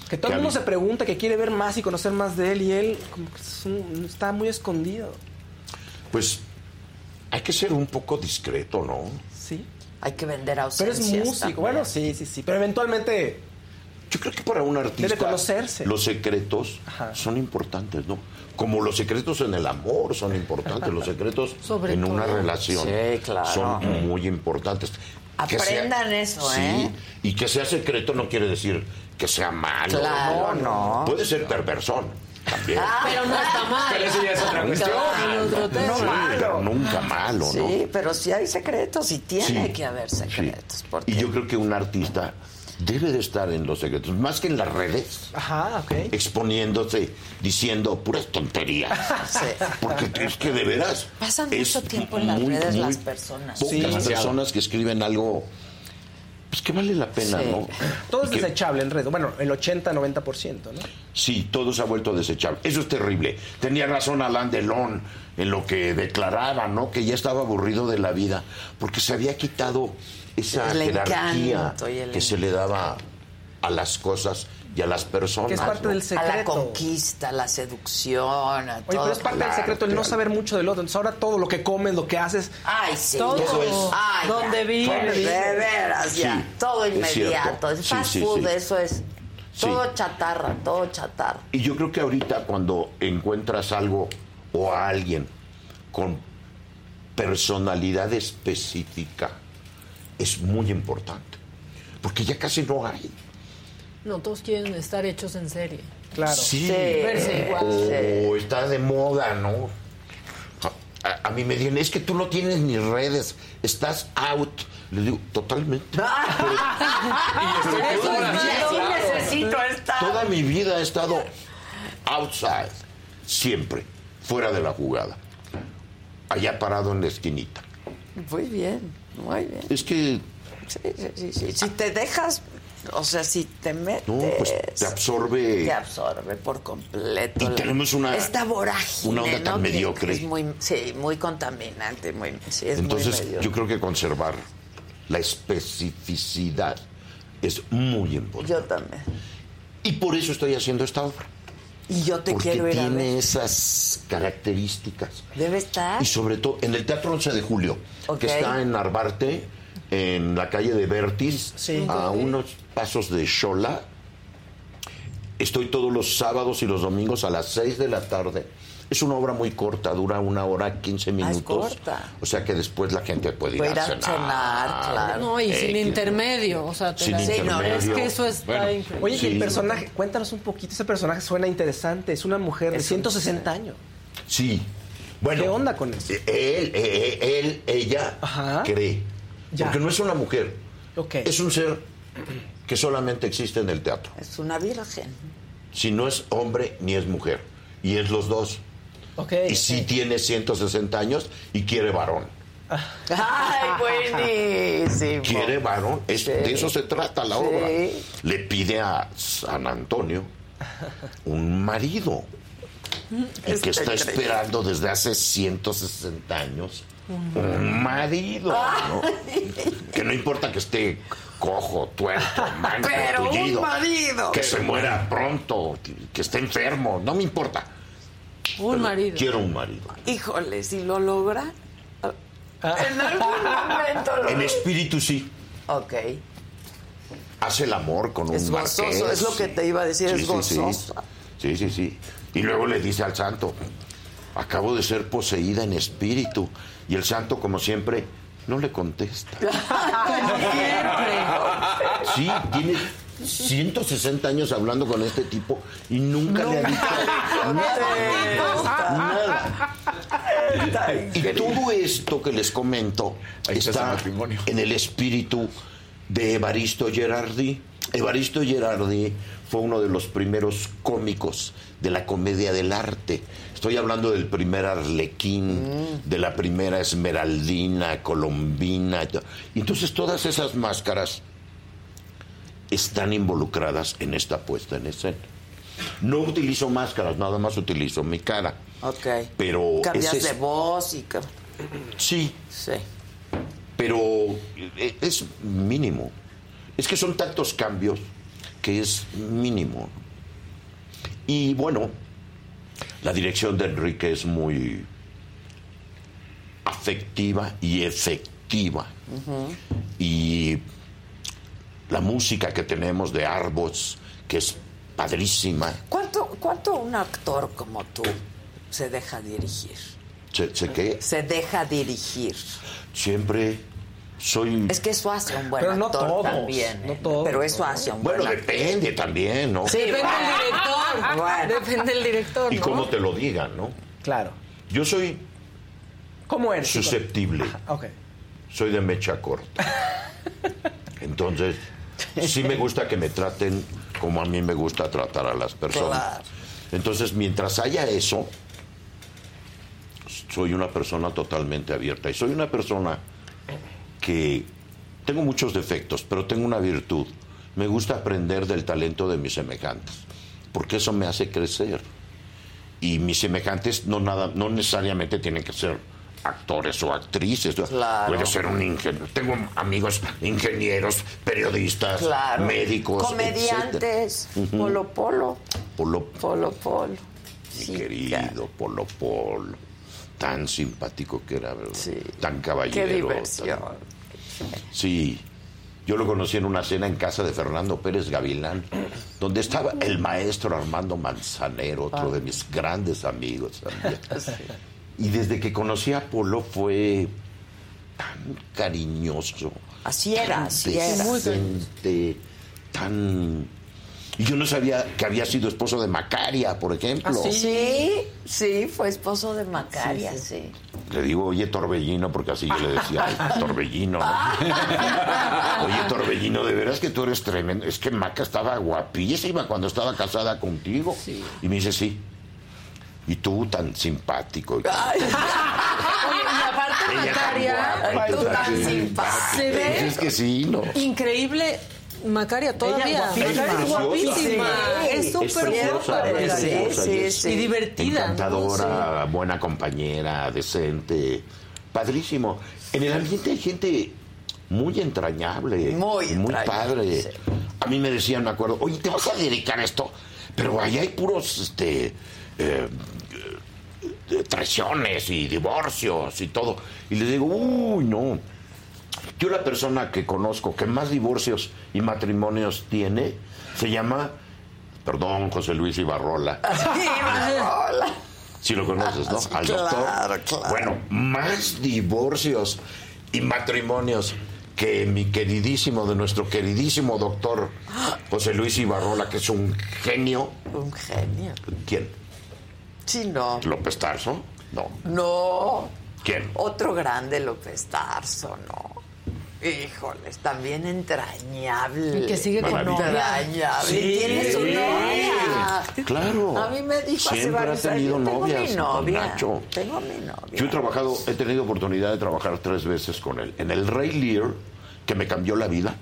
Que todo el mundo se pregunta, que quiere ver más y conocer más de él y él como que es un- está muy escondido. Pues hay que ser un poco discreto, ¿no? Sí. Hay que vender Pero ausencias. es músico. Bueno, sí, sí, sí. Pero eventualmente Yo creo que para un artista Debe conocerse. los secretos son importantes, ¿no? Como los secretos en el amor son importantes, los secretos Sobre en una relación Sí, claro. son muy importantes. Que sea- Aprendan eso, sí, ¿eh? y que sea secreto no quiere decir que sea malo. Claro, no. Puede ser perversón también. Pero no está mal. Pero eso ya es otra cuestión. Sí, malo. pero nunca malo, ¿no? Sí, pero sí hay secretos y tiene Sí, que haber sí. secretos. porque- Y yo creo que un artista debe de estar en los secretos, más que en las redes, Ajá, ok. exponiéndose, diciendo puras tonterías. Sí. Porque es que de veras. Pasan es mucho tiempo en las muy, redes muy las personas. Pocas Sí, personas que escriben algo pues que vale la pena, Sí. ¿no? Todo es que- desechable en red. Bueno, el 80-90%, ¿no? Sí, todo se ha vuelto desechable. Eso es terrible. Tenía razón Alain Delon en lo que declaraba, ¿no? Que ya estaba aburrido de la vida, porque se había quitado esa El jerarquía que se le daba a las cosas y a las personas. Que es parte ¿no? del A la secreto. conquista, a la seducción, a Oye, todo. pero es parte del secreto el no saber mucho del otro. Entonces ahora todo lo que comes, lo que haces. Ay, sí. Todo. Eso es. Ay, Donde ya. vive. De veras, ya. Sí, todo es inmediato. Es fast sí, food, sí. eso es. Sí. Todo chatarra, todo chatarra. Y yo creo que ahorita cuando encuentras algo o a alguien con personalidad específica, es muy importante. porque ya casi no hay. No, todos quieren estar hechos en serie. Claro. Sí. Verse igual. O está de moda, ¿no? A, a- a mí me dicen, es que tú no tienes ni redes, estás out. Le digo, totalmente. Eso toda mi sí, vida, sí necesito estar. Toda mi vida he estado outside, siempre, fuera de la jugada. Allá parado en la esquinita. Muy bien, muy bien. Es que, Sí, sí, sí, sí. Si te dejas, o sea, si te metes. no, pues te absorbe. Te absorbe por completo. Y la- tenemos una- Esta vorágine. una onda tan mediocre. Es muy, sí, muy contaminante. Muy, sí, es Entonces, muy yo creo que conservar la especificidad es muy importante. Yo también. Y por eso estoy haciendo esta obra. Y yo te porque quiero ir a tiene ver. esas características. Debe estar. Y sobre todo en el Teatro 11 de Julio, que está en Narvarte, en la calle de Vertis, a unos pasos de Xola. Estoy todos los sábados y los domingos a las 6 de la tarde. Es una obra muy corta, dura una hora 15 Ah, es minutos. corta. O sea que después la gente puede ir, Puede ir a a cenar. cenar, claro. No, y Eh, sin que- intermedio. O sea, te Sin la- Sí, no, Es intermedio. que eso está Bueno, increíble. Oye, y Sí. el personaje, cuéntanos un poquito. Ese personaje suena interesante. Es una mujer de Es un 160 años. Sí. Bueno, ¿Qué onda con eso? Él, eh, él, ella Ajá. cree. Ya. Porque no es una mujer. Es un ser que solamente existe en el teatro. Es una virgen. Si no es hombre ni es mujer. Y es los dos. Y sí tiene 160 años y quiere varón. Ay, buenísimo. Quiere varón. Es- Sí. De eso se trata la Sí. obra. Le pide a San Antonio un marido. El que está increíble. esperando desde hace 160 años un marido. ¿no? Que no importa que esté cojo, tuerto, manco, Pero un marido. Que se muera pronto, que, que esté enfermo, no me importa. Un marido. Quiero un marido. Híjole, si lo logra. Ah. En algún momento lo En espíritu sí. Ok. Hace el amor con un Es gozoso, marqués. es lo que te iba a decir, es sí, gozoso. Sí, sí, sí. Y luego le dice al santo, acabo de ser poseída en espíritu. Y el santo, como siempre, no le contesta. Sí, tiene 160 años hablando con este tipo y nunca le ha dicho nada. Nada. Y todo esto que les comento Ahí está en el espíritu de Evaristo Gerardi. Evaristo Gerardi fue uno de los primeros cómicos de la comedia del arte. Estoy hablando del primer Arlequín, de la primera Esmeraldina, Colombina. y to- y entonces todas esas máscaras están involucradas en esta puesta en escena. No utilizo máscaras, nada más utilizo mi cara. Ok. Pero Cambias ese de voz y. Sí, Sí. pero eh, es mínimo. Es que son tantos cambios que es mínimo. Y bueno, la dirección de Enrique es muy afectiva y efectiva. Y la música que tenemos de Arbos, que es padrísima, ¿Cuánto, ¿Cuánto un actor como tú se deja dirigir? sé que Se deja dirigir. siempre soy... Es que eso hace un buen Pero no actor todos, también. no ¿eh? todos, Pero eso hace un Bueno, buen actor. depende también, ¿no? Sí, Depende bueno. del director. Bueno. Depende del director, Y ¿no? cómo te lo digan, ¿no? Claro. Yo soy ¿Cómo eres? susceptible, Ok. soy de mecha corta. Entonces, sí me gusta que me traten como a mí me gusta tratar a las personas. Claro. Entonces, mientras haya eso, soy una persona totalmente abierta. Y soy una persona que tengo muchos defectos, pero tengo una virtud. Me gusta aprender del talento de mis semejantes, porque eso me hace crecer. Y mis semejantes no, nada, no necesariamente tienen que ser actores o actrices. Claro. Puedo ser un ingeniero. Tengo amigos ingenieros, periodistas, Claro. médicos, Comediantes. etcétera. Polo Polo. Polo, Polo Polo. mi Sí, querido Polo Polo. Tan simpático que era, ¿verdad? Sí. Tan Qué caballero. diversión. Sí. Yo lo conocí en una cena en casa de Fernando Pérez Gavilán, donde estaba el maestro Armando Manzanero, otro de mis grandes amigos también. Y desde que conocí a Polo fue tan cariñoso, Así era, tan así era. decente, tan... Y yo no sabía que había sido esposo de Macaria, por ejemplo. ¿Ah, sí? sí, fue esposo de Macaria, sí. Le digo, oye, Torbellino, porque así yo le decía, "Ay, Torbellino. ¿no? oye, Torbellino, de veras que tú eres tremendo. Es que Maca estaba guapísima cuando estaba casada contigo. Y me dice, sí. Y tú tan simpático. Y Ella tan Macaria, guapa y tú tan tan simpática. Se ve Es que sí, ¿no? increíble Macaria todavía. guapísima. Macaria es guapísima. Sí. Es súper guapa. es sí, y es sí. Y divertida. Encantadora, buena compañera, decente, padrísimo. En el ambiente hay gente muy entrañable, Muy entrañable, padre. sí. A mí me decían, me acuerdo, oye, ¿te vas a dedicar a esto? Pero allá hay puros, este, eh, eh, traiciones y divorcios y todo. Y les digo, uy, no. Yo la persona que conozco que más divorcios y matrimonios tiene se llama, perdón, José Luis Ibarrola. Hola. Si lo conoces, ¿no? Sí, Al claro, doctor. claro. Bueno, más divorcios y matrimonios que mi queridísimo, de nuestro queridísimo doctor José Luis Ibarrola, que es un genio. Un genio. ¿Quién? Sí, no. ¿López Tarso? No. No. ¿Quién? Otro grande López Tarso, no. Híjoles, también entrañable. Y que sigue con novia. Entrañable. Sí. Tiene su novia. Claro. A mí me dijo hace Siempre ha varios tenido años, tengo novias mi novia. Nacho. Tengo mi novia. Yo he trabajado, he tenido oportunidad de trabajar tres veces con él. En el Rey Lear, que me cambió la vida.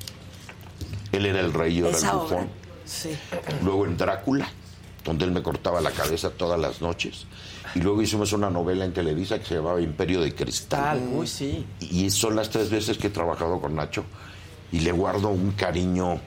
Él era el rey, yo era el bufón. Sí. Luego en Drácula, donde él me cortaba la cabeza todas las noches. Y luego hicimos una novela en Televisa que se llamaba Imperio de Cristal. Tal, uy, sí. Y son las tres veces que he trabajado con Nacho. Y le guardo un cariño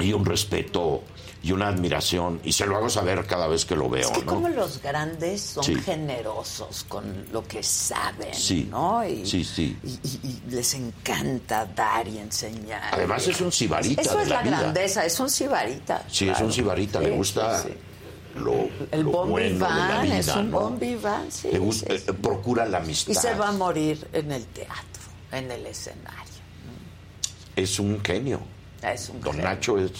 y un respeto y una admiración. Y se lo hago saber cada vez que lo veo, Es que ¿no? como los grandes son Sí. generosos con lo que saben, Sí, ¿no? Y, sí, sí. Y, y- y les encanta dar y enseñar. Además es un sibarita Eso de es la la, vida. grandeza, es un sibarita. Sí, es un sibarita, Sí, le gusta. Lo, El lo bon bueno de la vivant, vida, es un ¿no? bon vivant, sí. Le gusta, sí, sí. procura la amistad. Y se va a morir en el teatro, en el escenario. Es un genio. Es un Don genio. Nacho es,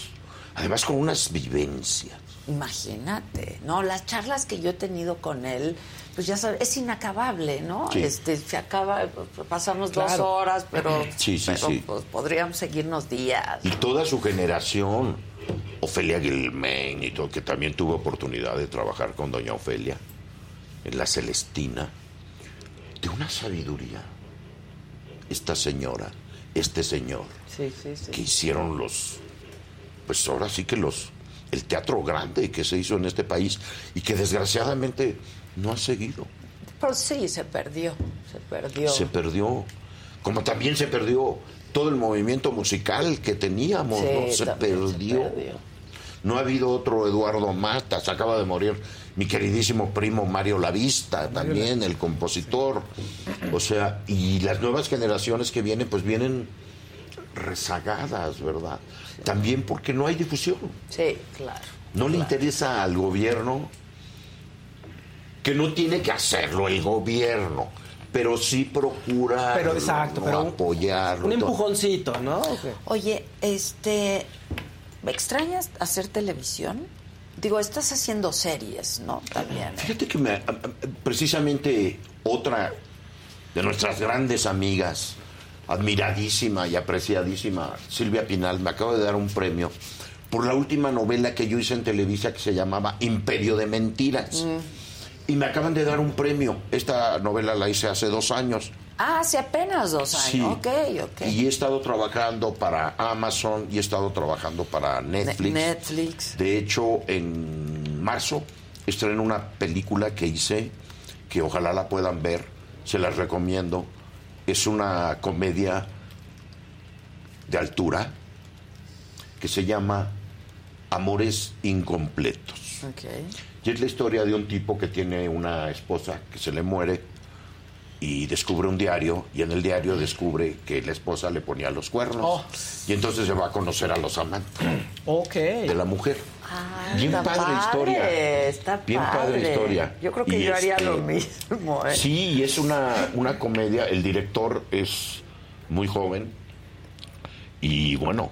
además con unas vivencias. Imagínate, ¿no? Las charlas que yo he tenido con él, pues ya sabes, es inacabable, ¿no? Sí. Este, se acaba, pasamos dos horas, pero, Sí, sí, pero, sí. pues, podríamos seguirnos días. Y toda su generación, Ofelia Guilmain y todo, que también tuve oportunidad de trabajar con doña Ofelia en La Celestina, de una sabiduría. Esta señora, este señor, Sí, sí, sí. que hicieron los, pues ahora sí que los, el teatro grande que se hizo en este país y que desgraciadamente no ha seguido. Pero sí, se perdió, se perdió. Se perdió. Como también se perdió todo el movimiento musical que teníamos. Se también se perdió. perdió. No ha habido otro Eduardo Matas, acaba de morir mi queridísimo primo Mario Lavista, también el compositor. O sea, y las nuevas generaciones que vienen, pues vienen rezagadas, ¿verdad? También porque no hay difusión. Sí, claro. No le interesa al gobierno, que no tiene que hacerlo el gobierno, pero sí procura Pero exacto, pero un- apoyarlo. Un empujoncito, ¿no? Oye, este, ¿me extrañas hacer televisión? Digo, estás haciendo series, ¿no? También. Fíjate que me- precisamente otra de nuestras grandes amigas, admiradísima y apreciadísima, Silvia Pinal, me acaba de dar un premio por la última novela que yo hice en Televisa que se llamaba Imperio de Mentiras. Y me acaban de dar un premio. Esta novela la hice hace dos años. Ah, hace apenas dos años. Sí. Ok, ok. Y he estado trabajando para Amazon y he estado trabajando para Netflix. Ne- Netflix. De hecho, en marzo estreno una película que hice que ojalá la puedan ver, se las recomiendo. Es una comedia de altura que se llama Amores Incompletos. Ok. Y es la historia de un tipo que tiene una esposa que se le muere y descubre un diario y en el diario descubre que la esposa le ponía los cuernos Oh. y entonces se va a conocer a los amantes de la mujer. Ah, Bien está padre historia. Está Bien padre padre. historia. Yo creo que Y yo haría este- lo mismo. ¿eh? Sí, y es una, una comedia, el director es muy joven, Y bueno,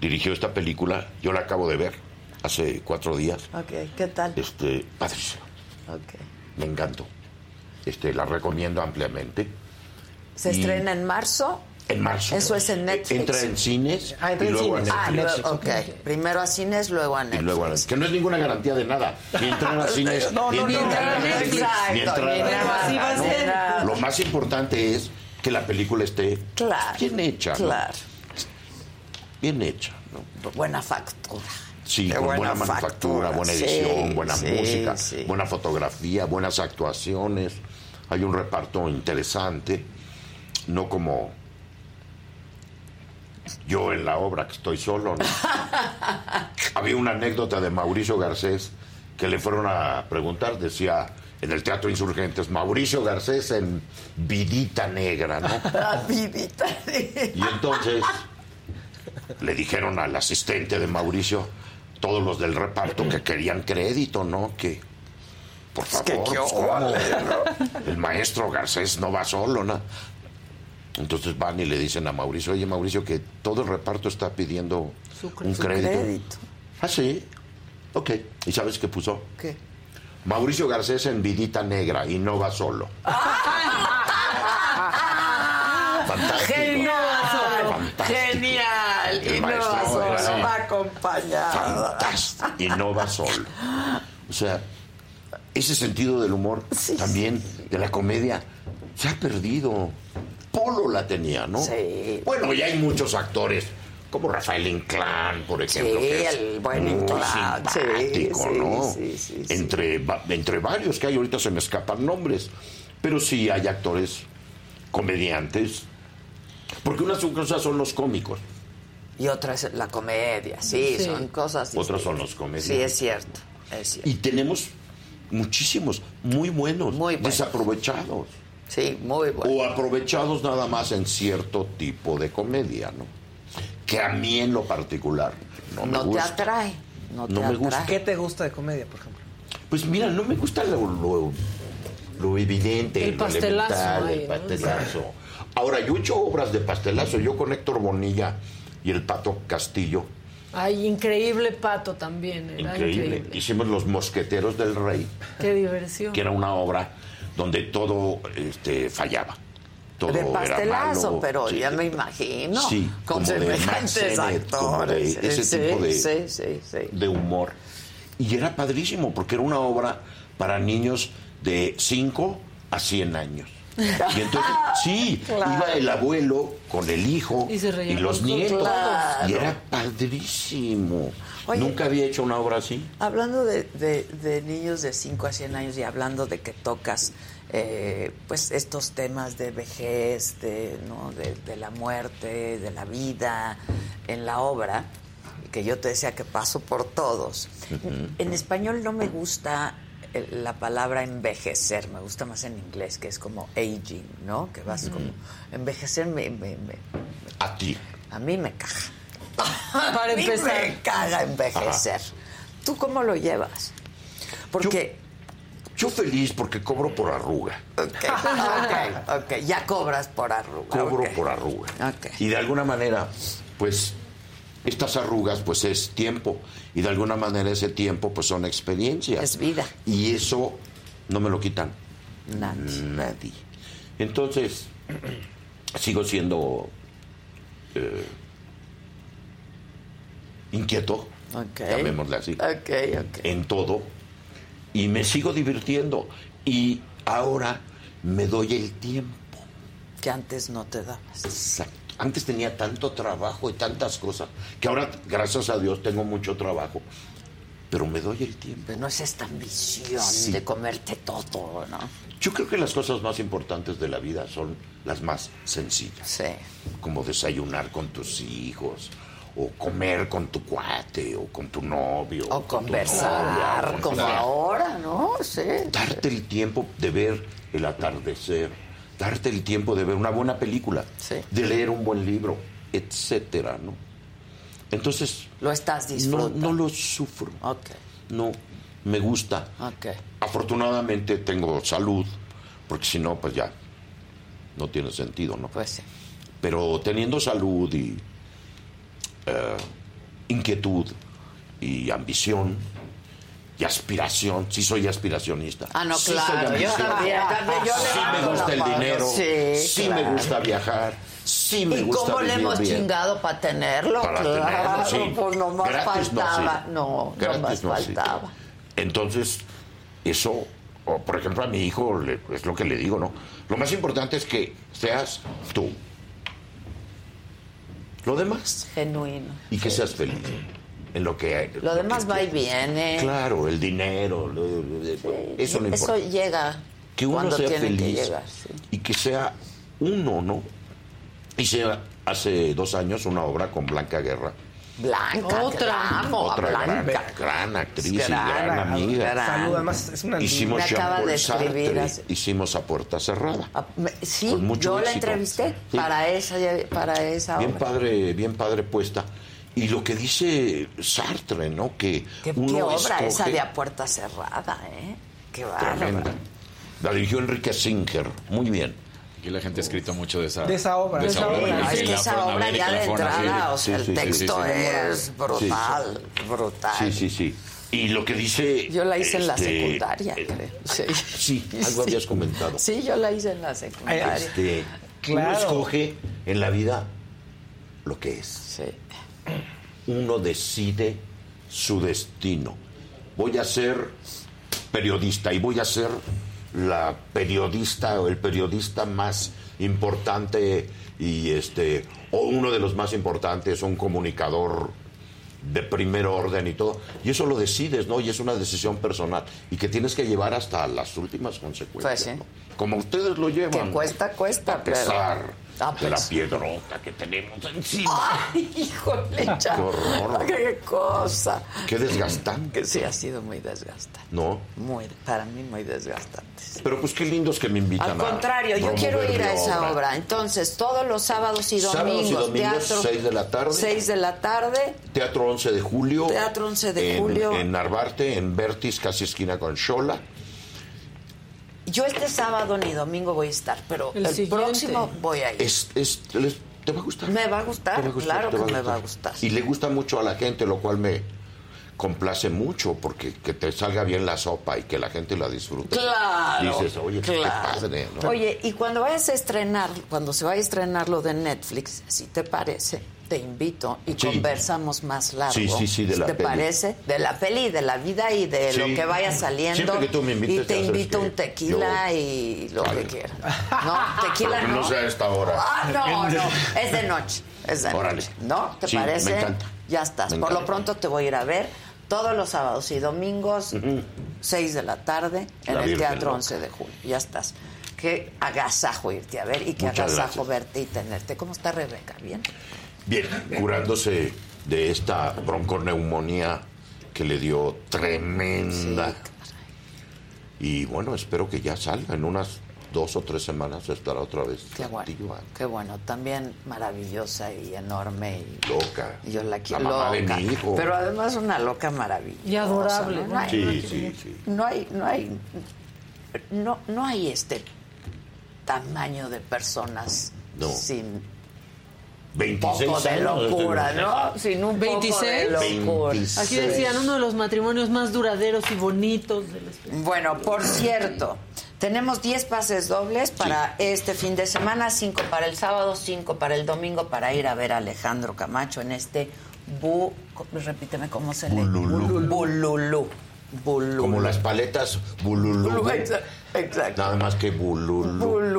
dirigió esta película, yo la acabo de ver hace cuatro días. Ok, ¿qué tal? Este, padrísimo, Ok. me encantó. Este, la recomiendo ampliamente. ¿Se Y- estrena en marzo? En marzo. Eso es en Netflix. Entra en cines Ah, entra y en luego cines. a Ah, Netflix. luego- ok. Primero a cines, luego a Y Netflix. luego a- que no es ninguna garantía de nada. Ni entrar a cines, No, ni no, no, entrar a no, Netflix, exacto, ni entrar a- a nada. Lo más importante es que la película esté Claro, bien hecha. ¿no? claro. Bien hecha. ¿no? Buena factura. Sí, con buena buena manufactura, factura, buena sí, edición, buena sí, música, sí. buena fotografía, buenas actuaciones. Hay un reparto interesante, no como yo en la obra que estoy solo. ¿no? Había una anécdota de Mauricio Garcés que le fueron a preguntar, decía en el Teatro Insurgentes, Mauricio Garcés en Vidita Negra, ¿no? Vidita. Y entonces le dijeron al asistente de Mauricio, todos los del reparto que querían crédito, ¿no? Que, por favor, que qué pues, ¿cómo? el maestro Garcés no va solo, ¿no? Entonces van y le dicen a Mauricio, oye Mauricio, que todo el reparto está pidiendo Su un su crédito. crédito. Ah, sí. Ok. ¿Y sabes qué puso? ¿Qué? Mauricio Garcés en vidita negra y no va solo. Fantástico. Genial, genial. El Y no va solo, va acompañado. Fantástico. Y no va solo. O sea, ese sentido del humor también, de la comedia, se ha perdido. Polo la tenía, ¿no? Sí. Bueno, y hay muchos actores, como Rafael Inclán, por ejemplo. Sí, que es el buen muy Inclán, sí, simpático, ¿no? sí, sí, sí. Entre, entre varios que hay, ahorita se me escapan nombres. Pero sí hay actores comediantes. Porque unas cosas son los cómicos. Y otra es la comedia, sí, Sí. son cosas Otros son los comediantes. Sí, es cierto, es cierto. Y tenemos muchísimos, muy buenos, desaprovechados. Sí, muy buenos. O aprovechados nada más en cierto tipo de comedia, ¿no? Que a mí en lo particular no, me No te gusta. atrae, no te No me atrae. gusta. ¿Qué te gusta de comedia, por ejemplo? Pues mira, no me gusta lo, lo, lo evidente, El lo pastelazo elemental, el ¿no? pastelazo. Ahora, yo he hecho obras de pastelazo, yo con Héctor Bonilla y el Pato Castillo, Ay, increíble pato también. Era increíble. increíble. Hicimos Los Mosqueteros del Rey, Qué diversión. que era una obra donde todo este, fallaba. Todo de era pastelazo, malo. pero Sí. ya me imagino. Sí, con semejantes de actores. ese sí, tipo de- sí, sí, sí. de humor. Y era padrísimo, porque era una obra para niños de 5 a 100 años. Y entonces, sí, Claro. iba el abuelo con el hijo Y los nietos. Y era padrísimo. Oye. Nunca había hecho una obra así. Hablando de, de- de niños de 5 a 100 años y hablando de que tocas eh, pues estos temas de vejez, de, ¿no? de, de la muerte, de la vida en la obra, que yo te decía que paso por todos. En español no me gusta la palabra envejecer, me gusta más en inglés, que es como aging, ¿no? Que vas como... Envejecer me, me- me- A ti. a mí me caga. Para a mí empezar. me caga envejecer. ¿Tú cómo lo llevas? Porque... Yo feliz porque cobro por arruga. Ok, ok, ya cobras por arruga. Cobro por arruga. Ok. Y de alguna manera, pues, estas arrugas, pues es tiempo. Y de alguna manera ese tiempo, pues son experiencias. Es vida. Y eso no me lo quitan Nadie. nadie. Entonces, sigo siendo eh, inquieto, Ok. llamémosle así, Ok, ok. en todo. Y me sigo divirtiendo. Y ahora me doy el tiempo. Que antes no te dabas. Exacto. Antes tenía tanto trabajo y tantas cosas que ahora, gracias a Dios, tengo mucho trabajo. Pero me doy el tiempo. Pero no es esta ambición Sí. de comerte todo, ¿no? Yo creo que las cosas más importantes de la vida son las más sencillas. Sí. Como desayunar con tus hijos, o comer con tu cuate, o con tu novio. O con conversar, novia, como ahora, ¿no? Sí. Darte el tiempo de ver el atardecer, darte el tiempo de ver una buena película, Sí. de leer un buen libro, etcétera, ¿no? Entonces, Lo estás disfrutando. no lo sufro. Ok, No, me gusta. Afortunadamente tengo salud, porque si no, pues ya no tiene sentido, ¿no? Pues sí. Pero teniendo salud y, eh, inquietud y ambición y aspiración. Sí soy aspiracionista. Ah, no, Sí claro, soy yo también, también, yo sí me gusta el dinero. Sí, Sí, me gusta viajar. Sí me ¿Y gusta cómo le hemos bien. chingado para tenerlo? Para claro, tenerlo, sí. pues nomás Gratis no, faltaba. sí. No, sí. faltaba. Entonces, eso, o por ejemplo, a mi hijo le- es lo que le digo, ¿no? Lo más importante es que seas tú. Lo demás. Genuino. Y que seas feliz. En lo que Lo demás va y viene. Claro, el dinero, lo- lo- eso no importa. Eso llega que uno cuando sea que feliz llegar. sí. y que sea uno, ¿no? Hice hace dos años una obra con Blanca Guerra. Blanca, Otra. claro, otra gran, Blanca. gran actriz Gran, y gran amiga. gran. Salud, además es una Hicimos Me acaba de escribir hace- hicimos a puerta cerrada. Ah, me- Sí, yo la entrevisté Sí. para esa, para esa Bien obra. padre, bien padre puesta. Y lo que dice Sartre, ¿no? Que Qué, uno qué obra esa de a puerta cerrada, ¿eh? Qué bárbaro. Tremenda. La dirigió Enrique Singer. Muy bien. Aquí la gente ha escrito mucho de esa, De esa obra. de esa De esa obra. obra. No, es que esa obra ya de entrada, ver. o sea, Sí, el sí, texto sí, sí. es brutal, brutal. Sí, sí, sí. Y lo que dice. Yo la hice en la este, secundaria, eh, creo. Sí. Sí, algo habías comentado. Sí, yo la hice en la secundaria. Este, Uno Claro. escoge en la vida lo que es. Sí. Uno decide su destino. Voy a ser periodista y voy a ser la periodista o el periodista más importante y este o uno de los más importantes, un comunicador de primer orden y todo. Y eso lo decides, ¿no? Y es una decisión personal y que tienes que llevar hasta las últimas consecuencias. Pues sí. ¿no? Como ustedes lo llevan. Que cuesta, cuesta, A pesar pero... A de la piedrota que tenemos encima. Ay, híjole, Qué chavo. horror. Qué cosa. Qué desgastante. Sí, ha sido muy desgastante. ¿No? Muy, para mí muy desgastante. Pero pues qué lindos que me invitan Al a contrario, yo quiero ir a esa obra. Entonces, todos los sábados y domingos, Sábados y domingos, teatro. 6 de la tarde. 6 de la tarde, Teatro 11 de julio. Teatro 11 de en- julio. En Narvarte, en Vertis, casi esquina con Xola. Yo este sábado ni domingo voy a estar, pero el, próximo voy a ir. Es, es- les- ¿Te va a gustar? Me va a gustar, va a gustar, claro que me va a gustar. Y le gusta mucho a la gente, lo cual me complace mucho, porque que te salga bien la sopa y que la gente la disfrute. Claro. Dices, oye, qué padre. ¿no? Oye, y cuando vayas a estrenar, cuando se vaya a estrenar lo de Netflix, si te parece, te invito y Sí. conversamos más largo. Sí, sí, sí, de la ¿Te peli. parece? De la peli, de la vida y de Sí. lo que vaya saliendo. Siempre que tú me invites, y te invito un tequila y lo Vale. que quieras. No, tequila Que no. no sea esta hora. Ah, no, no. Es de noche. Es de Órale. noche. ¿No? ¿Te Sí, parece? me encanta. Ya estás. Me Por lo pronto te voy a ir a ver todos los sábados y domingos, 6 de la tarde, en La el Virgen Teatro Loca. 11 de julio. Ya estás. Qué agasajo irte a ver y qué Muchas agasajo gracias. verte y tenerte. ¿Cómo está Rebeca? ¿Bien? Bien, curándose de esta bronconeumonía que le dio tremenda. y bueno, espero que ya salga. En unas dos o tres semanas estará otra vez Qué bueno. Qué bueno. También maravillosa y enorme. Y Loca. y yo la quiero. La mamá de loca. mi hijo. Pero además una loca maravillosa. Y adorable, ¿no? ¿no? No hay, Sí, sí, sí. no hay, no hay, no, no hay este tamaño de personas No. sin 26 poco de locura, ¿no? Sin un poco de 26. locura. 26. Aquí decían uno de los matrimonios más duraderos y bonitos del espectáculo. Bueno, por cierto, tenemos 10 pases dobles para este fin de semana, 5 para el sábado, 5 para el domingo, para ir a ver a Alejandro Camacho en este bu... Repíteme cómo se lee. Bululú. Bululú. Bululú. Como las paletas bululú. Exa- Exacto. Nada más que bululú. Bululú.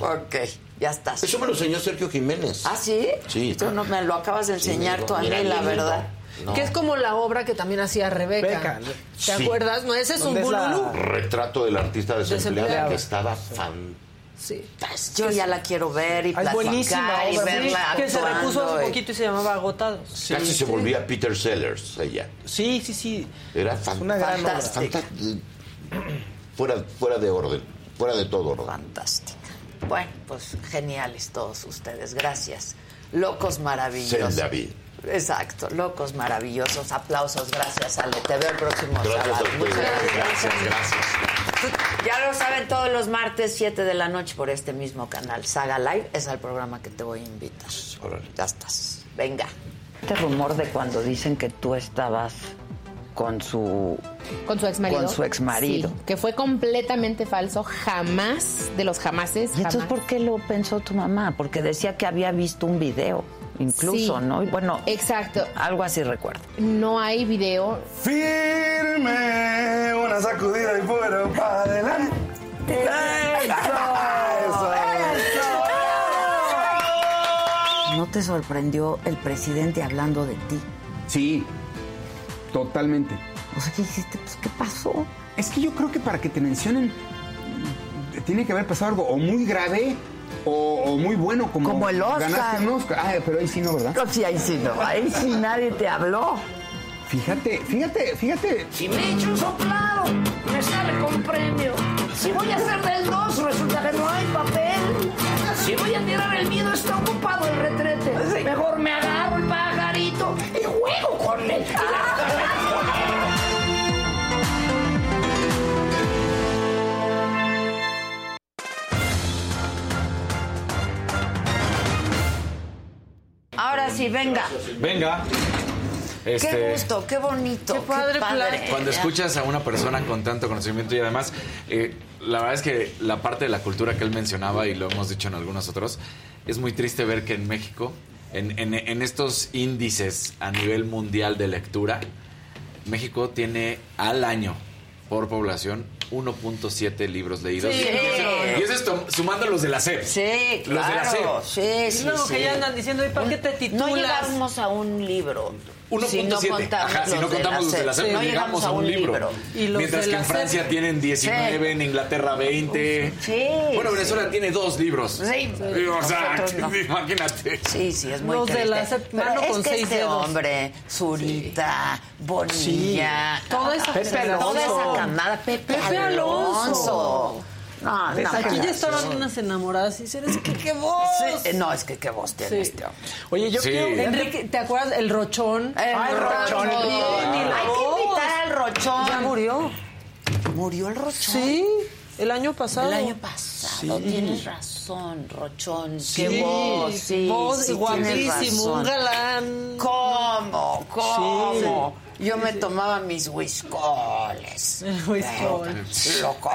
Ok, ya estás. Eso me lo enseñó Sergio Jiménez. ¿Ah, sí? Sí. Tú no me lo acabas de Sí, enseñar dijo, tú a mí, "Mira, la bien lindo". verdad. No. Que es como la obra que también hacía Rebeca. Rebeca. ¿Te Sí. acuerdas? No, ese es un ¿Dónde es la- bululú. Retrato del artista desempleado, Desempleado. que estaba fan. Sí. Yo ya la quiero ver y Ah, es buenísima platicar y verla que se repuso hace y- poquito y se llamaba Agotados. Sí, Casi se sí. volvía Peter Sellers ella. Sí, sí, sí. Era una gran obra. Fantástica. fanta- fuera, fuera de orden, fuera de todo orden. Fantástica. Bueno, pues geniales todos ustedes. Gracias. Locos maravillosos. David. Exacto, locos maravillosos. Aplausos, gracias Ale. Te veo el próximo Gracias a sábado. Muchas gracias. Gracias, gracias. Ya lo saben todos los martes, 7 de la noche por este mismo canal. Saga Live es el programa que te voy a invitar. Órale. Ya estás. Venga. este rumor de cuando dicen que tú estabas con su con su ex marido. Con su ex marido. Sí, que fue completamente falso, jamás de los jamases. ¿Y entonces jamás. por qué lo pensó tu mamá? Porque decía que había visto un video, incluso, Sí. ¿no? Y bueno, exacto. Algo así recuerdo. No hay video. Firme, una sacudida y fuera para adelante. ¿No te sorprendió el presidente hablando de ti? Sí, totalmente. O sea, ¿qué dijiste? Pues, ¿qué pasó? Es que yo creo que para que te mencionen tiene que haber pasado algo o muy grave o, o muy bueno como, Como el Oscar. Ganaste un Oscar. Ah, pero ahí sí no, ¿verdad? No, sí, ahí sí no. Ahí sí nadie te habló. Fíjate, fíjate, fíjate. Si me echo un soplado, me sale con premio. Si voy a hacer del 2, resulta que no hay papel. Si voy a tirar el miedo, está ocupado el retrete. Mejor me agarro el pajarito y juego con él. Ahora sí, venga. Venga. Qué Este, gusto, qué bonito. Qué padre plan. Cuando escuchas a una persona con tanto conocimiento y además, eh, la verdad es que la parte de la cultura que él mencionaba, y lo hemos dicho en algunos otros, es muy triste ver que en México, en, en- en estos índices a nivel mundial de lectura, México tiene al año por población 1.7 libros leídos. Sí. Y eso- es tom- sumando los de la SEP. Sí, Los de la claro. SEP. Sí, sí, Y luego sí. que ya andan diciendo, ¿y para qué te No titulas? llegamos a un libro. 1.7. Si no contamos Ajá, si no los de contamos los de la SEP. No llegamos a un libro. Y los Mientras de que en Francia SEP. tienen 19, en Inglaterra 20. Sí. Bueno, Venezuela tiene dos libros. Sí. O sea, no. imagínate. Sí, sí, es muy Los de la SEP, Pero mano es con que seis este dedos. hombre, Zurita, Bonilla, Sí. Toda esa Pepe generación. toda esa camada, Pepe, Pepe Alonso. Alonso. No, no, Aquí ya estaban unas enamoradas y dicen, es que qué voz. Sí, eh, no, es que qué voz tiene Sí. este hombre. Oye, yo Sí. quiero... Enrique, ¿te acuerdas? El rochón. El Ay, Rochón, el Bien, y la Hay que invitar al Rochón. Ya murió. Murió el Rochón. Sí, el año pasado. El año pasado, tienes razón, Rochón. Sí, Qué voz, sí. voz sí, guapísimo, un galán. ¿Cómo? ¿Cómo? Yo me tomaba mis whiskoles. Whiskol. Loco.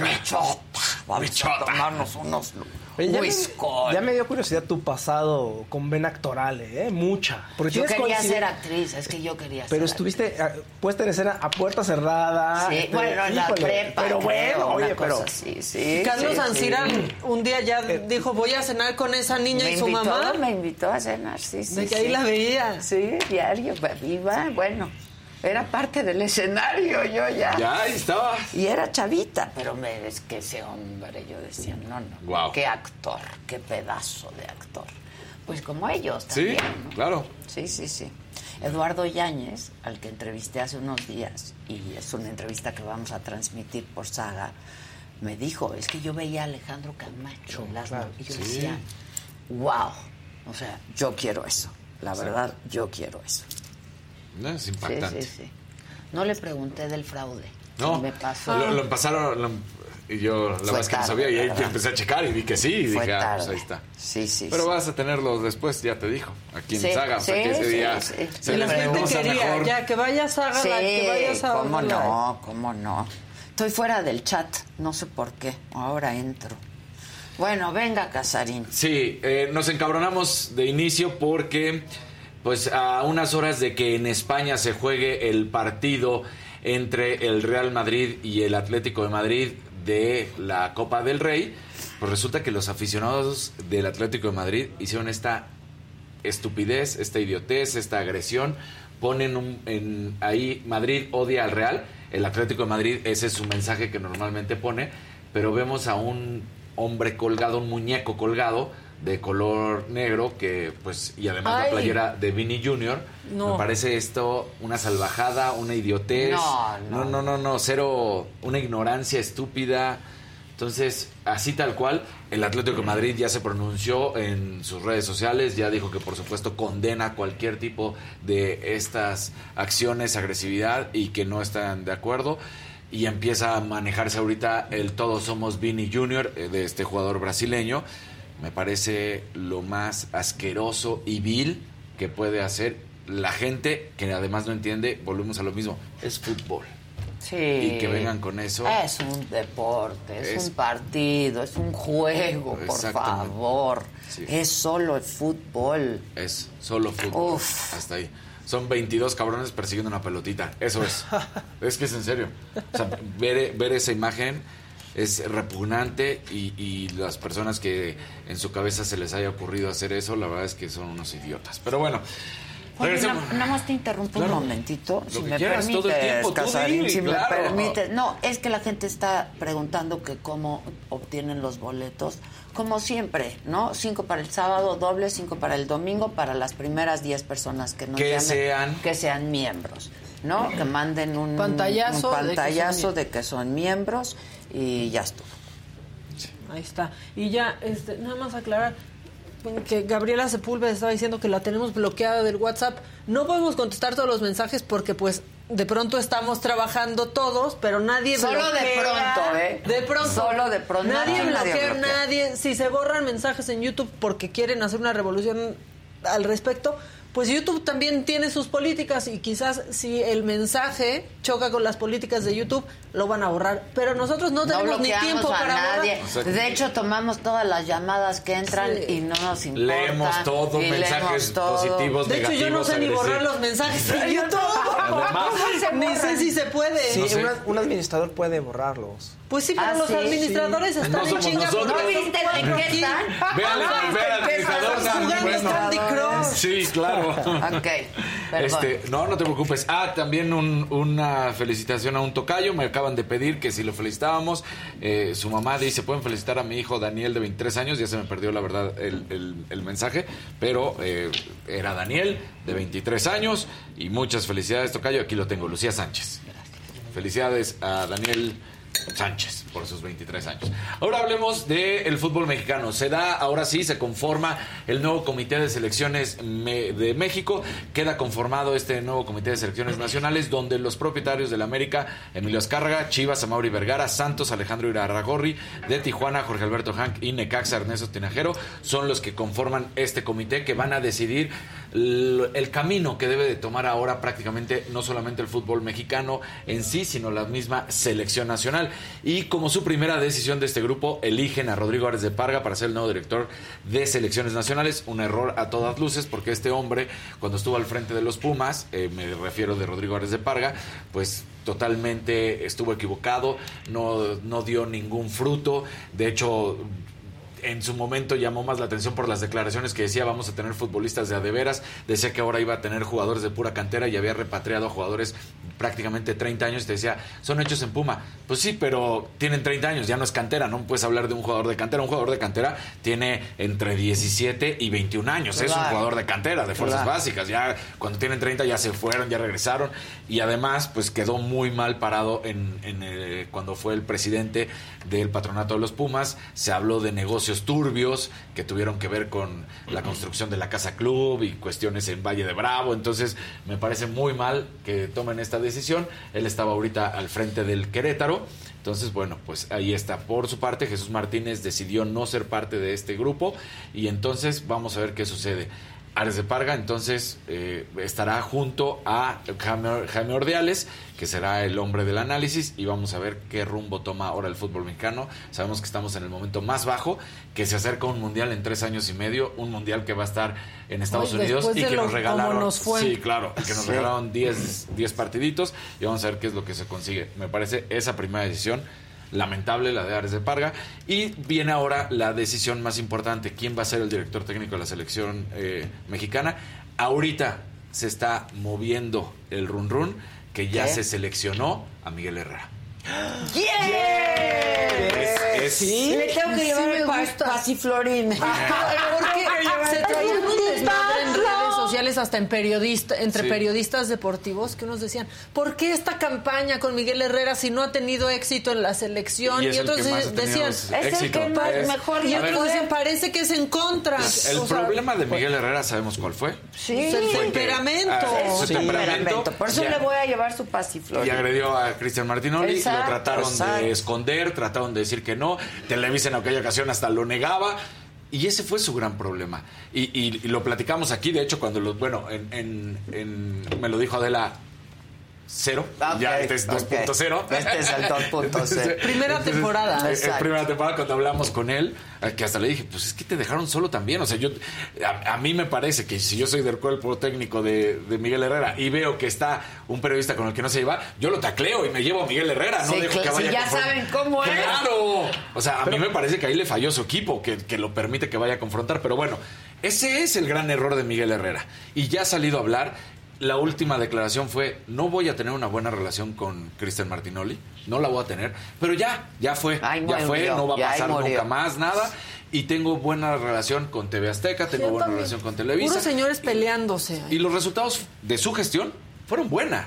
Michota. Vamos a tomarnos unos Oye, ya, me, whiskoles. ya me dio curiosidad tu pasado con vena actoral, ¿eh? Mucha. Porque Yo quería ser actriz, es que yo quería Pero ser estuviste eh, puesta en escena a puerta cerrada. Sí, este, bueno, en la híjole, prepa. Pero bueno, oye, pero. así, sí, Carlos sí, Ancira sí. un día ya dijo, voy a cenar con esa niña Me y su invitó, mamá. me invitó a cenar, sí, sí. De que sí. ahí la veía. Sí, diario, iba, bueno, era parte del escenario yo ya. Ya, ahí estaba. Y era chavita, pero me, es que ese hombre, yo decía, no, no, Guau. qué actor, qué pedazo de actor. Pues como ellos Sí, también, ¿no? claro. Sí, sí, sí. Eduardo Yáñez, al que entrevisté hace unos días, y es una entrevista que vamos a transmitir por saga, me dijo, es que yo veía a Alejandro Camacho, las- y yo Sí. decía, wow, o sea, yo quiero eso, la verdad, yo quiero eso. No, es Sí, impactante. sí, sí. No le pregunté del fraude. No, Me pasó. lo, lo pasaron lo- y yo la verdad es que no sabía y ahí empecé a checar y vi que sí y Fue dije, ah, pues ahí está. Sí, sí, Pero sí. vas a tenerlo después, ya te dijo, aquí en Sí, Saga, o sea sí, que ese sí, día sí. se Y la les gente usa quería, mejor. ya, que vayas a Sí, Hágala, que vayas a cómo no, cómo no. Estoy fuera del chat, no sé por qué. Ahora entro. Bueno, venga, Casarín. Sí, eh, nos encabronamos de inicio porque, pues, a unas horas de que en España se juegue el partido entre el Real Madrid y el Atlético de Madrid de la Copa del Rey, pues resulta que los aficionados del Atlético de Madrid hicieron esta estupidez, esta idiotez, esta agresión. Ponen un- en, ahí Madrid odia al Real, el Atlético de Madrid, ese es su mensaje que normalmente pone, pero vemos a un hombre colgado, un muñeco colgado de color negro que pues y además Ay. la playera de Vinny Jr. No. Me parece esto una salvajada, una idiotez. No, no. no, no, no, no, cero una ignorancia estúpida. Entonces, así tal cual, el Atlético de Madrid ya se pronunció en sus redes sociales, ya dijo que por supuesto condena cualquier tipo de estas acciones, agresividad y que no están de acuerdo. Y empieza a manejarse ahorita el todos somos Vini Junior eh, de este jugador brasileño. Me parece lo más asqueroso y vil que puede hacer la gente que además no entiende, volvemos a lo mismo, es fútbol. Sí. Y que vengan con eso. Es un deporte, es, Es- un partido, es un juego, por favor. Sí. Es solo el fútbol. Es solo fútbol. Hasta ahí. Son 22 cabrones persiguiendo una pelotita. Eso es. es que es en serio. O sea, ver, ver esa imagen es repugnante y, y las personas que en su cabeza se les haya ocurrido hacer eso, la verdad es que son unos idiotas. Pero bueno, Oye, na- nada más te interrumpo Claro. un momentito, si me quieras, permites, todo el tiempo, tú Casarín, si claro. me permites. No, es que la gente está preguntando que cómo obtienen los boletos. Como siempre, ¿no? Cinco para el sábado, doble, cinco para el domingo, para las primeras diez personas que nos Que llamen, sean- que sean miembros, ¿no? Que manden un Pantallazo un que de que son miembros y ya estuvo. Ahí está. Y ya, este, nada más aclarar que Gabriela Sepúlveda estaba diciendo que la tenemos bloqueada del WhatsApp. No podemos contestar todos los mensajes porque pues de pronto estamos trabajando todos, pero nadie Solo de pronto, ¿eh? De pronto. Solo de pronto. Nadie Nadie bloquea, bloquea. nadie. Si se borran mensajes en YouTube porque quieren hacer una revolución al respecto, pues YouTube también tiene sus políticas y quizás si el mensaje choca con las políticas de YouTube, lo van a borrar. Pero nosotros no No tenemos ni tiempo a para nadie. borrar. De hecho, tomamos todas las llamadas que entran Sí. y no nos importa. Leemos todo, mensajes leemos todo. positivos, De hecho, yo no sé ni borrar los mensajes en YouTube. Además. ni sé si se puede. Sí, No sé. una- un administrador puede borrarlos. Pues sí, pero Ah, los sí, administradores sí. están No en chinga. ¿No viste de qué están? Ve al, ve al administrador. Jugando bueno. Candy Crush. Sí, claro. Ok, perdón. Este, no, no te preocupes. Ah, también un- una felicitación a un tocayo. Me acaban de pedir que si lo felicitábamos. Eh, su mamá dice, pueden felicitar a mi hijo Daniel de 23 años. Ya se me perdió la verdad el, el- el mensaje. Pero eh, era Daniel de 23 años. Y muchas felicidades, tocayo. Aquí lo tengo, Lucía Sánchez. Felicidades a Daniel Sánchez por sus 23 años. Ahora hablemos del fútbol mexicano. Se da, ahora sí, se conforma el nuevo comité de selecciones de México. Queda conformado este nuevo comité de selecciones nacionales donde los propietarios del América, Emilio Azcárraga, Chivas, Amauri Vergara, Santos, Alejandro Irarragorri, de Tijuana, Jorge Alberto Hank y Necaxa, Ernesto Tinajero, son los que conforman este comité que van a decidir el camino que debe de tomar ahora prácticamente no solamente el fútbol mexicano en sí, sino la misma selección nacional. Y como su primera decisión de este grupo, eligen a Rodrigo Ares de Parga para ser el nuevo director de selecciones nacionales. Un error a todas luces, porque este hombre, cuando estuvo al frente de los Pumas, eh, me refiero de Rodrigo Ares de Parga, pues totalmente estuvo equivocado, no, no dio ningún fruto. De hecho, en su momento llamó más la atención por las declaraciones que decía vamos a tener futbolistas de a de veras, decía que ahora iba a tener jugadores de pura cantera y había repatriado a jugadores prácticamente 30 años y te decía, son hechos en Puma. Pues sí, pero tienen 30 años, ya no es cantera, no puedes hablar de un jugador de cantera, un jugador de cantera tiene entre 17 y 21 años, es un jugador de cantera, de fuerzas básicas, ya cuando tienen 30 ya se fueron, ya regresaron. Y además pues quedó muy mal parado en, en, eh, cuando fue el presidente del patronato de los Pumas, se habló de negocios turbios que tuvieron que ver con la construcción de la Casa Club y cuestiones en Valle de Bravo, entonces me parece muy mal que tomen esta decisión, él estaba ahorita al frente del Querétaro, entonces, bueno, pues ahí está. Por su parte, Jesús Martínez decidió no ser parte de este grupo y entonces vamos a ver qué sucede. Ares de Parga entonces eh, estará junto a Jaime, Jaime Ordiales, que será el hombre del análisis, y vamos a ver qué rumbo toma ahora el fútbol mexicano. Sabemos que estamos en el momento más bajo, que se acerca un mundial en tres años y medio, un mundial que va a estar en Estados Unidos y que lo- nos regalaron. cómo nos fue. Sí, claro, que nos Sí. regalaron 10 10 partiditos y vamos a ver qué es lo que se consigue. Me parece esa primera decisión lamentable la de Ares de Parga. Y viene ahora la decisión más importante. Quién va a ser el director técnico de la selección eh, mexicana ahorita se está moviendo el run run que ya ¿Qué? se seleccionó a Miguel Herrera. ¡Yeah! Es- es- Le tengo que Sí llevar el pasiflorín. Porque se traían un desmadre en redes sociales hasta en periodista, entre Sí. periodistas deportivos que unos decían, ¿por qué esta campaña con Miguel Herrera si no ha tenido éxito en la selección? Y Y, el otros decían, Es el que más- Es- mejor y otros decían, parece que es en contra. el O sea, problema de Miguel Herrera sabemos cuál fue Sí. es el Fue que- temperamento. ah, su Sí, temperamento. Por eso Ya. le voy a llevar su y pasiflorín. agredió a Cristian Martinoli, Exacto, lo trataron exacto. de esconder, trataron de decir que no, Televisa en aquella ocasión hasta lo negaba Y ese fue su gran problema. Y, y- y lo platicamos aquí, de hecho, cuando lo, bueno, en, en- en- me lo dijo Adela cero, ya este es ok. 2.0. Este es el 2.0. Entonces, Primera entonces, temporada. eh, eh, Exacto. primera temporada cuando hablamos con él, eh, que hasta le dije, pues es que te dejaron solo también. O sea, yo a, a mí me parece que si yo soy del cuerpo técnico de, de Miguel Herrera y veo que está un periodista con el que no se lleva, yo lo tacleo y me llevo a Miguel Herrera, no Sí, dejo que si vaya ya con- saben cómo es. ¡Claro! O sea, a mí me parece que ahí le falló su equipo, que, que lo permite que vaya a confrontar. Pero bueno, ese es el gran error de Miguel Herrera. Y ya ha salido a hablar. La última declaración fue, no voy a tener una buena relación con Cristian Martinoli, no la voy a tener, pero ya, ya fue, ya fue, no va a pasar nunca más, nada. Y tengo buena relación con TV Azteca, tengo Yo buena también. relación con Televisa. Puros señores peleándose. Y los resultados de su gestión fueron buenas.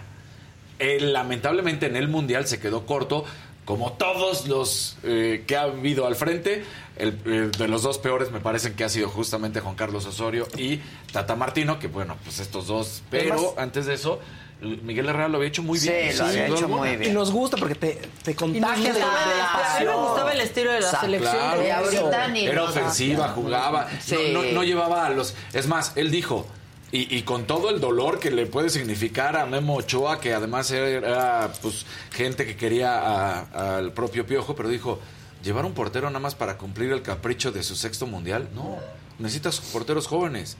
Él, lamentablemente en el Mundial se quedó corto, como todos los eh, que ha habido al frente. El, eh, de los dos peores me parecen que ha sido justamente Juan Carlos Osorio y Tata Martino, que bueno, pues estos dos. Pero Además- antes de eso, Miguel Herrera lo había hecho muy Sí, bien. lo había hecho muy bien. Y nos gusta porque te, te contagia de, de el- a mí me gustaba el estilo de la Sa- selección. Claro. Y ahorita ni Era ofensiva, jugaba. Sí. No, no- no llevaba a los. Es más, él dijo. Y, y con todo el dolor que le puede significar a Memo Ochoa, que además era pues gente que quería al propio Piojo, pero dijo, llevar un portero nada más para cumplir el capricho de su sexto mundial, no, necesitas porteros jóvenes.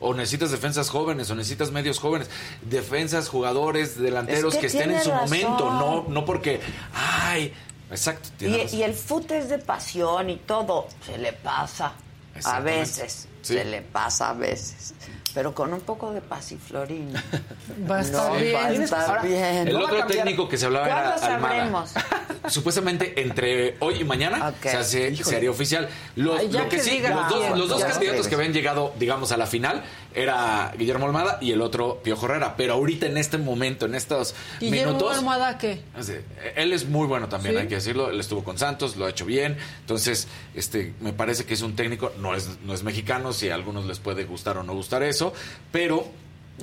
O necesitas defensas jóvenes, o necesitas medios jóvenes, defensas, jugadores, delanteros Es que que, estén en su razón. momento, no, no porque, ay, exacto. Y, y el fútbol es de pasión y todo. Se le pasa. A veces. Sí. Se le pasa a veces. Pero con un poco de pasiflorina. Va a estar No, bien. va a estar Ahora, bien. El No otro técnico que se hablaba era ¿Cuándo Almada. sabremos? Supuestamente entre hoy y mañana se hace, Híjole. sería oficial. Los, Ay, ya lo que que sí, los dos, los dos candidatos que habían llegado, digamos, a la final era Guillermo Almada y el otro Piojo Herrera. Pero ahorita en este momento, en estos Guillermo minutos, Almohada, ¿qué? es de- él es muy bueno también, ¿Sí? hay que decirlo. Él estuvo con Santos, lo ha hecho bien. Entonces, este, me parece que es un técnico, no es, no es mexicano, si a algunos les puede gustar o no gustar eso, pero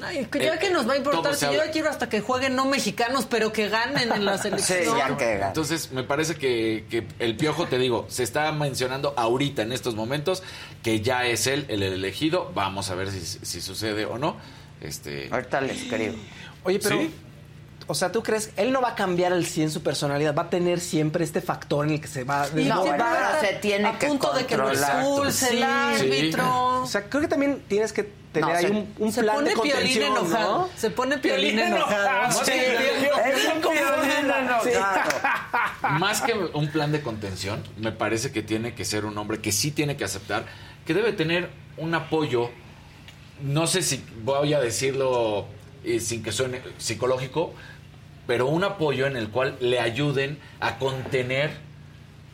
Ay, que ya Eh, que nos va a importar, si yo ya quiero hasta que jueguen no mexicanos, pero que ganen en la selección. Sí, ya que gane. Entonces, me parece que, que el piojo, te digo, se está mencionando ahorita en estos momentos que ya es él el elegido. Vamos a ver si, si sucede o no. Este, Ahorita le escribo. Oye, pero, Sí. o sea, ¿tú crees? Él no va a cambiar al 100 su personalidad, va a tener siempre este factor en el que se va... Y No, siempre bueno, va a se tiene a que punto de que lo expulse el Sí. árbitro. O sea, creo que también tienes que tener No, ahí se- un, un se plan pone de piolín contención, enojado. ¿no? Se pone piolín Piolín enojado. enojado. Sí, Es un piolín enojado. Más que un plan de contención, me parece que tiene que ser un hombre que sí tiene que aceptar, que debe tener un apoyo, no sé si voy a decirlo eh, sin que suene psicológico, pero un apoyo en el cual le ayuden a contener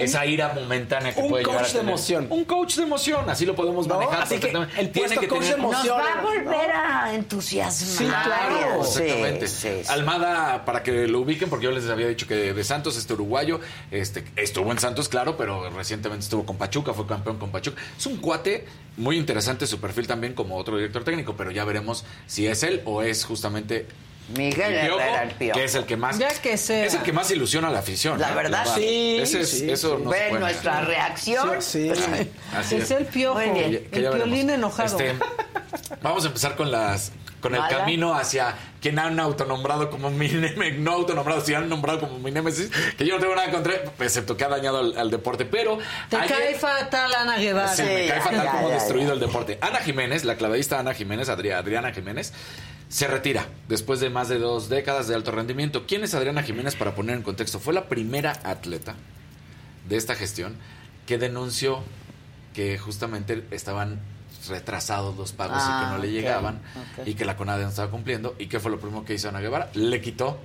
esa ira momentánea que Un puede llegar a coach de tener. emoción. Un coach de emoción, así lo podemos ¿No? manejar. Así que perfectamente. el puesto coach de Nos emoción. va a volver a entusiasmar. Sí, claro. Sí, Exactamente. sí, sí. Almada, para que lo ubiquen, porque yo les había dicho que de Santos, este uruguayo, este, estuvo en Santos, claro, pero recientemente estuvo con Pachuca, fue campeón con Pachuca. Es un cuate muy interesante su perfil también como otro director técnico, pero ya veremos si es él o es justamente Miguel Herrera, el Piojo. que es el que más Ya que sea. es el que más ilusiona a la afición. La ¿eh? verdad, sí, Ese es- sí, eso sí. no se Ven puede nuestra negar. reacción. Sí, sí. Ay, así Es es. el piojo. Que- que el piolín enojado. Este, vamos a empezar con las con el Mala. camino hacia quien han autonombrado como mi némesis, no autonombrado, si han nombrado como mi némesis, que yo no tengo nada contra, excepto que ha dañado al, al deporte, pero Te ayer- cae fatal Ana Guevara. Sí, me cae fatal ya, como ya, destruido ya. el deporte. Ana Jiménez, la clavadista Ana Jiménez, Adri- Adriana Jiménez, se retira después de más de dos décadas de alto rendimiento. ¿Quién es Adriana Jiménez para poner en contexto? Fue la primera atleta de esta gestión que denunció que justamente estaban retrasados los pagos y Ah, que no le ok, llegaban y que la CONADE no estaba cumpliendo. ¿Y qué fue lo primero que hizo Ana Guevara? Le quitó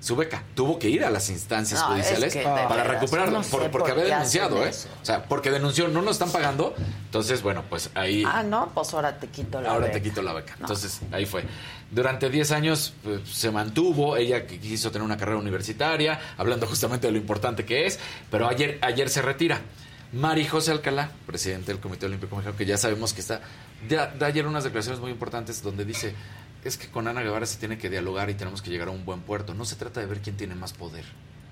su beca. Tuvo que ir a las instancias No, es judiciales que para veras, recuperarlo, no sé por- por porque había denunciado, ¿eh? eso. O sea, porque denunció, no nos están pagando. Entonces, bueno, pues ahí Ah, no, pues ahora te quito la ahora beca. te quito la beca. No. Entonces, ahí fue. Durante 10 años pues, se mantuvo, ella quiso tener una carrera universitaria, hablando justamente de lo importante que es, pero ayer, ayer se retira. Mari José Alcalá, presidente del Comité Olímpico Mexicano, que ya sabemos que está, da, da ayer unas declaraciones muy importantes donde dice, es que con Ana Guevara se tiene que dialogar y tenemos que llegar a un buen puerto. No se trata de ver quién tiene más poder.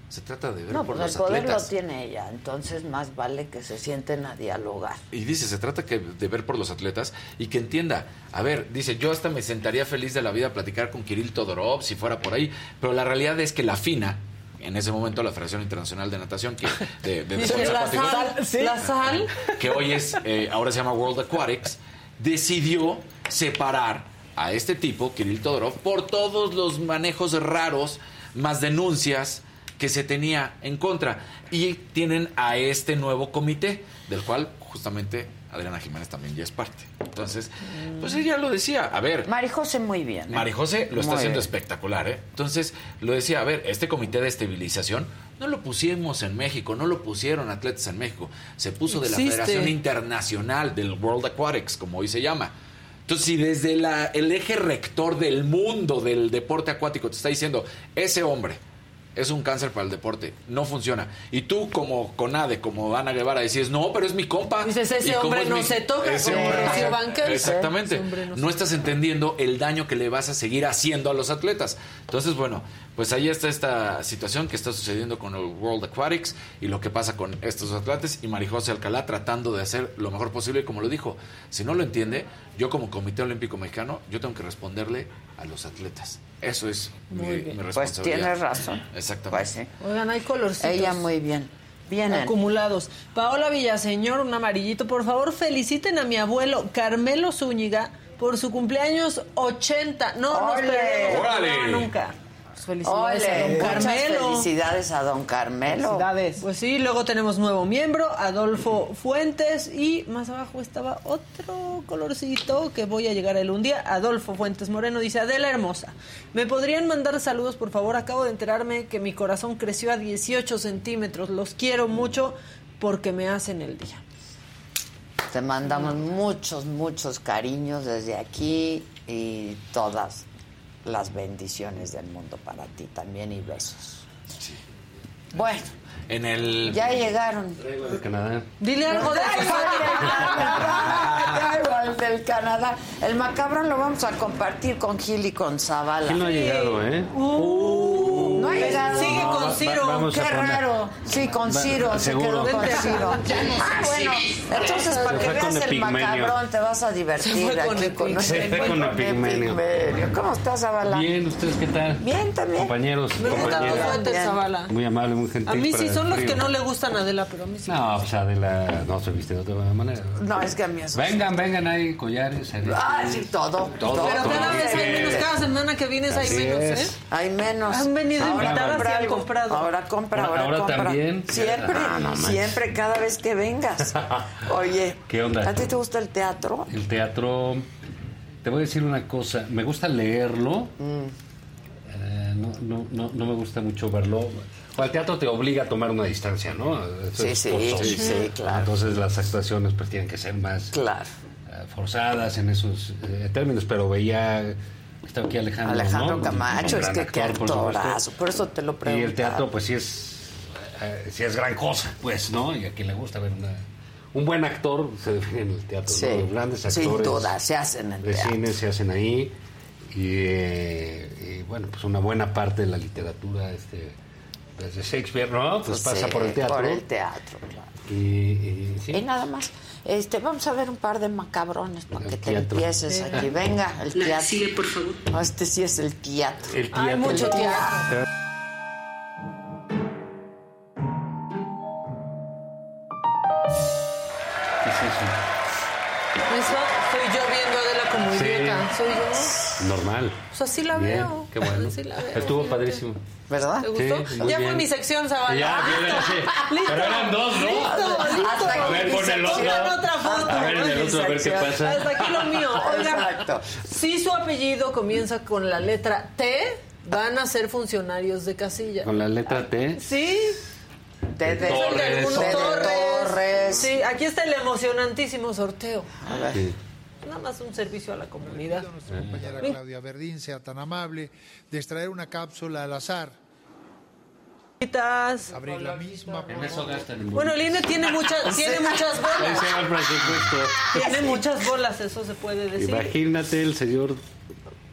Se trata de ver No, por pues el los poder atletas. lo tiene ella, entonces más vale que se sienten a dialogar. Y dice, se trata que de ver por los atletas y que entienda. A ver, dice, yo hasta me sentaría feliz de la vida a platicar con Kirill Todorov si fuera por ahí, pero la realidad es que la FINA, en ese momento la Federación Internacional de Natación, que, de, la sal. que hoy es, eh, ahora se llama World Aquatics, decidió separar a este tipo, Kirill Todorov, por todos los manejos raros, más denuncias que se tenía en contra. Y tienen a este nuevo comité, del cual justamente Adriana Jiménez también ya es parte. Entonces, pues ella lo decía, a ver, Marijose muy bien. ¿eh? Marijose lo está Muy haciendo bien. espectacular, ¿eh? Entonces, lo decía, a ver, este comité de estabilización no lo pusimos en México, no lo pusieron atletas en México, se puso de la. Federación Internacional del World Aquatics, como hoy se llama. Entonces, si desde la- el eje rector del mundo del deporte acuático te está diciendo, ese hombre es un cáncer para el deporte, no funciona. Y tú como Conade, como Ana Guevara, decís, no, pero es mi compa. Dices, ese ¿Y cómo hombre es no mi- se toca, ese como hombre. Exactamente. Ese hombre no No estás entendiendo el daño que le vas a seguir haciendo a los atletas. Entonces, bueno, pues ahí está esta situación que está sucediendo con el World Aquatics y lo que pasa con estos atletas y Marijose Alcalá tratando de hacer lo mejor posible. Y como lo dijo, si no lo entiende, yo como Comité Olímpico Mexicano, yo tengo que responderle a los atletas. Eso es mi, Muy bien. mi Pues responsabilidad. tienes razón. Exactamente. Pues sí. Oigan, hay colorcitos. Ella muy bien. Vienen. Acumulados. Paola Villaseñor, un amarillito. Por favor, feliciten a mi abuelo Carmelo Zúñiga por su cumpleaños 80. No, no ¡Ole! esperemos. ¡Órale! No, nunca. Felicidades a don Carmelo. felicidades a don Carmelo. Pues sí, luego tenemos nuevo miembro, Adolfo Fuentes, y más abajo estaba otro colorcito que voy a llegar a él un día. Adolfo Fuentes Moreno dice, Adela Hermosa, ¿me podrían mandar saludos, por favor? Acabo de enterarme que mi corazón creció a 18 centímetros. Los quiero mucho porque me hacen el día. Te mandamos muchos, muchos cariños desde aquí y todas las bendiciones del mundo para ti también y besos. Bueno, En el... ya llegaron. De Canadá. Dile algo de Traigo al del Canadá, traigo al del Canadá. El macabrón lo vamos a compartir con Gil y con Zavala. ¿Quién no ha llegado, eh? Uh, no ha llegado. Sigue con Va- Ciro. Qué poner- raro. Sí, con Va- Ciro, se seguro. quedó con. Ciro. Ah, bueno, entonces para Se que veas el Epigmenio. macabrón te vas a Se divertir fue con aquí con. Se fue con Epigmenio. Epigmenio. ¿Cómo estás, Zavala? Bien, ¿ustedes qué tal? Bien, también. Compañeros, compañeras. Muy amable, muy gentil. A mí sí son los que no le gustan a Adela, pero a mí sí. No, pues Adela no se viste de otra manera. No, es que a mí eso. Vengan, vengan, hay collares. Ah, sí, todo. Todo, Pero cada vez hay menos, cada semana que vienes hay menos. ¿eh? Hay menos. Han venido invitadas compra y han algo. comprado. Ahora compra, ahora, Ahora compra. también. Siempre, Ah, no siempre, cada vez que vengas. Oye, ¿Qué onda? ¿a ti te gusta el teatro? El teatro, te voy a decir una cosa, me gusta leerlo, Mm. eh, no, no, no, no me gusta mucho verlo. O el teatro te obliga a tomar una distancia, ¿no? Sí, sí, forzoso. sí, claro. Entonces las actuaciones pues tienen que ser más Claro. eh, forzadas en esos eh, términos, pero veía, estaba aquí Alejandro. Alejandro ¿no? Camacho, es que actor, actorazo. Por eso te lo Y pregunto. el teatro pues sí es, eh, sí es gran cosa, pues, ¿no? Y a quien le gusta ver una... Un buen actor se define en el teatro, Sí, ¿no? Los grandes sin actores duda, se hacen en de teatro. cine se hacen ahí y, eh, y, bueno, pues una buena parte de la literatura este, desde Shakespeare, ¿no? Pues, pasa sí, por el teatro. Por el teatro, claro. Y, y sí. Y nada más. Este, vamos a ver un par de macabrones para El que te empieces aquí. Venga, el La teatro. sigue, por favor. No, este sí es el teatro. El teatro. Hay mucho teatro. ¿Qué es eso? Eso soy yo viendo a Adela como Sí. idiota. Soy yo. Normal. Pues así la Bien, veo. qué bueno. Así la veo. Estuvo padrísimo. ¿Verdad? ¿Te gustó? Sí, ya fue bien. mi sección, Zavala. Ya, viene así. Listo. Pero eran dos, ¿no? Listo, listo. Hasta aquí A ver, mi pon el sección. otro. Pongan otra foto. A ver, en el otro, a ver qué pasa. Hasta aquí lo mío. Oigan, Exacto. si su apellido comienza con la letra T, van a ser funcionarios de casilla. Con la letra T. Sí, de- de Torres. Torres. Sí, aquí está el emocionantísimo sorteo. A ver. Sí. Nada más un servicio a la comunidad. nuestra compañera Claudia Verdín sea tan amable de extraer una cápsula al azar, abrir la misma. En eso gastan en Bueno, el INE tiene muchas, tiene muchas bolas. Tiene muchas bolas, eso se puede decir. Imagínate el señor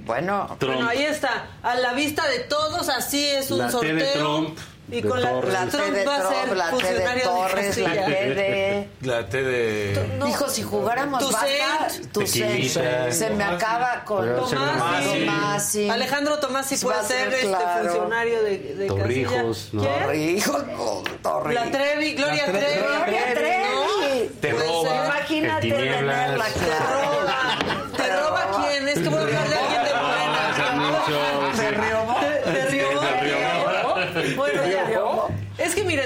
Bueno, Trump. Bueno, ahí está. A la vista de todos, así es un la T sorteo. de Trump. Y de con la, Torres. La T Trump de va a ser la T de funcionario de Torres, la. T de... La T de... Dijo, si jugáramos Tu Saint. tu. Se me acaba con. Tomasi. Tomasi. Alejandro Tomás sí Va a puede ser, este claro. funcionario de, de Torrijos. Torrijos, no, Torrijos. La Trevi, Gloria Trevi. Gloria Trevi. Te. Imagínate tenerla roba. ¿Te roba quién? Es que voy a hablar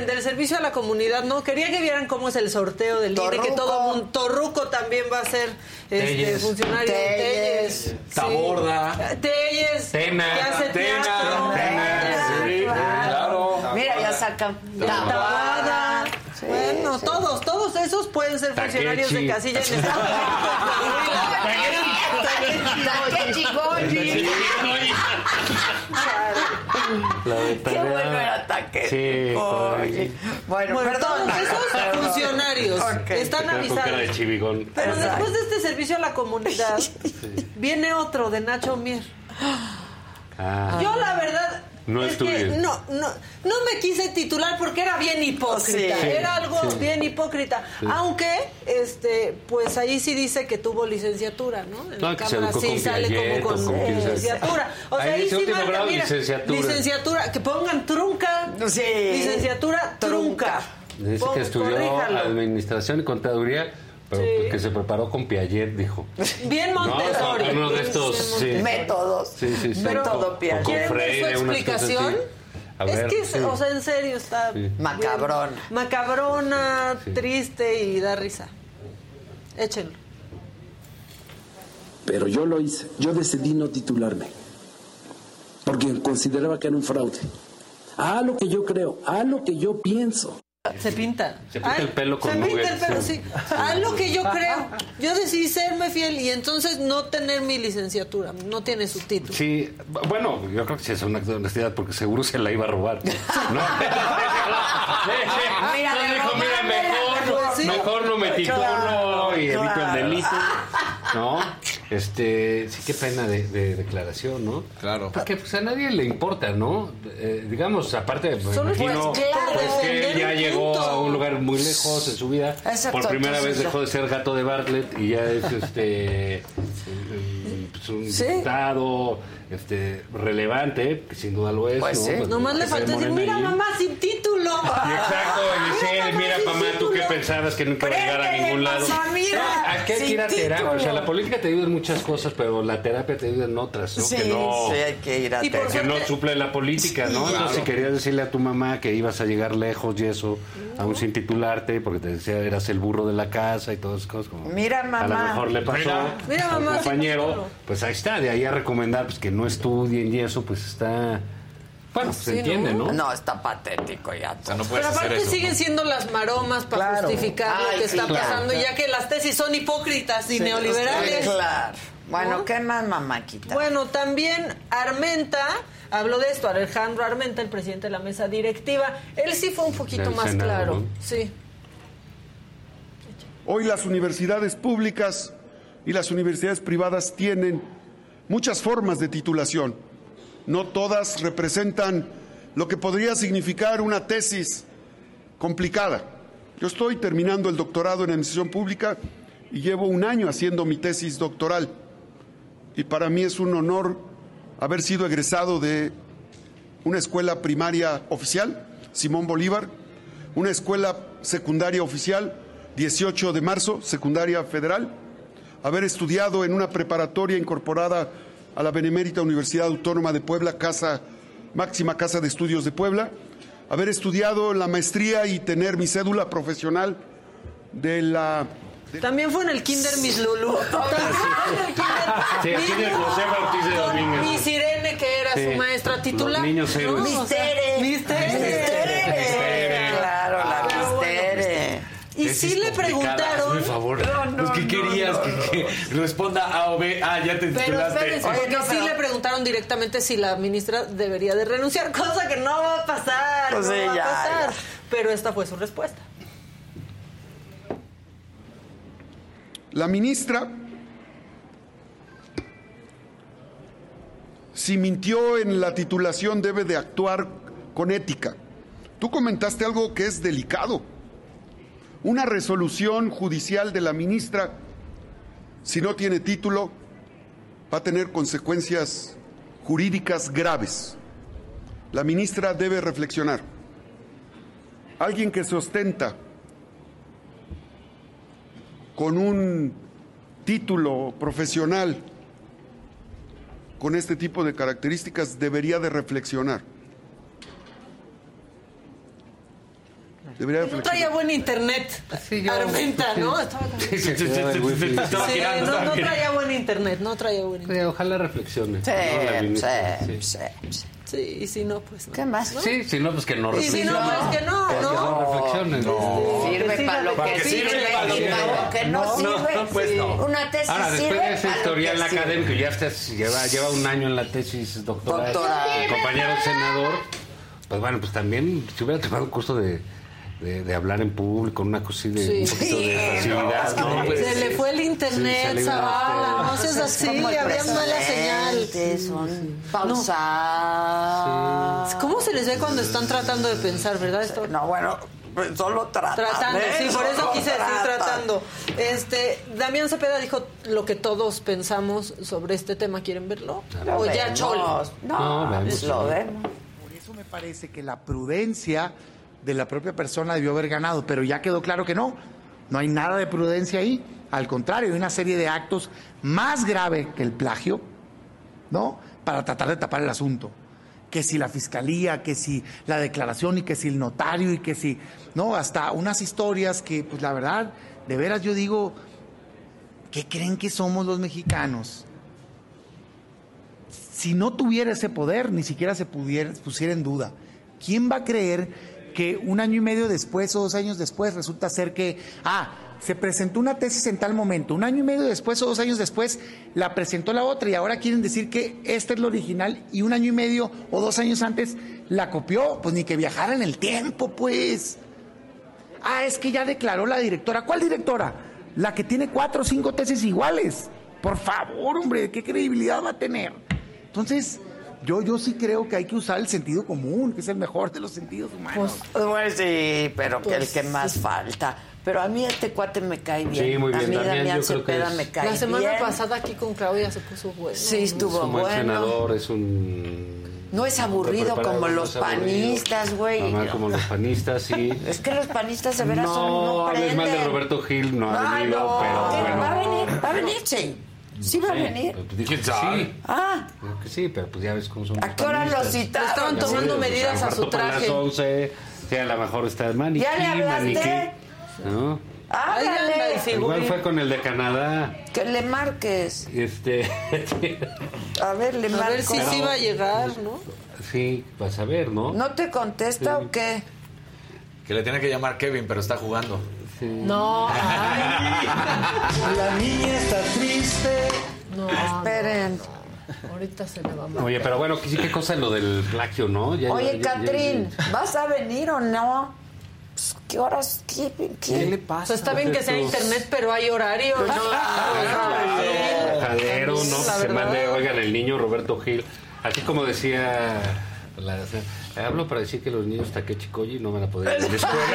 del servicio a la comunidad, ¿no? Quería que vieran cómo es el sorteo del INE, que Torruco. todo mundo, Torruco también va a ser este, Telles. funcionario. Telles. sí. Taborda. Telles. Tena. Claro. Mira, ya sacan Tabada. Sí, bueno, sí. todos, todos esos pueden ser funcionarios de casilla en Estado. Takechi Goji. La de Qué bueno era Takechi Sí. Bueno, Bueno, perdón. todos esos funcionarios están de avisados. Pero Exacto. después de este servicio a la comunidad, viene otro de Nacho Mier. Ah. Yo la verdad No es estudié. que no, no, no me quise titular porque era bien hipócrita. Sí. era algo Sí. bien hipócrita. Aunque, este, pues ahí sí dice que tuvo licenciatura, ¿no? En No, la cámara sí con sale como con licenciatura. O sea, Ahí sí marca, mira, licenciatura. licenciatura, que pongan trunca. Sí. Licenciatura trunca. Dice Pon- que estudió corríjalo. administración y contaduría, pero Sí. que se preparó con Piaget, dijo. Bien Montessori. No, uno de estos, sí. Métodos. Sí, sí, sí. Método Con- Piaget. ¿Quieren ver su explicación? A es ver, que, sí. o sea, en serio, está Sí. bien Macabrona. Macabrona, Sí. triste y da risa. Échenlo. Pero yo lo hice. Yo decidí no titularme. Porque consideraba que era un fraude. A lo que yo creo, a lo que yo pienso. Se pinta. Se pinta el pelo con Se pinta el pelo, sí. A lo que yo creo. Yo decidí serme fiel y entonces no tener mi licenciatura. No tiene su título. Sí, bueno, yo creo que sí es un acto de honestidad porque seguro se la iba a robar. ¿no? Mira, No, dijo, mira, mejor, sí. mejor no me titulo Claro, y evito claro. el delito. ¿No? Este, sí, qué pena de, de declaración, ¿no? Claro. Porque pues, a nadie le importa, ¿no? Eh, digamos, aparte, me Solo imagino pues, claro, pues, que ya llegó punto. a un lugar muy lejos en su vida. Exacto, Por primera vez dejó de ser gato de Bartlett y ya es este un- pues, un Sí. diputado este, relevante, que sin duda lo es. Pues ¿no? Pues, Nomás le falta decir, mira ahí. mamá sin título. Y exacto, Mira, mira, mamá, tú que título". pensabas que nunca iba a llegar a ningún lado. mamá, mira, No, Aquí hay que ir a terapia. O sea, la política te ayuda en muchas cosas, pero la terapia te ayuda en otras, ¿no? Sí, que no, sí, hay que ir a terapia. que no suple la política, ¿no? Sí, Entonces, claro. si querías decirle a tu mamá que ibas a llegar lejos y eso, aún sin titularte, porque te decía eras el burro de la casa y todas esas cosas. Como Mira, A lo mamá. mejor le pasó Mira. A mamá, sin compañero, pues ahí está, de ahí a recomendar pues, que no estudien y eso, pues está... Bueno, se Sí, entiende, ¿no? ¿no? No, está patético ya. O sea, no puedes Pero hacer aparte eso. siguen ¿no? siendo las maromas para Claro. justificar lo que sí, está claro, pasando, claro. ya que las tesis son hipócritas y neoliberales. Claro. Bueno, ¿No? ¿qué más, mamáquita? Bueno, también Armenta habló de esto, Alejandro Armenta, el presidente de la mesa directiva. Él sí fue un poquito Del más Senado, claro. ¿no? Sí. Hoy las universidades públicas y las universidades privadas tienen muchas formas de titulación. No todas representan lo que podría significar una tesis complicada. Yo estoy terminando el doctorado en administración pública y llevo un año haciendo mi tesis doctoral. Y para mí es un honor haber sido egresado de una escuela primaria oficial, Simón Bolívar, una escuela secundaria oficial, 18 de marzo, secundaria federal, haber estudiado en una preparatoria incorporada a la Benemérita Universidad Autónoma de Puebla, casa, máxima casa de estudios de Puebla, haber estudiado la maestría y tener mi cédula profesional de la También fue en el Kinder Miss Lulu. También fue en el Kinder José Bautista Domínguez. Miss Irene, que era Sí. su maestra titular. Los niños ¿no? héroes. O sea, Miss Tere. Miss Tere. Sí le preguntaron. Por favor. No, no, pues, ¿qué no, querías? no, Que, que responda A o B. Ah, ya te Pero titulaste. espérense, Oye, porque no, sí pero- le preguntaron directamente si la ministra debería de renunciar, cosa que no va a pasar. Pues no sí, va ya, a pasar. ya. Pero esta fue su respuesta. La ministra, si mintió en la titulación, debe de actuar con ética. Tú comentaste algo que es delicado. Una resolución judicial de la ministra, si no tiene título, va a tener consecuencias jurídicas graves. La ministra debe reflexionar. Alguien que se ostenta con un título profesional con este tipo de características debería de reflexionar. Debería de No traía buen internet. Armenta, ¿no? Sí, sí, sí, sí, sí, estaba Sí, girando, no, no traía buen internet, no traía buen internet. Ojalá reflexione. Sí, ¿no? Sí, sí. sí. Sí, y si no, pues no. ¿Qué más? Sí, si no, pues que no Y si reflexione. no, pues que no, Que no. no reflexione. Sirve para lo que sirve, sirve, para lo y que para no. lo que no, No, sirve. no, pues no. Una tesis Ahora, después sirve de ese historial académico, ya estás, lleva, lleva un año en la tesis doctoral, compañero senador, pues bueno, pues también si hubiera tomado un curso de, de, de hablar en público, una cosa así de Sí. un poquito de Sí. facilidad, ¿no? Pues, Se le fue el internet, Zavala, no seas es así, había mala señal. son pausadas. ¿Cómo se les ve cuando están tratando de pensar, verdad? Esto- No, bueno, pues solo tratan. Tratando, sí, por eso quise decir tratan. tratando. Este, Damián Cepeda dijo lo que todos pensamos sobre este tema. ¿Quieren verlo? Lo o ya vemos. cholo. No, vemos. lo vemos. Por eso me parece que la prudencia de la propia persona debió haber ganado, pero ya quedó claro que no. No hay nada de prudencia ahí. Al contrario, hay una serie de actos más grave que el plagio, ¿no? Para tratar de tapar el asunto. Que si la fiscalía, que si la declaración y que si el notario y que si, ¿no? Hasta unas historias que, pues la verdad, de veras yo digo, ¿qué creen que somos los mexicanos? si no tuviera ese poder, ni siquiera se pudiera, pusiera en duda. ¿Quién va a creer que un año y medio después o dos años después resulta ser que, ah, se presentó una tesis en tal momento, un año y medio después o dos años después la presentó la otra y ahora quieren decir que esta es la original y un año y medio o dos años antes la copió? Pues ni que viajara en el tiempo, pues. Ah, es que ya declaró la directora. ¿Cuál directora? La que tiene cuatro o cinco tesis iguales. Por favor, hombre, ¿qué credibilidad va a tener? Entonces, yo, yo sí creo que hay que usar el sentido común, que es el mejor de los sentidos humanos. Pues sí, pero que el Pues que más falta. Pero a mí este cuate me cae bien. Sí, muy bien, A mí Damián, Damián yo creo que Cepeda me cae La semana bien. pasada aquí con Claudia se puso bueno. Sí, estuvo es un buen bueno. senador, es un... No es aburrido como no los panistas, güey. Normal como los panistas, sí. Es que los panistas de veras no, son, no hables mal de. Roberto Gil, no ha venido, no, pero bueno. Va a venir, va a venir, sí. Sí va a venir. pues dijo ¿Quién sabe? Sí, Ah, dijo que sí, pero pues ya ves cómo son ¿a los qué hora lo panistas. citaron? Estaban tomando Sí, medidas pues, a su traje. las 11, sí, a lo mejor está maniquí, ¿Ya le hablaste? maniquí. ¿No? Háblale. Igual fue con el de Canadá. Que le marques. Este, A ver, le A marco. ver si sí va a llegar, ¿no? sí, vas a ver, ¿no? ¿No te contesta o qué? Que le tiene que llamar Kevin, pero está jugando. No. La niña está triste. No, Esperen. no. Ahorita se le va a matar. Oye, pero bueno, sí, qué cosa lo del plagio, ¿no? Ya- Oye, ya- ya- Catrín, ¿vas a venir o no? Pues, ¿Qué horas? ¿Qué, qué? ¿Qué le pasa? sea, está bien que sea internet, pero hay horario. Pues Jadero, ¿no? La se verdad. mande, oigan, el niño Roberto Gil. Así como decía. La, hablo para decir que los niños Takechi no van a poder ir a la escuela.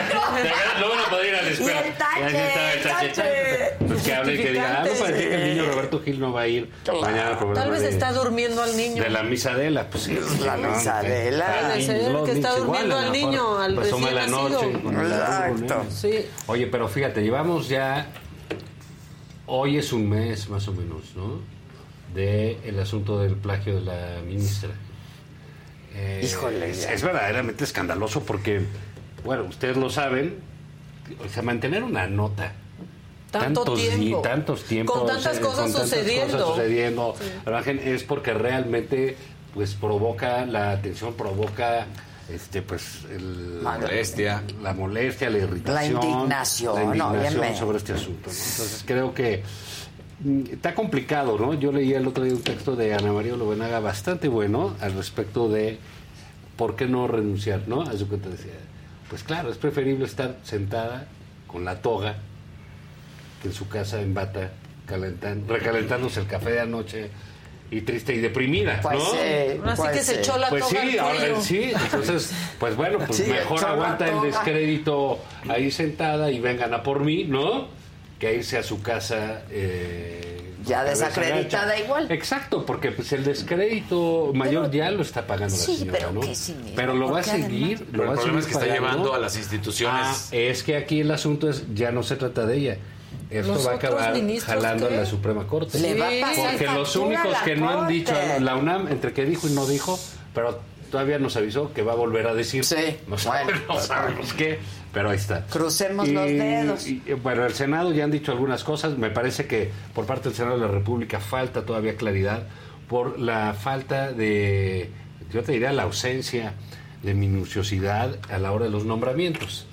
No van a poder ir a la escuela. Y el tache, el tache, el tache. Pues que hable y que diga, hablo para decir que el niño Roberto Gil no va a ir mañana al programa Tal vez de, está durmiendo al niño. de la misadela. Pues sí, La no, misadela. ser los que está durmiendo al niño, al resume recién la noche. el Exacto. Sí. Oye, pero fíjate, llevamos ya. Hoy es un mes más o menos, ¿no? De el asunto del plagio de la ministra. Eh, Híjole, Es, verdaderamente escandaloso porque, bueno, ustedes lo saben, o sea, mantener una nota. Tanto tantos tiempo. di- tantos tiempos. Con tantas eh, cosas con tantas sucediendo. cosas sucediendo. Sí. La imagen es porque realmente, pues, provoca la atención, provoca este pues el- Molestia. la molestia, la irritación, La indignación, la indignación sobre este asunto. ¿no? Entonces creo que está complicado, ¿no? Yo leí el otro día un texto de Ana María Lobenaga bastante bueno al respecto de por qué no renunciar, ¿no? A su cuenta decía, pues claro, es preferible estar sentada con la toga que en su casa en bata, recalentándose el café de anoche y triste y deprimida, Pues ¿no? sí, Ahora sí pues que se echó la Pues toga sí, ahora sí, entonces, pues bueno, pues Sí, mejor aguanta el descrédito ahí sentada y vengan a por mí, ¿no? Que irse a su casa eh, Ya desacreditada igual. Exacto, porque pues el descrédito mayor ya lo está pagando Sí, la señora, pero ¿no? qué Pero lo va a seguir, además- lo Pero va el a problema es que está llevando a las instituciones- Ah, es que aquí el asunto es ya no se trata de ella. Esto ¿Los va a acabar jalando qué? en la Suprema Corte. Le va a pasar Porque los únicos a que no han dicho, la UNAM, entre que dijo y no dijo, pero todavía nos avisó que va a volver a decir. No sabemos, no sabemos qué, pero ahí está. Crucemos los dedos. y, eh, bueno, el Senado ya han dicho algunas cosas. Me parece que por parte del Senado de la República falta todavía claridad por la falta de, yo te diría, la ausencia de minuciosidad a la hora de los nombramientos.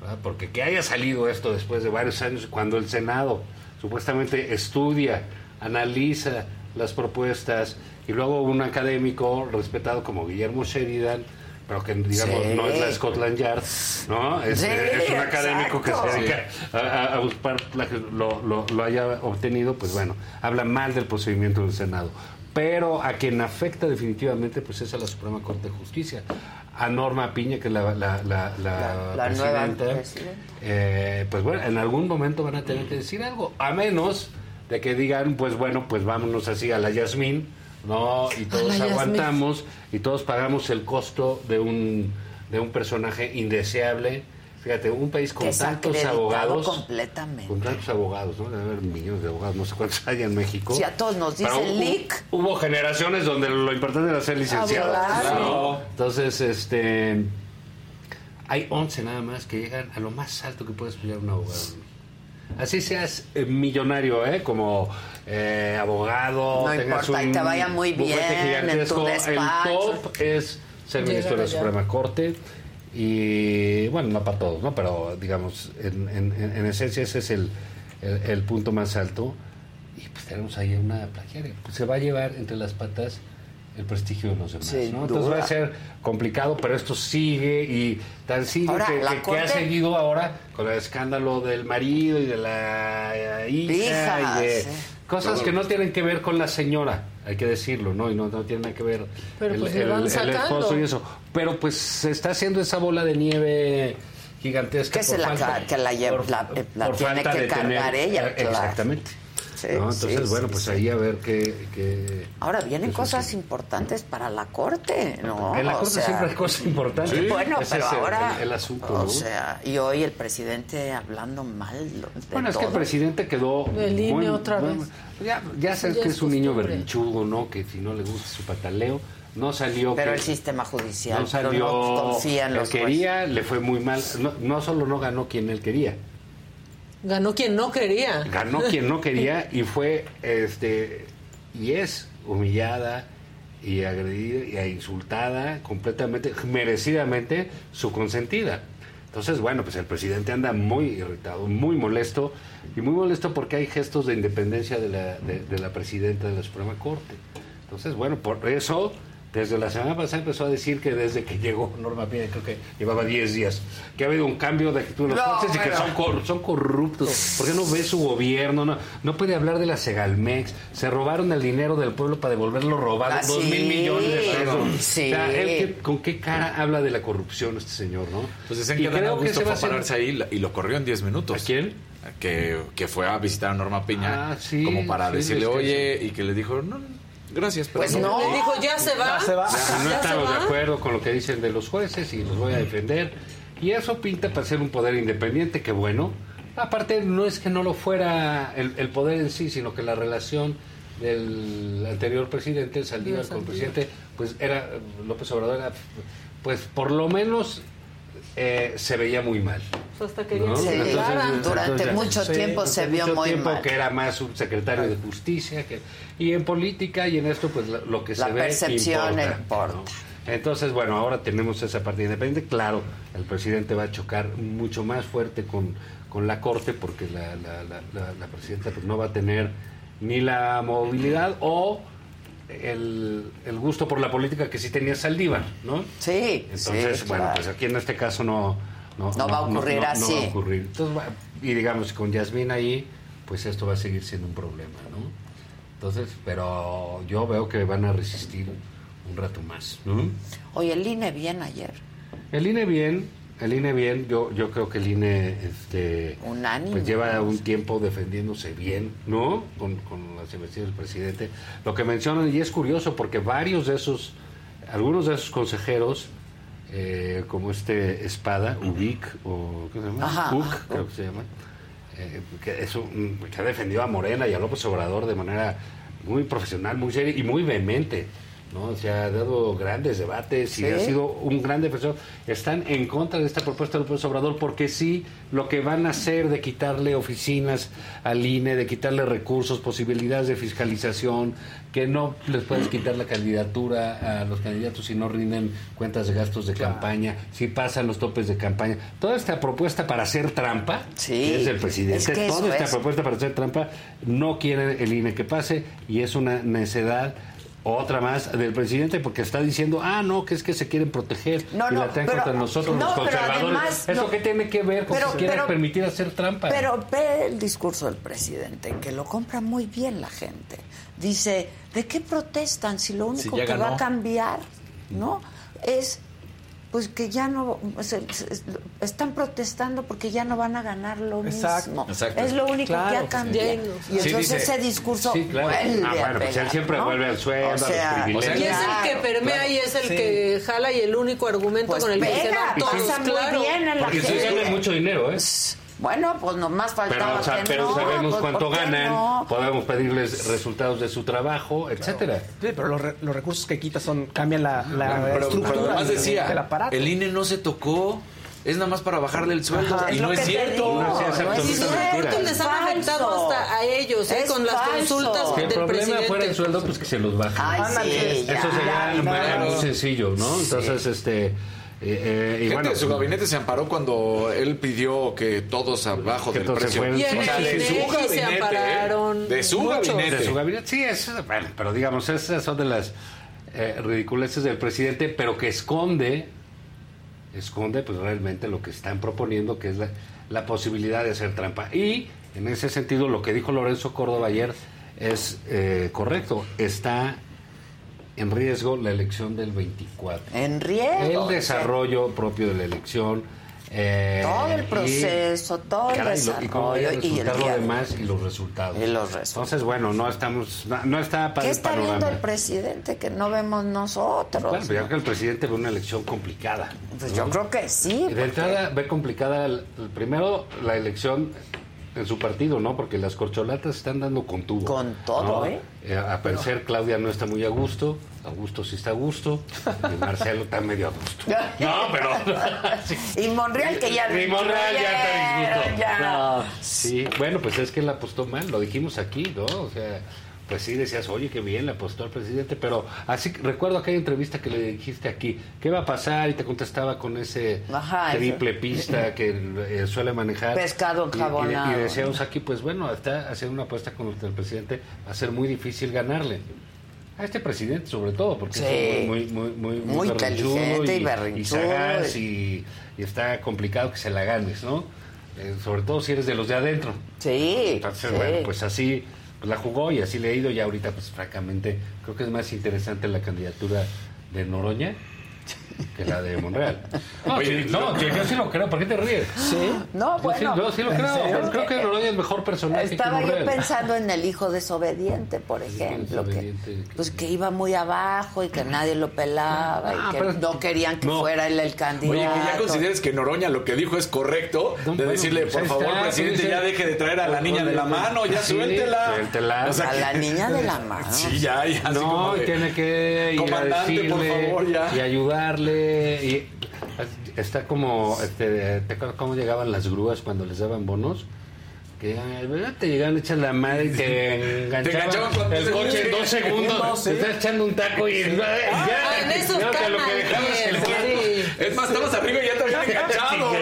¿verdad? Porque que haya salido esto después de varios años, cuando el Senado supuestamente estudia, analiza las propuestas y luego un académico respetado como Guillermo Sheridan, pero que digamos Sí. no es la Scotland Yard, ¿no? Es, Sí, es un académico que se exacto. dedica a, a- a buscar lo, lo- lo haya obtenido, pues bueno, habla mal del procedimiento del Senado. Pero a quien afecta definitivamente, pues es a la Suprema Corte de Justicia. A Norma Piña, que es la, la, la, la La nueva presidenta, presidenta. eh, pues bueno, en algún momento van a tener que decir algo, a menos de que digan, pues bueno, pues vámonos así a la Yasmín, ¿no? Y todos aguantamos y todos pagamos el costo de un, de un personaje indeseable. Fíjate, un país con tantos abogados, completamente. con tantos abogados, ¿no? Debe haber millones de abogados, no sé cuántos hay en México. Si a todos nos dicen leak. Hubo generaciones donde lo importante era ser licenciado. ¿no? Entonces, este hay 11 nada más que llegan a lo más alto que puede estudiar un abogado. Así seas eh, millonario, ¿eh? Como eh, abogado. No tengas importa, y te vaya muy bien en tu El despacho. top es ser ministro de la allá. Suprema Corte. Y bueno, no para todos, ¿no? Pero digamos, en, en- en- en esencia ese es el, el- el punto más alto. Y pues tenemos ahí una plagiaria. Pues se va a llevar entre las patas el prestigio de los demás, Sin ¿no? Entonces va a ser complicado, pero esto sigue y tan sigue Ahora, que, ha seguido ahora con el escándalo del marido y de la eh, hija Hija, y de sí. cosas que no tienen que ver con la señora, hay que decirlo, ¿no? Y no, no tienen nada que ver Pero el, pues le el- van el sacando. esposo y eso. Pero pues se está haciendo esa bola de nieve gigantesca. Que se por la falta- que la lle- por- la- la por tiene que de cargar ella, eh, claro. Exactamente. Sí, ¿no? Entonces, sí, bueno, sí, pues sí. ahí a ver qué... qué- Ahora vienen qué cosas sucede. importantes para la corte, ¿no? En la O corte sea, siempre hay cosas importantes. Bueno, Ese pero es el- ahora, el- el asunto, o ¿no? sea, y hoy el presidente hablando mal de Bueno, es que el todo. presidente quedó... El INE muy- otra bueno, vez. Ya, ya sabes Ya que es es un niño berrinchudo, ¿no? Que si no le gusta su pataleo, no salió... Pero que- el sistema judicial no salió... no confía en los quería, le fue muy mal. No, no solo no ganó quien él quería, Ganó quien no quería. ganó quien no quería y fue este y es humillada y agredida y insultada completamente merecidamente su consentida entonces bueno pues el presidente anda muy irritado muy molesto y muy molesto porque hay gestos de independencia de la, de, de la presidenta de la Suprema Corte entonces bueno por eso desde la semana pasada empezó a decir que desde que llegó Norma Piña, creo que llevaba 10 días, que ha habido un cambio de actitud en los No, jueces y que son, cor- son corruptos. ¿Por qué no ve su gobierno? No, no puede hablar de la Segalmex. Se robaron el dinero del pueblo para devolverlo robado. Ah, dos sí, mil millones de pesos. sí. O sea, él ¿con qué cara habla de la corrupción este señor, no? Pues dicen que Dan Augusto fue a pararse ahí y lo corrió en 10 minutos. ¿A quién? Que, que fue a visitar a Norma Piña Ah, sí, como para sí, decirle, es que oye, y que le dijo, no, gracias, pero Pues no. Dijo, ya se va. Ya se va. Si no ¿Ya se estamos de acuerdo con lo que dicen de los jueces y los voy a defender. Y eso pinta para ser un poder independiente, que bueno. Aparte, no es que no lo fuera el, el poder en sí, sino que la relación del anterior presidente, Saldívar, con el presidente, pues era, López Obrador era, pues por lo menos eh, se veía muy mal. Pues hasta que Sí, Entonces, durante entonces, mucho sí, tiempo se vio mucho muy tiempo mal. que era más un secretario de justicia que y en política y en esto pues lo, que La se ve percepción importa, importa. ¿no? entonces bueno ahora tenemos esa parte independiente claro el presidente va a chocar mucho más fuerte con, con la corte porque la, la, la, la- la presidenta pues no va a tener ni la movilidad o el, el gusto por la política que sí tenía Saldívar, ¿no? Sí, Entonces, sí, bueno, claro. pues aquí en este caso no, no, No va a ocurrir no- no así. va a ocurrir. Entonces, y digamos, con Yasmín ahí, pues esto va a seguir siendo un problema, ¿no? Entonces, pero yo veo que van a resistir un rato más. ¿no? Oye, el INE bien ayer. El INE bien, el INE bien, yo, yo creo que el INE este, Unánime. pues lleva un tiempo defendiéndose bien, ¿no? Con, con las investigaciones del presidente. Lo que mencionan, y es curioso porque varios de esos, algunos de esos consejeros, eh, como este Espada, Ubic, o ¿qué se llama? Ajá. Uc, creo que se llama, eh, que, es que ha defendido a Morena y a López Obrador de manera muy profesional, muy seria y muy vehemente. ¿No? Se ha dado grandes debates y Sí. ha sido un gran defensor. Están en contra de esta propuesta de López Obrador porque sí, lo que van a hacer de quitarle oficinas al INE, de quitarle recursos, posibilidades de fiscalización, que no les puedes quitar la candidatura a los candidatos si no rinden cuentas de gastos de campaña, si pasan los topes de campaña. Toda esta propuesta para hacer trampa, que es del presidente, es que toda esta es. propuesta para hacer trampa, no quiere el INE que pase y es una necedad. Otra más del presidente porque está diciendo, ah, no, que es que se quieren proteger No, y no, la traen pero- contra nosotros no, los conservadores. además, ¿Eso no. qué tiene que ver con Pero- que se quiera pero- permitir hacer trampa? Pero ve el discurso del presidente, que lo compra muy bien la gente. Dice, ¿de qué protestan si lo único Si que va a cambiar, no, es pues que ya no se- se- están protestando porque ya no van a ganar lo Exacto. mismo. Exacto. Es lo único Claro que ha sí. cambiado. Y Sí, entonces dice- ese discurso Sí, claro. vuelve Ah, a bueno, pues él pegar, siempre ¿no? vuelve al sueldo, a los privilegios. Y es el que permea y es el que jala y el único argumento Pues con el que se pega, van todos. pasa muy claro. bien en la Porque sí gente. ganan mucho dinero, ¿eh? Bueno, pues nomás faltaba Pero, o sea, que pero no, sabemos pues, cuánto ¿por qué ganan, no? podemos pedirles resultados de su trabajo, etcétera. Sí, pero los, re- los recursos que quita son cambian la, la Pero, estructura pero además del- decía, del aparato. el INE no se tocó, es nada más para bajarle el sueldo. Ajá, y es no es que cierto. No, es cierto, les han afectado hasta a ellos, ¿eh? Con las falso. consultas Si el problema fuera el sueldo, pues que se los bajen. Ay, sí, ya, Eso sería ya, muy- claro. muy sencillo, ¿no? Entonces, este... eh, eh, y Gente bueno, de su gabinete se amparó cuando él pidió que todos abajo Que del todos precio. fueran. Y en O sea, el de su se gabinete, ¿eh? ampararon De su muchos. gabinete. de su gabinete. Sí, es, bueno, pero digamos, esas son de las eh, ridiculeces del presidente, pero que esconde, esconde pues realmente lo que están proponiendo, que es la, la posibilidad de hacer trampa. Y en ese sentido, lo que dijo Lorenzo Córdoba ayer es eh, correcto. Está en riesgo la elección del 24. En riesgo. El desarrollo propio de la elección. eh, Todo el y- proceso, todo el Caray, lo- y desarrollo y el lo demás y los resultados. Y los resultados. Entonces, bueno, no estamos, no, no está para ¿Qué el está panorama. viendo el presidente que no vemos nosotros? Pero yo creo que el presidente ve una elección complicada. Pues ¿no? yo creo que sí. Y de porque- entrada ve complicada, el- el primero, la elección en su partido, ¿no? Porque las corcholatas están dando con tubo. Con todo, ¿no? ¿eh? A parecer, Claudia no está muy a gusto, Augusto sí está a gusto, y Marcelo está medio a gusto. No, pero... Y Monreal que ya... Y Monreal ya está disgusto. Ya. No, sí, bueno, pues es que él apostó mal, lo dijimos aquí, ¿no? O sea, pues sí decías, oye, qué bien le apostó al presidente, pero así recuerdo aquella entrevista que le dijiste aquí, ¿qué va a pasar? Y te contestaba con ese Ajá, triple pista que eh, suele manejar. Pescado Y- y-. Y, decíamos aquí, pues bueno, está haciendo una apuesta con el presidente, va a ser muy difícil ganarle. A este presidente, sobre todo, porque Sí. es muy, muy, muy, Muy berrinchudo inteligente y berrinchudo. y sagaz y, y está complicado que se la ganes, ¿no? Eh, sobre todo si eres de los de adentro. Sí. Entonces, sí. bueno, pues así pues la jugó y así le ha ido. Y ahorita, pues francamente, creo que es más interesante la candidatura de Noroña que la de Monreal. No, Oye, no, yo, yo sí lo creo. ¿Por qué te ríes? Sí. No, Yo bueno. sí, yo sí lo ¿en creo. Creo que Noroña es mejor personaje Estaba que yo pensando en el hijo desobediente, por ejemplo, que, desobediente, pues que iba muy abajo y que nadie lo pelaba Ah, y que pero- no querían que No. fuera él el candidato. Oye, que ya consideres que Noroña lo que dijo es correcto, de decirle, pues por favor, está, presidente, ya deje de traer a la niña de la mano, ya Sí, suéltela. suéltela. O sea, A que- la niña de la mano. Sí, ya, ya. no, como de, tiene que ir a Comandante, por favor, ya. y ayudarle. Y está como, este, ¿te acuerdas cómo llegaban las grúas cuando les daban bonos? Que te llegaban, echas la madre y te enganchaban, cuando el coche en dos segundos, te estás echando un taco y ya, Ah, en esos no, que lo que dejabas el sí. Es más, estabas arriba y ya te habían enganchado.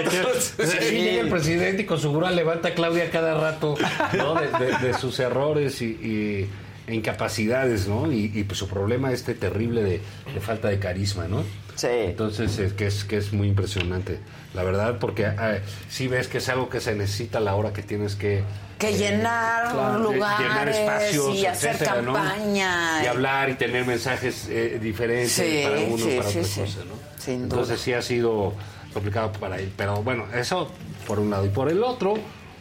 Así llega el presidente y con su grúa levanta a Claudia cada rato ¿no? de, de- de sus errores y, y- incapacidades, ¿no? Y, y, pues su problema este terrible de, de falta de carisma, ¿no? Sí. Entonces, es que es que es muy impresionante, la verdad, porque ah, sí ves que es algo que se necesita a la hora que tienes que Que llenar claro, lugares llenar espacios, y hacer etcétera, ¿no? campaña. y hablar y tener mensajes eh, diferentes Sí, para uno sí, para sí, otra sí. cosa, ¿no? Sin Entonces sí ha sido complicado para él, pero bueno, eso por un lado y por el otro,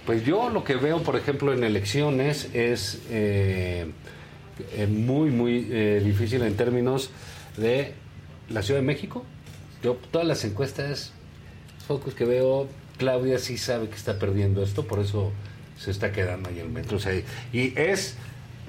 pues yo lo que veo, por ejemplo, en elecciones es eh, muy muy eh, difícil en términos de la Ciudad de México. Yo todas las encuestas, focos que veo, Claudia sí sabe que está perdiendo esto, por eso se está quedando ahí el metro. O sea, y es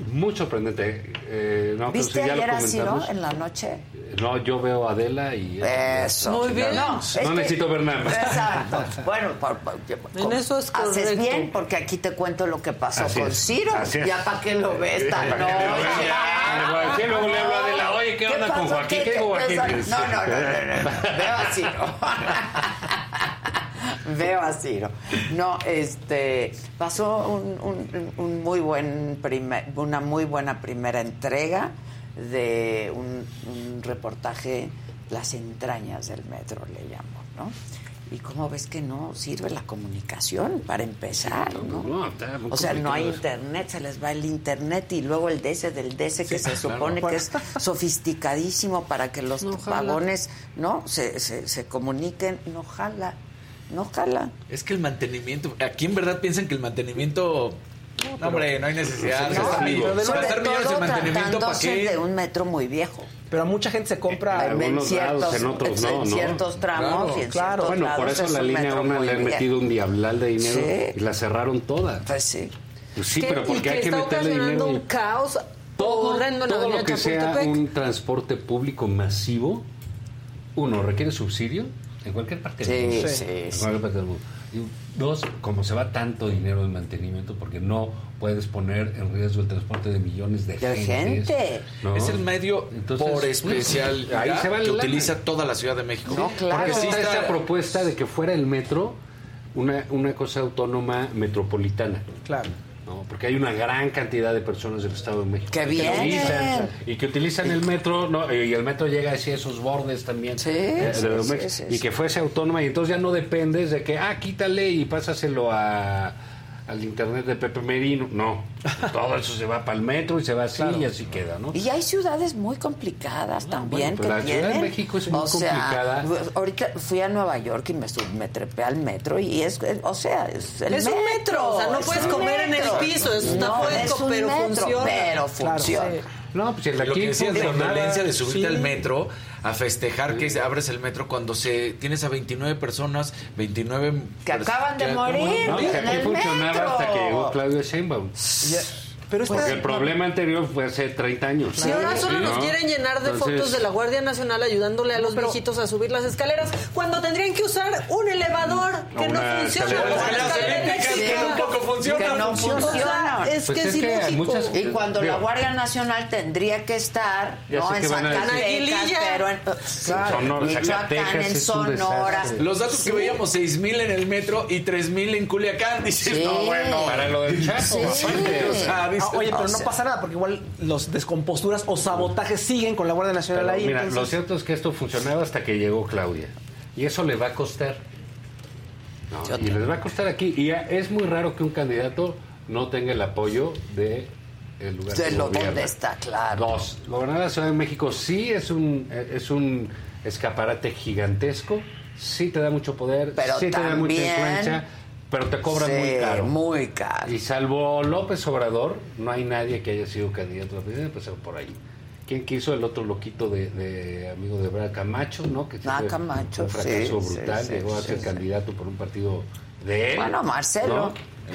muy sorprendente. eh, no, ¿Viste lo ayer a Ciro comentamos. en la noche? No, yo veo a Adela y... Eso. Muy bien. No, No, es que- necesito ver nada más. Exacto. Bueno, por- por- En eso es haces correcto. bien porque aquí te cuento lo que pasó Así con es, Ciro. así es. Ya para que lo ves tan ¿Para qué ¿qué luego le hablo a Adela? Oye, ¿qué onda con pasó? Joaquín? ¿Qué- ¿Qué qué- Joaquín? No, no, no, no, no. Veo a Ciro. Veo a Ciro. No, este pasó un, un- un muy buen primer, una muy buena primera entrega de un, un reportaje Las entrañas del metro le llamo, ¿no? Y cómo ves que no sirve la comunicación para empezar, ¿no? No, está muy o sea, no hay internet, se les va el internet y luego el DC del DC que se claro. supone que es sofisticadísimo para que los No vagones, ¿no? Se, se, se comuniquen, no jala, no jala. Es que el mantenimiento, aquí en verdad piensan que el mantenimiento. No, hombre, no hay necesidad. No, gastar pero millones. de en mantenimiento, ¿para qué? de un metro muy viejo. Pero mucha gente se compra En algunos ciertos, lados, en otros no, en tramos y en claro. ciertos Bueno, por eso es la línea metro 1 muy le han metido un diablal de dinero Sí. y la cerraron toda. Pues sí. Pues sí, ¿Qué? pero porque que hay que meterle dinero. un caos todo, horrendo en la todo avenida lo que sea un transporte público masivo, uno, requiere subsidio en cualquier parte del mundo. sí, En sí. cualquier parte del mundo. Y dos, como se va tanto dinero en mantenimiento, porque no puedes poner en riesgo el transporte de millones de, De gentes, gente. ¿no? Es el medio Entonces, por especial ahí se va que lana. utiliza toda la Ciudad de México. No, claro. Porque sí está está- esta propuesta de que fuera el metro una, una cosa autónoma metropolitana. Claro. ¿No? Porque hay una gran cantidad de personas del Estado de México ¡Que utilizan, y que utilizan el metro ¿no? y el metro llega hacia esos bordes también Sí, eh, sí, sí, y que fuese autónoma y entonces ya no dependes de que ah quítale y pásaselo a al internet de Pepe Merino no todo eso se va para el metro y se va así y así queda ¿no? Y hay ciudades muy complicadas también bueno, pero que la Ciudad de. México es muy o sea, complicada. ahorita fui a Nueva York y me, sub- me trepé al metro y es, o sea, es el Es un metro, o sea, no es puedes comer en el metro. piso, eso está no, puerco, es un pero metro, funciona. Pero Claro. funciona. No pues el Lo aquí que decías de la violencia de subirte sí. al metro a festejar que abres el metro cuando se tienes a 29 personas, 29 Que acaban de morir. No, que en aquí el funcionaba metro. hasta que llegó Claudio Sheinbaum Pero Porque esta- el problema anterior fue hace 30 años. Y ahora solo Sí, nos ¿no? quieren llenar de Entonces, fotos de la Guardia Nacional ayudándole a los viejitos a subir las escaleras cuando tendrían que usar un elevador que no funciona. escalera. una Las escaleras escalera eléctricas que tampoco funcionan. Que no O sea, funcionan. es Pues que es es ilógico. muchas- Y cuando Digo, la Guardia Nacional tendría que estar no en que van a decir- Zacatecas, Aguililla. pero en Sonora, en Sonora. Los datos que veíamos, 6.000 en el metro y 3.000 en Culiacán. Dices, Sí. no, bueno. Para lo del Chapo, Sí. aparte, O sea, Ah, oye, pero o no sea- pasa nada porque igual los descomposturas o sabotajes siguen con la Guardia Nacional Pero ahí. mira, entonces- lo cierto es que esto funcionaba hasta que llegó Claudia. Y eso le va a costar. ¿no? Y les va a costar aquí. Y ya es muy raro que un candidato no tenga el apoyo de el lugar De lo gobierna. donde está, claro. Dos, gobernar la Ciudad de México sí es un, es un escaparate gigantesco, sí te da mucho poder, Pero sí te da mucha también- influencia, pero te cobran Sí, muy caro. muy caro. Y salvo López Obrador, no hay nadie que haya sido candidato a la presidencia, empezar por ahí. ¿Quién quiso el otro loquito de, de amigo de Brad Camacho, no? Que sí Ah, Camacho, un fracaso sí, brutal, sí, llegó a sí, ser sí. candidato por un partido de él. Bueno, Marcelo. ¿no?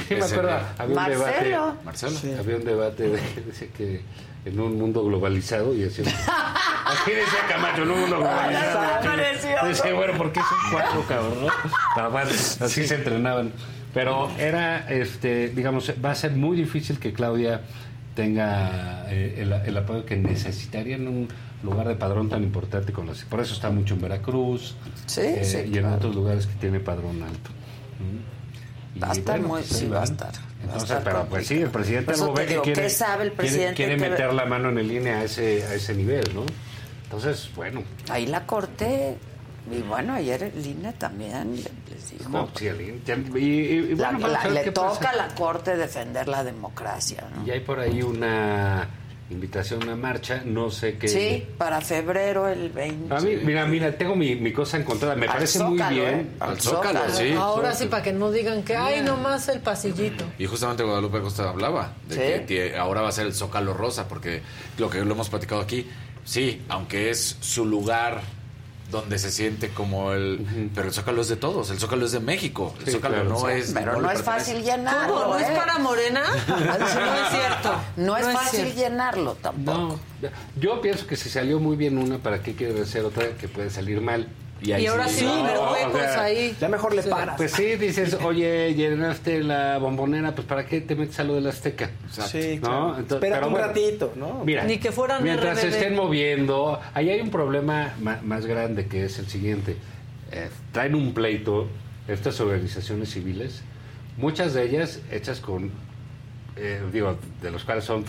Sí, me acuerdo, había un Marcelo. debate, Marcelo. había un debate de, dice que en un mundo globalizado y así así decía Camacho en un mundo globalizado está precioso. Dice, bueno porque son cuatro cabrón ¿no? Pero bueno, así se entrenaban pero era este digamos va a ser muy difícil que Claudia tenga eh, el, el apoyo que necesitaría en un lugar de padrón tan importante como así. por eso está mucho en Veracruz Sí, eh, sí, y en claro. otros lugares que tiene padrón alto. Y Va a estar bueno, muy, pues, sí, va a estar. va a Entonces, estar pero pues sí, el presidente Por algo ve que quiere, ¿qué sabe el quiere- presidente? quiere ¿Qué ve? meter la mano en el INE a ese, a ese nivel, ¿no? Entonces, bueno, Ahí la corte, y bueno, ayer el INE también les dijo. no, sí, y, y- y La- bueno, la- le toca pasa. a la corte defender la democracia, ¿no? Y hay por ahí una invitación a una marcha, no sé qué. Sí, para febrero el 20. A mí, mira, mira, tengo mi, mi cosa encontrada. Me Al parece Zócalo, muy bien. ¿eh? Al Al Zócalo, Zócalo. sí. Ahora sí, para que no digan que, ay, nomás el pasillito. Y justamente Guadalupe Costa hablaba de Sí. que ahora va a ser el Zócalo Rosa, porque lo que lo hemos platicado aquí, sí, aunque es su lugar donde se siente como el... Pero el Zócalo es de todos, el Zócalo es de México, el Sí, Zócalo claro. no Sí, es... Pero no, es pertenece. fácil llenarlo. ¿Cómo? ¿No es ¿eh? para Morena? no es cierto. No es No es fácil cierto. llenarlo tampoco. No, yo pienso que si salió muy bien una, ¿para qué quiere hacer otra que puede salir mal? Y ahora sí, ver huecos ahí. Ya mejor le Sí, paras. Pues sí, dices, oye, llenaste la bombonera, pues ¿para qué te metes a lo de la Azteca? Sí, ¿No? claro. Entonces, Espérate pero un bueno, ratito, ¿no? Mira, Ni que fueran mientras se estén moviendo, ahí hay un problema ma- más grande que es el siguiente. Eh, traen un pleito estas organizaciones civiles, muchas de ellas hechas con, eh, digo, de los cuales son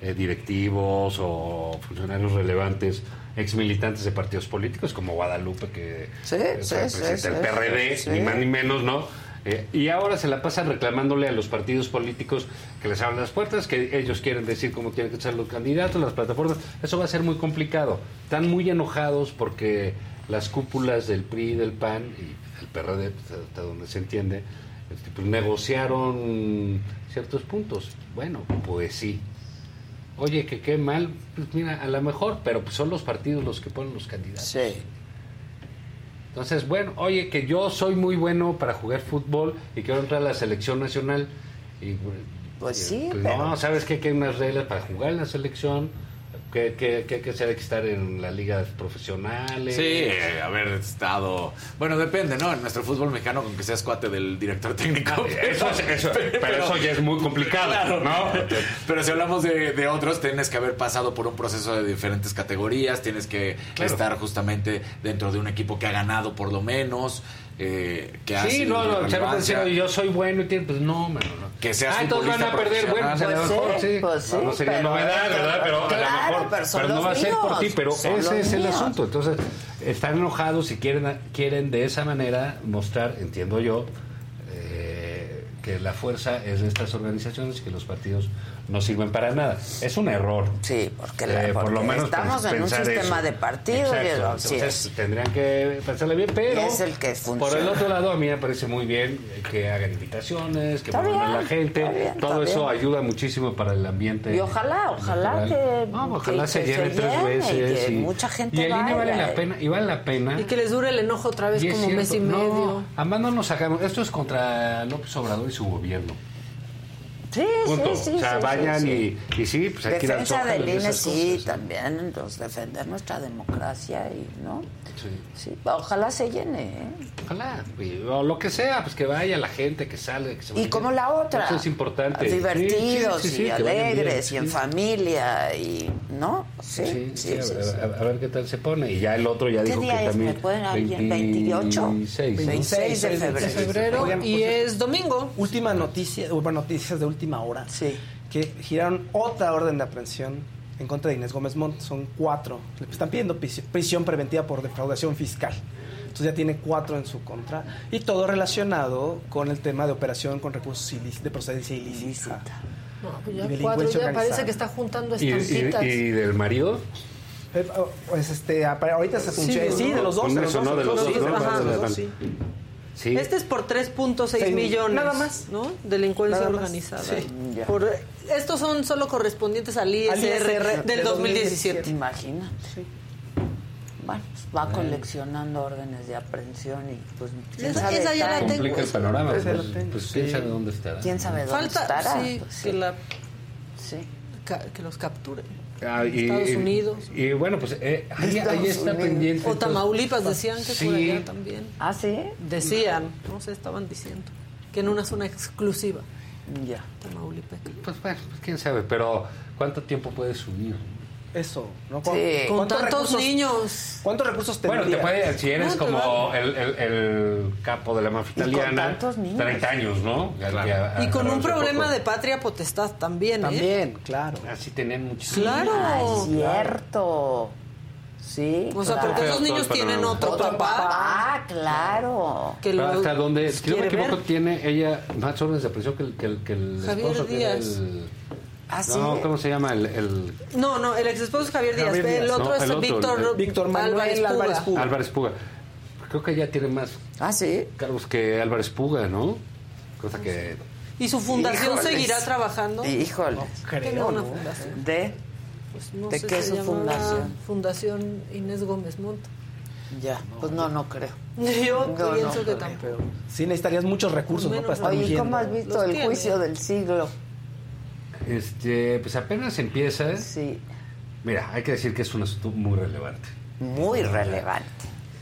eh, directivos o funcionarios relevantes, ex militantes de partidos políticos como Guadalupe, que Sí, sí, el sí, del PRD, ni más ni menos, ¿no? Eh, y ahora se la pasan reclamándole a los partidos políticos que les abran las puertas, que ellos quieren decir cómo tienen que ser los candidatos, las plataformas. Eso va a ser muy complicado. Están muy enojados porque las cúpulas del PRI, del PAN y el PRD, pues, hasta donde se entiende, este, pues, negociaron ciertos puntos. Bueno, pues sí. Oye, que qué mal, pues mira, a lo mejor, pero pues son los partidos los que ponen los candidatos. Sí. Entonces, bueno, oye, que yo soy muy bueno para jugar fútbol y quiero entrar a la selección nacional. Y, Pues sí, pues pero- no, ¿sabes qué? Que hay unas reglas para jugar en la selección, que, que, que que hay que estar en las ligas profesionales. Sí, eh, haber estado... Bueno, depende, ¿no? En nuestro fútbol mexicano, con que seas cuate del director técnico. Ah, eso es- eso- pero eso ya es muy complicado, Claro. ¿no? Pero si hablamos de, de otros, tienes que haber pasado por un proceso de diferentes categorías, tienes que Claro. estar justamente dentro de un equipo que ha ganado por lo menos, eh, que ha Sí, no, no, no decir, yo soy bueno y tiene, pues no, mano, no. Que seas Ah, entonces van a perder, bueno, pues mejor sí. pues sí, no, sería pero- novedad, ¿verdad? Pero a lo Claro, mejor, pero son no va a ser por ti, pero ese es el asunto. Entonces, están enojados y quieren, quieren de esa manera mostrar, entiendo yo, eh, que la fuerza es de estas organizaciones y que los partidos no sirven para nada. Es un error. Sí, porque, la- Eh, por porque lo menos estamos en un sistema eso. de partidos. y Exacto. Entonces, es. tendrían que pensarle bien, pero Es el que por el otro lado a mí me parece muy bien que hagan invitaciones, que muevan a la gente, está bien, todo está eso bien. ayuda muchísimo para el ambiente. Y ojalá, ojalá que, No, ojalá que- se que llene tres llene y veces que y- mucha gente y el INE vale vaya. la pena y vale la pena. Y que les dure el enojo otra vez como cierto, mes y no, medio. además no nos sacamos. Esto es contra López Obrador y su gobierno. Sí, Punto. sí, sí. o sea, sí, vayan sí, sí. Y, y sí, pues hay que ir al Defensa del INE, sí, también, pues, defender nuestra democracia y, ¿no? Sí. Sí, ojalá se llene, ¿eh? Ojalá, o lo que sea, pues que vaya la gente, que salga, que se Y como la otra. Eso es importante. Divertidos Sí, sí, sí, y alegres bien, y en familia y, ¿no? Sí, sí, sí. Sí, a, sí. a- a ver qué tal se pone. Y ya el otro ya ¿Qué dijo día que es? también. ¿Me pueden alguien? 28? 26, ¿no? 26 de febrero. febrero Oigan, y es domingo. Última noticia, bueno, noticias de última hora. Sí. Que giraron otra orden de aprehensión en contra de Inés Gómez Montt. Son cuatro. Le están pidiendo prisi- prisión preventiva por defraudación fiscal. Entonces ya tiene cuatro en su contra. Y todo relacionado con el tema de operación con recursos de procedencia ilícita. No, pues Y ya cuatro, ya parece que está juntando ¿Y, y, estampitas. y del marido? Eh, oh, Pues este, ahorita se funciona. ¿no? Sí, de los dos. De los dos, ¿no? De los Este es por 3.6 Seis mil- millones. nada más. ¿no? Delincuencia Nada organizada. sí. Por- estos son solo correspondientes al ISR, Al ISR del de 2017. Imagínate. Bueno, pues va coleccionando órdenes de aprehensión y pues quién Esa- sabe esa ya la está- tengo. Complica el panorama. Pues, pues sí. quién sabe dónde estará. quién sabe dónde Falta estará. sí, Pues, sí. que, la, Sí. ca- que los capturen. Ah, y, Estados y- Unidos. Y, bueno, pues eh, ahí, ahí está Unidos. pendiente. O entonces- Tamaulipas decían que por Sí. allá también. Ah, sí. Decían, no sé, estaban diciendo. Que en una zona exclusiva, Ya. Tamaulipas. Pues bueno, pues quién sabe, pero ¿cuánto tiempo puede subir? Eso, ¿no? Sí. Con ¿Cuántos tantos recursos- niños. ¿Cuántos recursos Bueno, tendría? te puede, si eres No, como el, el- el capo de la mafia con italiana, tantos niños. 30 años, ¿no? Ya- ya- Y con un problema poco. de patria potestad también, ¿eh? También, claro. Así tenían muchos. Claro. Ah, es cierto. Sí. O sea, claro. porque esos niños tienen otro Otro papá. papá, claro. Que Pero lo hasta donde, si no me equivoco, ver. tiene ella más órdenes de prisión que el, que el, que el Javier esposo que era Díaz. el... ¿Ah, sí? No, ¿cómo se llama? El, el No, no, el ex esposo es Javier Díaz. Javier el Díaz, otro no, es el otro, Víctor, el- Víctor Manuel Álvarez, Álvarez Puga. Álvarez Puga. Creo que ya tiene más Ah, sí. cargos que Álvarez Puga, ¿no? Cosa que... ¿Y su fundación Híjoles. seguirá trabajando? Híjole. Tiene una fundación. ¿De? Pues no ¿De sé, qué es su fundación? Fundación Inés Gómez Montt. Ya. Pues no, no creo. Yo No, pienso no, que tampoco. Sí necesitarías muchos recursos, ¿no? Para estar Oye, ¿y ungiendo. ¿cómo has visto Los el tiene. juicio del siglo? Este, pues apenas empieza. Sí. Mira, hay que decir que es un asunto muy relevante. Muy relevante.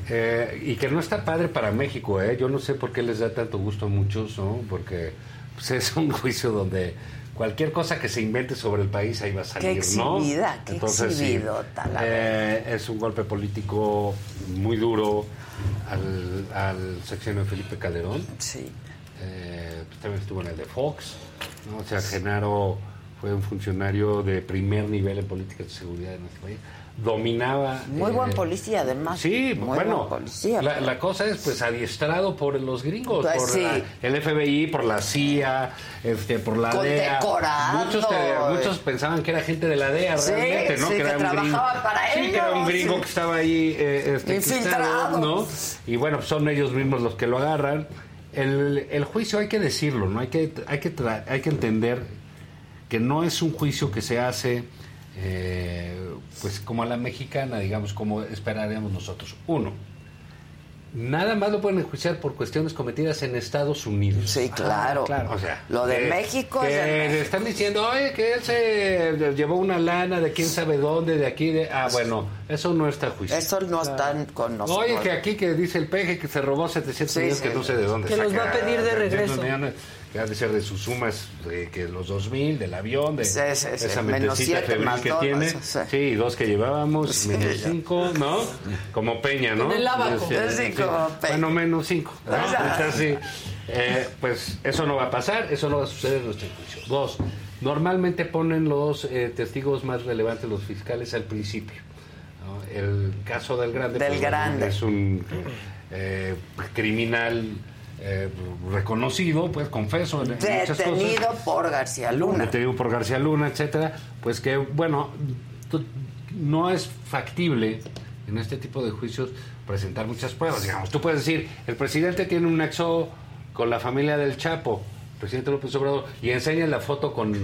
Eh, y que no está padre para México, ¿eh? Yo no sé por qué les da tanto gusto a muchos, ¿no? Porque pues, es un juicio donde cualquier cosa que se invente sobre el país ahí va a salir, Qué ¿no? exhibida, qué Entonces, sí, la eh, es un golpe político muy duro al, al sexenio de Felipe Calderón. Sí. Eh, pues, también estuvo en el de Fox, ¿no? O sea, Genaro fue un funcionario de primer nivel en política de seguridad de nuestro país. Dominaba... Muy eh, buen policía, además. Sí, Muy bueno, buen policía. la, la cosa es pues adiestrado por los gringos, Pues por sí. la- el FBI, por la CIA, este, por la DEA. Muchos, te- muchos pensaban que era gente de la DEA Sí, realmente, ¿no? sí, que era un gringo. trabajaba para Sí, que era un ellos, gringo que estaba ahí eh, este, Infiltrado. ¿no? Y bueno, pues, son ellos mismos los que lo agarran. El, el juicio hay que decirlo, ¿no? Hay que, hay que, tra- hay que entender que no es un juicio que se hace eh, pues como a la mexicana, digamos, como esperaríamos nosotros. Uno, nada más lo pueden enjuiciar por cuestiones cometidas en Estados Unidos. Sí, claro. O sea, Lo de México que es de le México. están diciendo, oye, que él se llevó una lana de quién sabe dónde, de aquí, de... Ah, bueno, eso no está juicio. Eso no está con nosotros. Oye, que aquí que dice el peje que se robó 700 Sí, millones, sí. que no sé de dónde Que los va a saca pedir de 700 regreso. millones, que ha de ser de sus sumas, de que los 2000, del avión, de Sí, sí, sí. esa Menos mentecita siete febril más que dos, tiene. sí. Sí, dos que llevábamos, Sí, menos ya. cinco, ¿no? Como Peña, ¿no? En el abaco. Sí, como Peña. Bueno, menos cinco. ¿no? Entonces, sí, eh, pues eso no va a pasar, eso no va a suceder en nuestro juicio. Dos, normalmente ponen los eh, testigos más relevantes, los fiscales, al principio. ¿no? El caso del Grande, Del pues, Grande. es un eh, criminal eh, reconocido, pues confeso en, en muchas cosas Detenido por García Luna. detenido por García Luna, etcétera, pues que bueno, no es factible en este tipo de juicios presentar muchas pruebas, digamos. Tú puedes decir, el presidente tiene un nexo con la familia del Chapo, presidente López Obrador, y enseña la foto con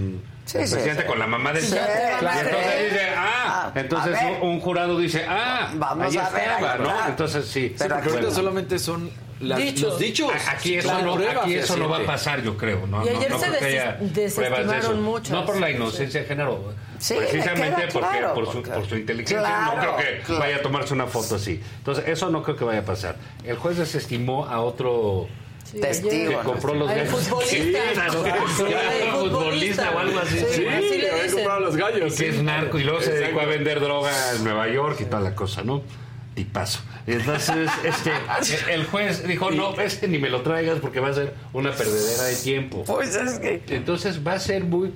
Sí, el sí, presidente sí. con la mamá del Sí, Chapo. Y claro. entonces dice, ah, Ah, entonces un, jurado dice, ah, Vamos ahí a ver, estaba, ahí ¿no? Entonces sí. Sí, porque ahorita Bueno. solamente son las- Dichos. los dichos. Aquí, eso, Claro, no, aquí eso no va a pasar, yo creo. No, Y ayer no se desestimaron muchas. No por la inocencia de género, Sí, me precisamente porque, claro, por, su, por su inteligencia. Claro, no creo que claro. vaya a tomarse una foto así. Entonces, eso no creo que vaya a pasar. El juez desestimó a otro Sí, Testigo, que compró los Al gallos. futbolista. Sí, futbolista o algo así. Sí, Sí, así le había dicen. comprado los gallos. que es narco y luego se dedicó a vender droga en Nueva York y toda la cosa, ¿no? Tipazo. Entonces, este, el juez dijo, no, ese ni me lo traigas porque va a ser una perdedera de tiempo. Pues es que. Entonces va a ser muy...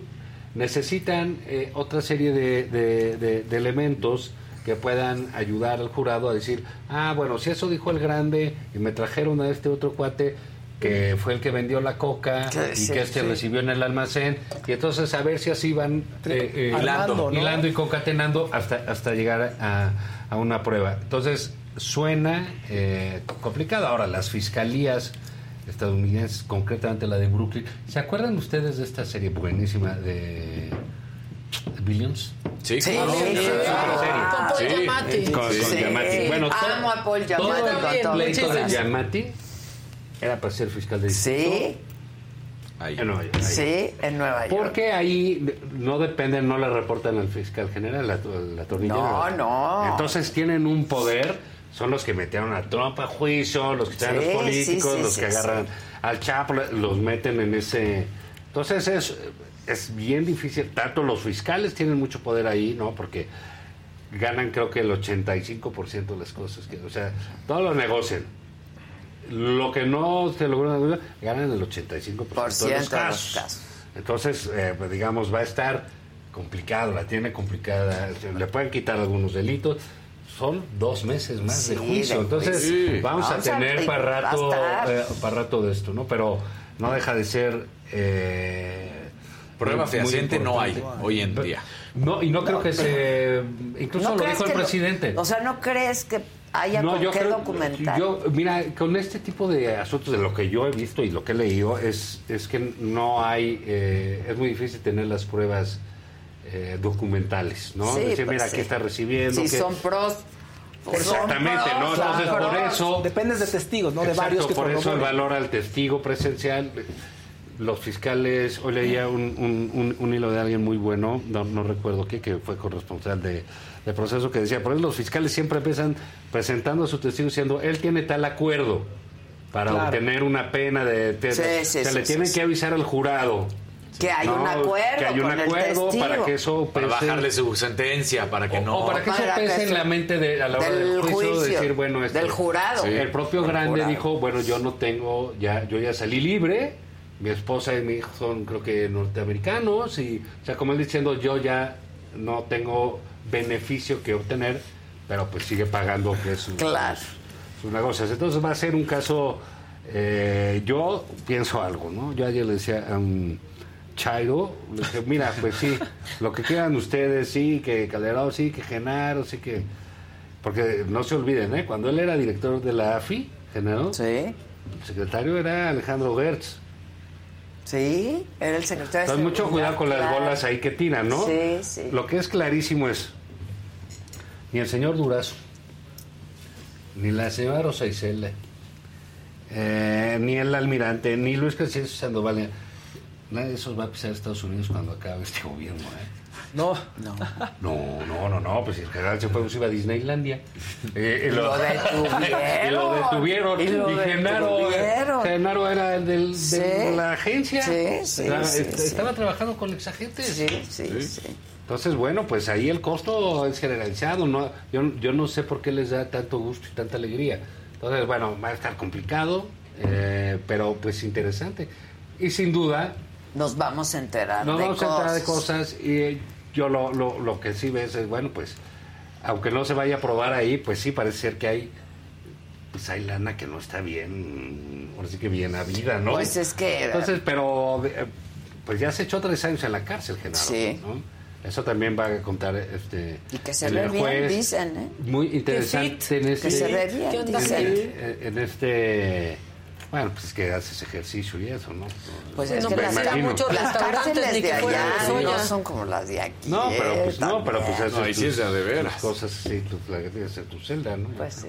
Necesitan eh, otra serie de, de- de- de elementos que puedan ayudar al jurado a decir, ah, bueno, si eso dijo el grande y me trajeron a este otro cuate que fue el que vendió la coca Que y sí, que este sí. recibió en el almacén y entonces a ver si así van eh, eh, Hilando, ¿no? hilando y concatenando hasta, hasta llegar a, a una prueba. Entonces, suena eh, complicado. Ahora, las fiscalías estadounidenses, concretamente la de Brooklyn, ¿se acuerdan ustedes de esta serie buenísima de Billions? Sí, Sí, claro. sí, sí. Con Paul Sí. Giamatti. Con, con Sí. Giamatti. Bueno, Amo a Paul todo Giamatti el todo. pleito de. Giamatti era para ser fiscal de distrito Sí, Ahí. en Nueva York. Ahí. sí, en Nueva York. Porque ahí no dependen, no le reportan al fiscal general, la, la No, no. Entonces tienen un poder, son los que metieron a Trump a juicio, los que están Sí, los políticos, sí, sí, los sí, que sí. agarran al Chapo, los meten en ese... Entonces es, es bien difícil, tanto los fiscales tienen mucho poder ahí, ¿no? Porque ganan creo que el 85% de las cosas. Que, o sea, todo lo negocian. Lo que no se logró ganan el 85% Por de los ciento de los casos. casos. Entonces, eh, pues, digamos, va a estar complicado, la tiene complicada. Le pueden quitar algunos delitos. Son dos meses más de juicio. de Entonces, vamos, Vamos a a- tener para rato, eh, para rato de esto, ¿no? Pero no deja de ser. eh, Prueba fehaciente no hay hoy en día. No, y no creo que se. Incluso ¿No lo dijo el lo- presidente. o sea, ¿no crees que haya No, con yo qué creo- documentar? Yo, mira, con este tipo de asuntos, de lo que yo he visto y lo que he leído, es, es que no hay, eh, es muy difícil tener las pruebas eh, documentales, ¿no? Sí, Decir, pues mira, sí. ¿qué está recibiendo? Si qué- son pros. pues Exactamente, pros, ¿no? Entonces, por eso... Dependes de testigos, ¿no? De Exacto, varios que por eso el valor al testigo presencial. Los fiscales, hoy leía un, un- un- un hilo de alguien muy bueno, no, no recuerdo qué, que fue corresponsal de, de proceso, que decía, por eso los fiscales siempre empiezan presentando a su testigo diciendo, él tiene tal acuerdo para Claro. obtener una pena de... de- Sí, de- sí, se sí, le sí, tienen sí. que avisar al jurado. Que hay ¿no? un acuerdo Que hay un con acuerdo para que eso Para bajarle su sentencia, para que no... o para que eso Para que pese en la mente de, a la hora del del juicio, juicio, decir, bueno, este- del jurado. Sí. El propio Grande jurado. dijo, bueno, yo no tengo, ya, yo ya salí libre, mi esposa y mi hijo son, creo que, norteamericanos, y, o sea, como él diciendo, yo ya no tengo beneficio que obtener, pero pues sigue pagando que es su- Claro. sus negocios. Entonces va a ser un caso, eh, yo pienso algo, ¿no? Yo ayer le decía a un Chairo, le dije, mira, pues sí, lo que quieran ustedes, sí, que Calderón, sí, que Genaro, sí que... Porque no se olviden, ¿eh? Cuando él era director de la AFI, Genaro, sí. el secretario era Alejandro Gertz. Sí, era el secretario de Entonces, mucho cuidado con las bolas ahí que tiran, ¿no? Sí, sí. Lo que es clarísimo es, ni el señor Durazo, ni la señora Rosa Isela, eh, ni el almirante, ni Luis Crescencio Sandoval, nadie de esos va a pisar Estados Unidos cuando acabe este gobierno, ¿eh? No. No. No, no, no, no, pues si el general se fue, pues iba a Disneylandia. Eh, Y lo detuvieron. y lo detuvieron. Y lo Genaro, detuvieron. Genaro era el del, Sí. de la agencia. Sí, sí, Estaba, sí, est- sí. estaba trabajando con exagentes. Sí, sí, sí. Entonces, bueno, pues ahí el costo es generalizado. ¿no? Yo, yo no sé por qué les da tanto gusto y tanta alegría. Entonces, bueno, va a estar complicado, eh, pero pues interesante. Y sin duda, Nos vamos a enterar nos de vamos a enterar de cosas. cosas y eh, yo lo, lo, lo que sí ves es, bueno, pues, aunque no se vaya a probar ahí, pues sí parece ser que hay, pues hay lana que no está bien, ahora sí que bien a vida, ¿no? Pues es que- Entonces, pero, eh, pues ya se echó tres años en la cárcel, Genaro. Sí. ¿no? Eso también va a contar este... Y que se ve bien, juez. dicen, ¿eh? Muy interesante en que este... se ve bien, en- en- en este... Bueno, pues es que haces ejercicio y eso, ¿no? Pues es Me que las, imagino. las cárceles ni de allá de no son como las de aquí. No, pero ¿eh? pues no, pero pues También. haces No, ahí sí tus- es de de veras. tus cosas, sí, tu, la que tienes en tu celda, ¿no? Pues sí.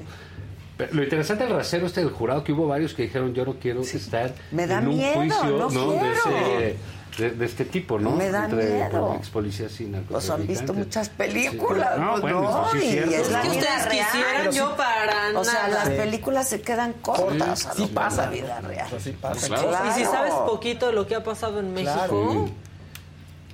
Pero lo interesante del rasero este del jurado que hubo varios que dijeron yo no quiero estar Me da en un miedo, juicio no de, quiero. ese, de, de este tipo, ¿no? Me da Entre miedo. ex policías y Pues han visto muchas películas, Sí. No, pues bueno, no, sí es y es la vida ustedes real. quisieran, Pero yo sí- para O sea, nada. las Sí. películas se quedan cortas Sí, a sí pasa. la vida real. sí pasa. Claro. Y si sabes poquito de lo que ha pasado en México,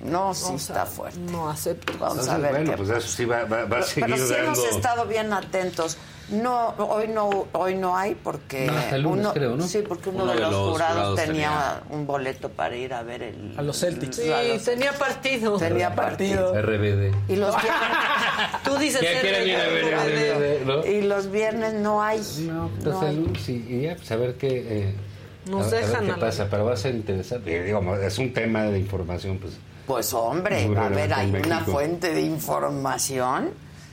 No, sí o sea, está fuerte. no acepto. Vamos Entonces, a ver bueno, qué pues pasa. eso sí va, va, va a seguir Pero sí dando... hemos estado bien atentos. No, hoy no, hoy no hay porque No, hasta el lunes, uno, creo, ¿no? sí, porque uno, Uno de de los, los jurados, jurados tenía, un boleto para ir a ver el A los Celtics. Sí, los- tenía partido. tenía partido. RBD. Y los viernes, Tú dices ¿Qué quieren ir a ver RBD, no? y los viernes no hay. No, pues No hay. el lunes y, y ya, pues a ver qué... eh, Nos a, a ver dejan qué la- pasa, pero va a ser interesante. Y digo, es un tema de información, pues... Pues hombre, a ver, hay una fuente de información.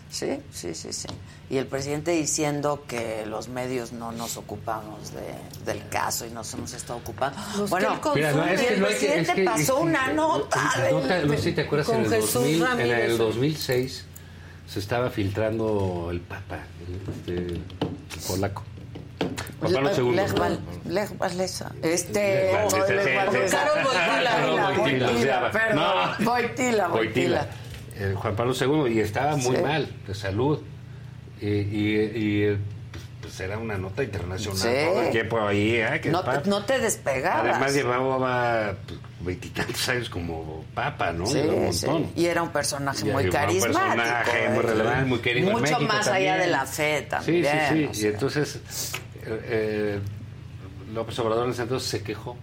Sí, sí, sí, sí. Y el presidente diciendo que los medios no nos ocupamos de- del caso y nos hemos estado ocupando. Los bueno, Mira, no, es y que el no hay que- presidente es que- pasó es que- una nota. No, te- del- no sé si te acuerdas, en el, Jesús 2000, en el 2006 se estaba filtrando el Papa, el, este, el polaco. Juan Pablo Lech- II. Lech Wal- Lech Walesa. Este. Lech Walesa, no, sí, Lech sí, Walesa. sí. Carol Wojtyla. Carol Wojtyla, o sea, perdón. no. Wojtyla, Wojtyla. Wojtyla. Eh, Juan Pablo II, y estaba muy Sí. mal de salud. Y, y- y, eh, pues era una nota internacional Sí. todo el tiempo ahí. ¿eh? que No no te despegabas. Además llevaba pues, veintitantos años como papa, ¿no? Sí, Era un sí. montón. Y era un personaje Y muy era un carismático. personaje ¿eh? muy relevante. personaje muy querido en Mucho México más allá también. de la fe Sí, también. sí, sí. o Y sea. entonces eh, eh, López Obrador en ese entonces se quejó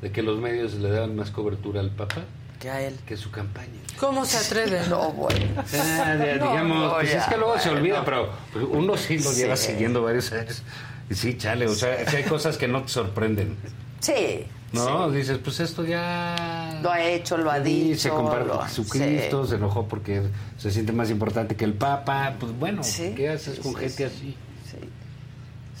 de que los medios le daban más cobertura al Papa que a él. Que su campaña. ¿Cómo se atreve? No, bueno. Ah, de- No, digamos, pues ya, es que luego se bueno. olvida, pero pues, uno sí lo lleva Sí. siguiendo varios años. Y sí, chale, o sea, que hay cosas que no te sorprenden. Sí. ¿No? Dices, pues esto ya. Lo ha hecho, lo ha Sí, dicho. se compara lo- con Jesucristo, se enojó porque se siente más importante que el Papa. Pues bueno, Sí, ¿qué haces sí, con sí, gente sí. así?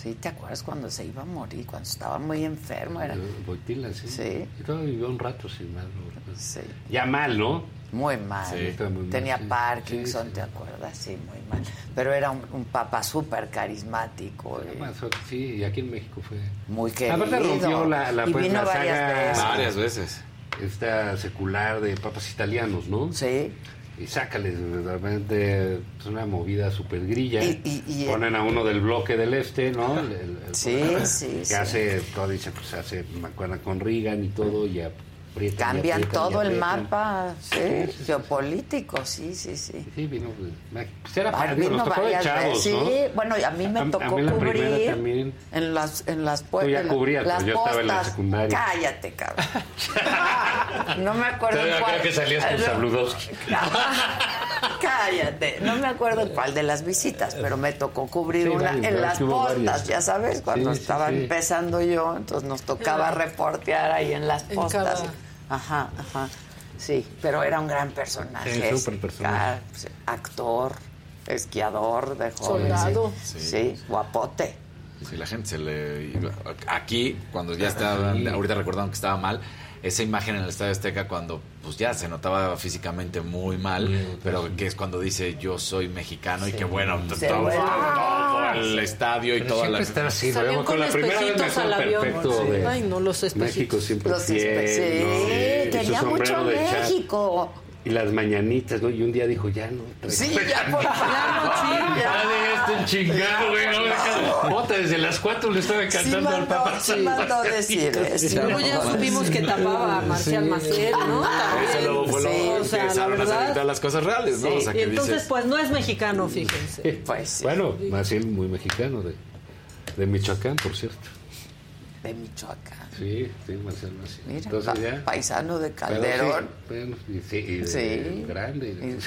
Sí. ¿te acuerdas cuando se iba a morir? Cuando estaba muy enfermo. Era... Boitila, sí. Sí. Y todavía vivió un rato sin mal. ¿no? Sí. Ya mal, ¿no? Muy mal. Sí, estaba muy mal, Tenía sí. Parkinson, Sí, sí. ¿te acuerdas? Sí, muy mal. Pero era un, un papa súper carismático. y Más, Sí, y aquí en México fue. Muy querido. Aparte rompió la, la, y pues, vino la varias saga veces. Varias veces. Esta secular de papas italianos, ¿no? Sí. Y sácales realmente es una movida súper grilla. Y- y- y- Ponen a uno del bloque del este, ¿no? El- el- el- Sí, sí, Que sí. hace, todo dice, pues hace, me acuerdo con Reagan y todo, y aprietan, Cambian aprietan, todo el mapa sí, Sí, sí, sí. geopolítico, sí, sí, sí. Sí, vino. pues, pues era Va- padre, digo, vino nos tocó de varias chavos, veces. ¿no? Sí, bueno, a mí me A- a tocó mí la primera cubrir también. en las en las Tú ya cubrías, las pero yo estaba en la postas. secundaria. Cállate, cabrón. no me acuerdo Todavía cuál. creo que salías con No. Sabludowski. Cállate, no me acuerdo en cuál de las visitas, pero me tocó cubrir Sí, una varias, en las postas, varias. ya sabes, cuando estaba sí. empezando yo, entonces nos tocaba reportear ahí en las En postas. cada- Ajá, ajá. Sí, pero era un gran personaje. Sí, súper personaje. sí, Actor, esquiador de joven. Soldado. Sí, sí, guapote. Sí, la gente se le iba- Aquí, cuando ya estaba, ahorita recordaron que estaba mal, esa imagen en el Estadio Azteca cuando pues ya se notaba físicamente muy mal, pero que es cuando dice yo soy mexicano y que bueno, todo, vuelve. todo el estadio y toda la... está así, Salían con con la primera vez me espejitos al avión. perfecto Sí. de Ay, no, los espejitos. México siempre Los fiel, espe- sí, ¿no? Y su tenía mucho de. México. Y las mañanitas, ¿no? Y un día dijo, ya no. trae- Sí, ya por favor. Ya de este chingado, güey. No, Bota, desde las cuatro le estaba Sí cantando al mandó, papá. sí mandó decir Y eso. luego ya supimos que tapaba a Marcial Sí. Maciel, ¿no? También. Eso luego fue lo Sí, que o sea, la empezaron a salir verdad. las cosas reales, ¿no? Sí. O sea, Y entonces, dices, pues no es mexicano, fíjense. Pues sí, Bueno, Maciel muy mexicano, de, de Michoacán, por cierto. De Michoacán. Sí, sí, Marcel Maciel. Mira, Entonces pa- ya. paisano de Pero Calderón. sí, bueno, y, sí, y de Sí. grande. y de- Y-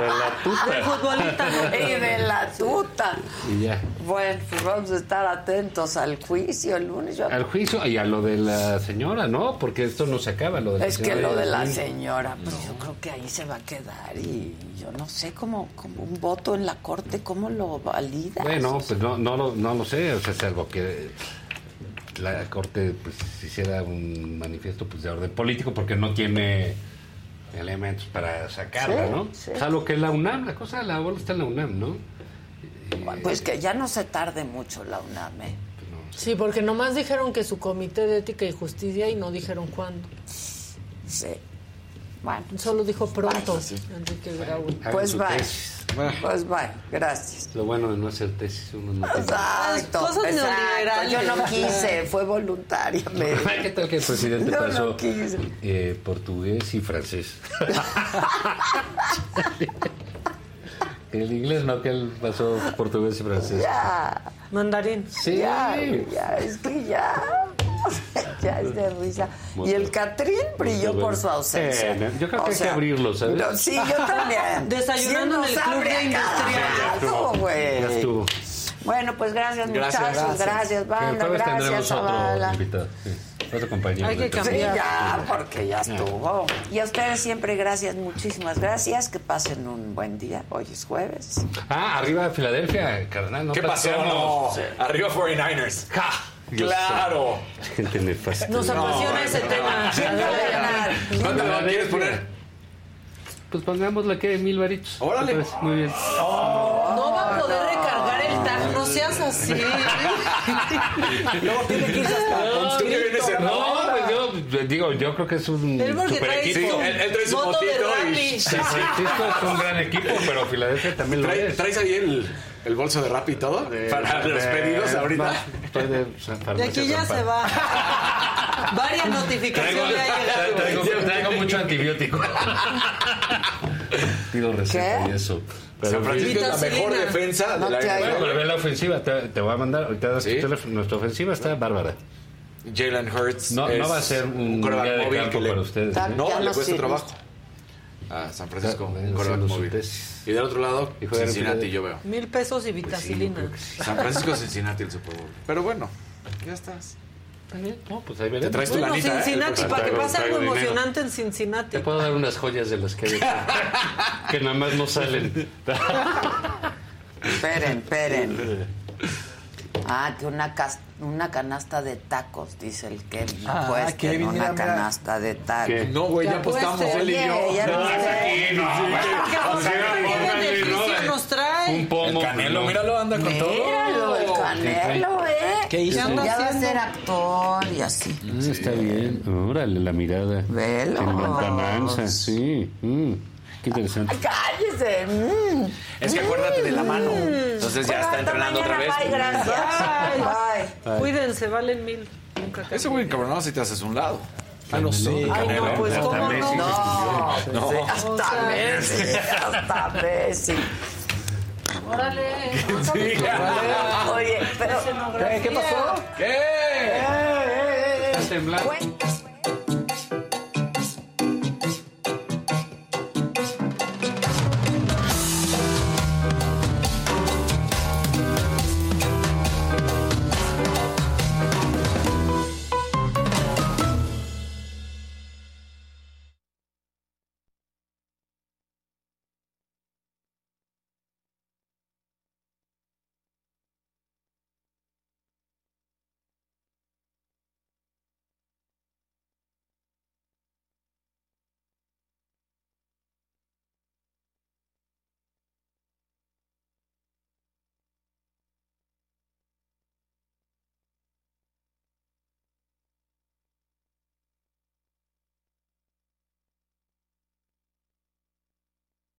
de la tuta. El futbolista no. y de la tuta. Y ya. Bueno, pues vamos a estar atentos al juicio el lunes. Yo- Al juicio y a lo de la señora, ¿no? Porque esto no se acaba, lo de la es que señora lo de la señora, pues yo creo que ahí se va a quedar y yo no sé cómo, como un voto en la corte, ¿cómo lo valida? Bueno, pues no, no, lo- no lo sé, o sea, es algo que la Corte pues, hiciera un manifiesto pues, de orden político porque no tiene elementos para sacarla, Sí, ¿no? sí. O sea, lo que es la UNAM, la cosa de la bola está en la UNAM, ¿no? Pues que ya no se tarde mucho la UNAM, ¿eh? Sí, porque nomás dijeron que su comité de ética y justicia y no dijeron cuándo. Sí. Bueno, Solo dijo pronto, Enrique Grau. Pues bye. tesis. Pues bye, gracias. Lo bueno de no hacer tesis, uno no. Exacto, Cosas exacto. Yo no quise, fue voluntariamente. ¿Qué tal que el presidente Yo no pasó quise. eh, portugués y francés? el inglés no, que él pasó portugués y francés. Ya, Mandarín. Sí. ya, ya, es que ya. Ya es de risa. Muy Y el. Catrín brilló por su ausencia. Eh, yo creo que O hay que abrirlo, ¿sabes? no, sí, yo también. Desayunando en el ¿Quién nos Club de cagado, güey? Ya estuvo. Bueno, pues gracias, Gracias, muchachos. gracias. Gracias, el banda. jueves Gracias, tendremos otro compañero. Hay que de Sí, cambiar. ya, porque ya estuvo. Y a ustedes siempre gracias, muchísimas gracias. Que pasen un buen día. Hoy es jueves. Ah, arriba Filadelfia, carnal. No ¿Qué pasó? No. Arriba 49ers. Ja, ¡Claro! Gente nefasta. Nos apasiona ese tema. ¿Cuánto lo quieres poner? Pues pongámosle que mil varitos. Órale. Pues, muy bien. No va a poder recargar el tag, no seas así. Luego tiene que irse hasta ¿Tú qué vienes en- No, pues yo digo, yo creo que es un super equipo. él- él trae su moto de fotito y- rally. San Francisco es un gran equipo, pero Filadelfia también lo ¿Trae- es. ¿Traes ahí el, el bolso de rap y todo? Para los pedidos ahorita. Estoy de, De aquí ya se va. Varias notificaciones llegado. Traigo, traigo mucho antibiótico. Pido receta ¿Qué? y eso. San Francisco es la mejor defensa No de la te NFL. Bueno, pero ve la ofensiva, te, te voy a mandar, ahorita das tu ¿Sí? teléfono. Nuestra ofensiva está bárbara. Jalen Hurts No, es no va a ser un quarterback día de móvil campo que le- para ustedes. ¿eh? No, no le cuesta trabajo. A San Francisco, su móvil. tesis. Y del otro lado, en Cincinnati, yo veo. Mil pesos y vitacilina. San Francisco, Cincinnati, el Super Bowl. Pero bueno, ya estás. No, pues ahí Te veremos. traes tu Bueno, lanita, ¿eh? Cincinnati, para que pase algo emocionante en Cincinnati. Te puedo dar unas joyas de las que hay que nada más no salen. Esperen, esperen. Ah, que una, una canasta de tacos, dice el Kevin. Ah, pues que Kevin, una mira, mira. canasta de tacos. ¿Qué? No, güey, ya apostamos él y yo. Ya No, viste. es aquí, no. ¿Qué O sea, póngale, beneficio ¿no? nos trae? Un pomo. El Canelo, míralo, anda con todo. Míralo, el canelo, ¿eh? ¿Qué hizo? Ya anda va a ser actor y así. Ah, está bien. Órale, la mirada. Velo. En lontananza, sí. Mm, qué interesante. Cállese. mm. Es que acuérdate de la mano. Entonces ya Bueno, está hasta entrenando otra vez. Bye, gracias. Bye. Cuídense, valen mil. Nunca. Ese güey encabronado si te haces un lado. Ah, no sé. Ay, no, pues Hasta cómo Messi no. No, hasta O sea, Messi, hasta Messi. Órale. Oye, pero... ¿Qué, ¿Qué pasó? ¿Qué? Está temblando.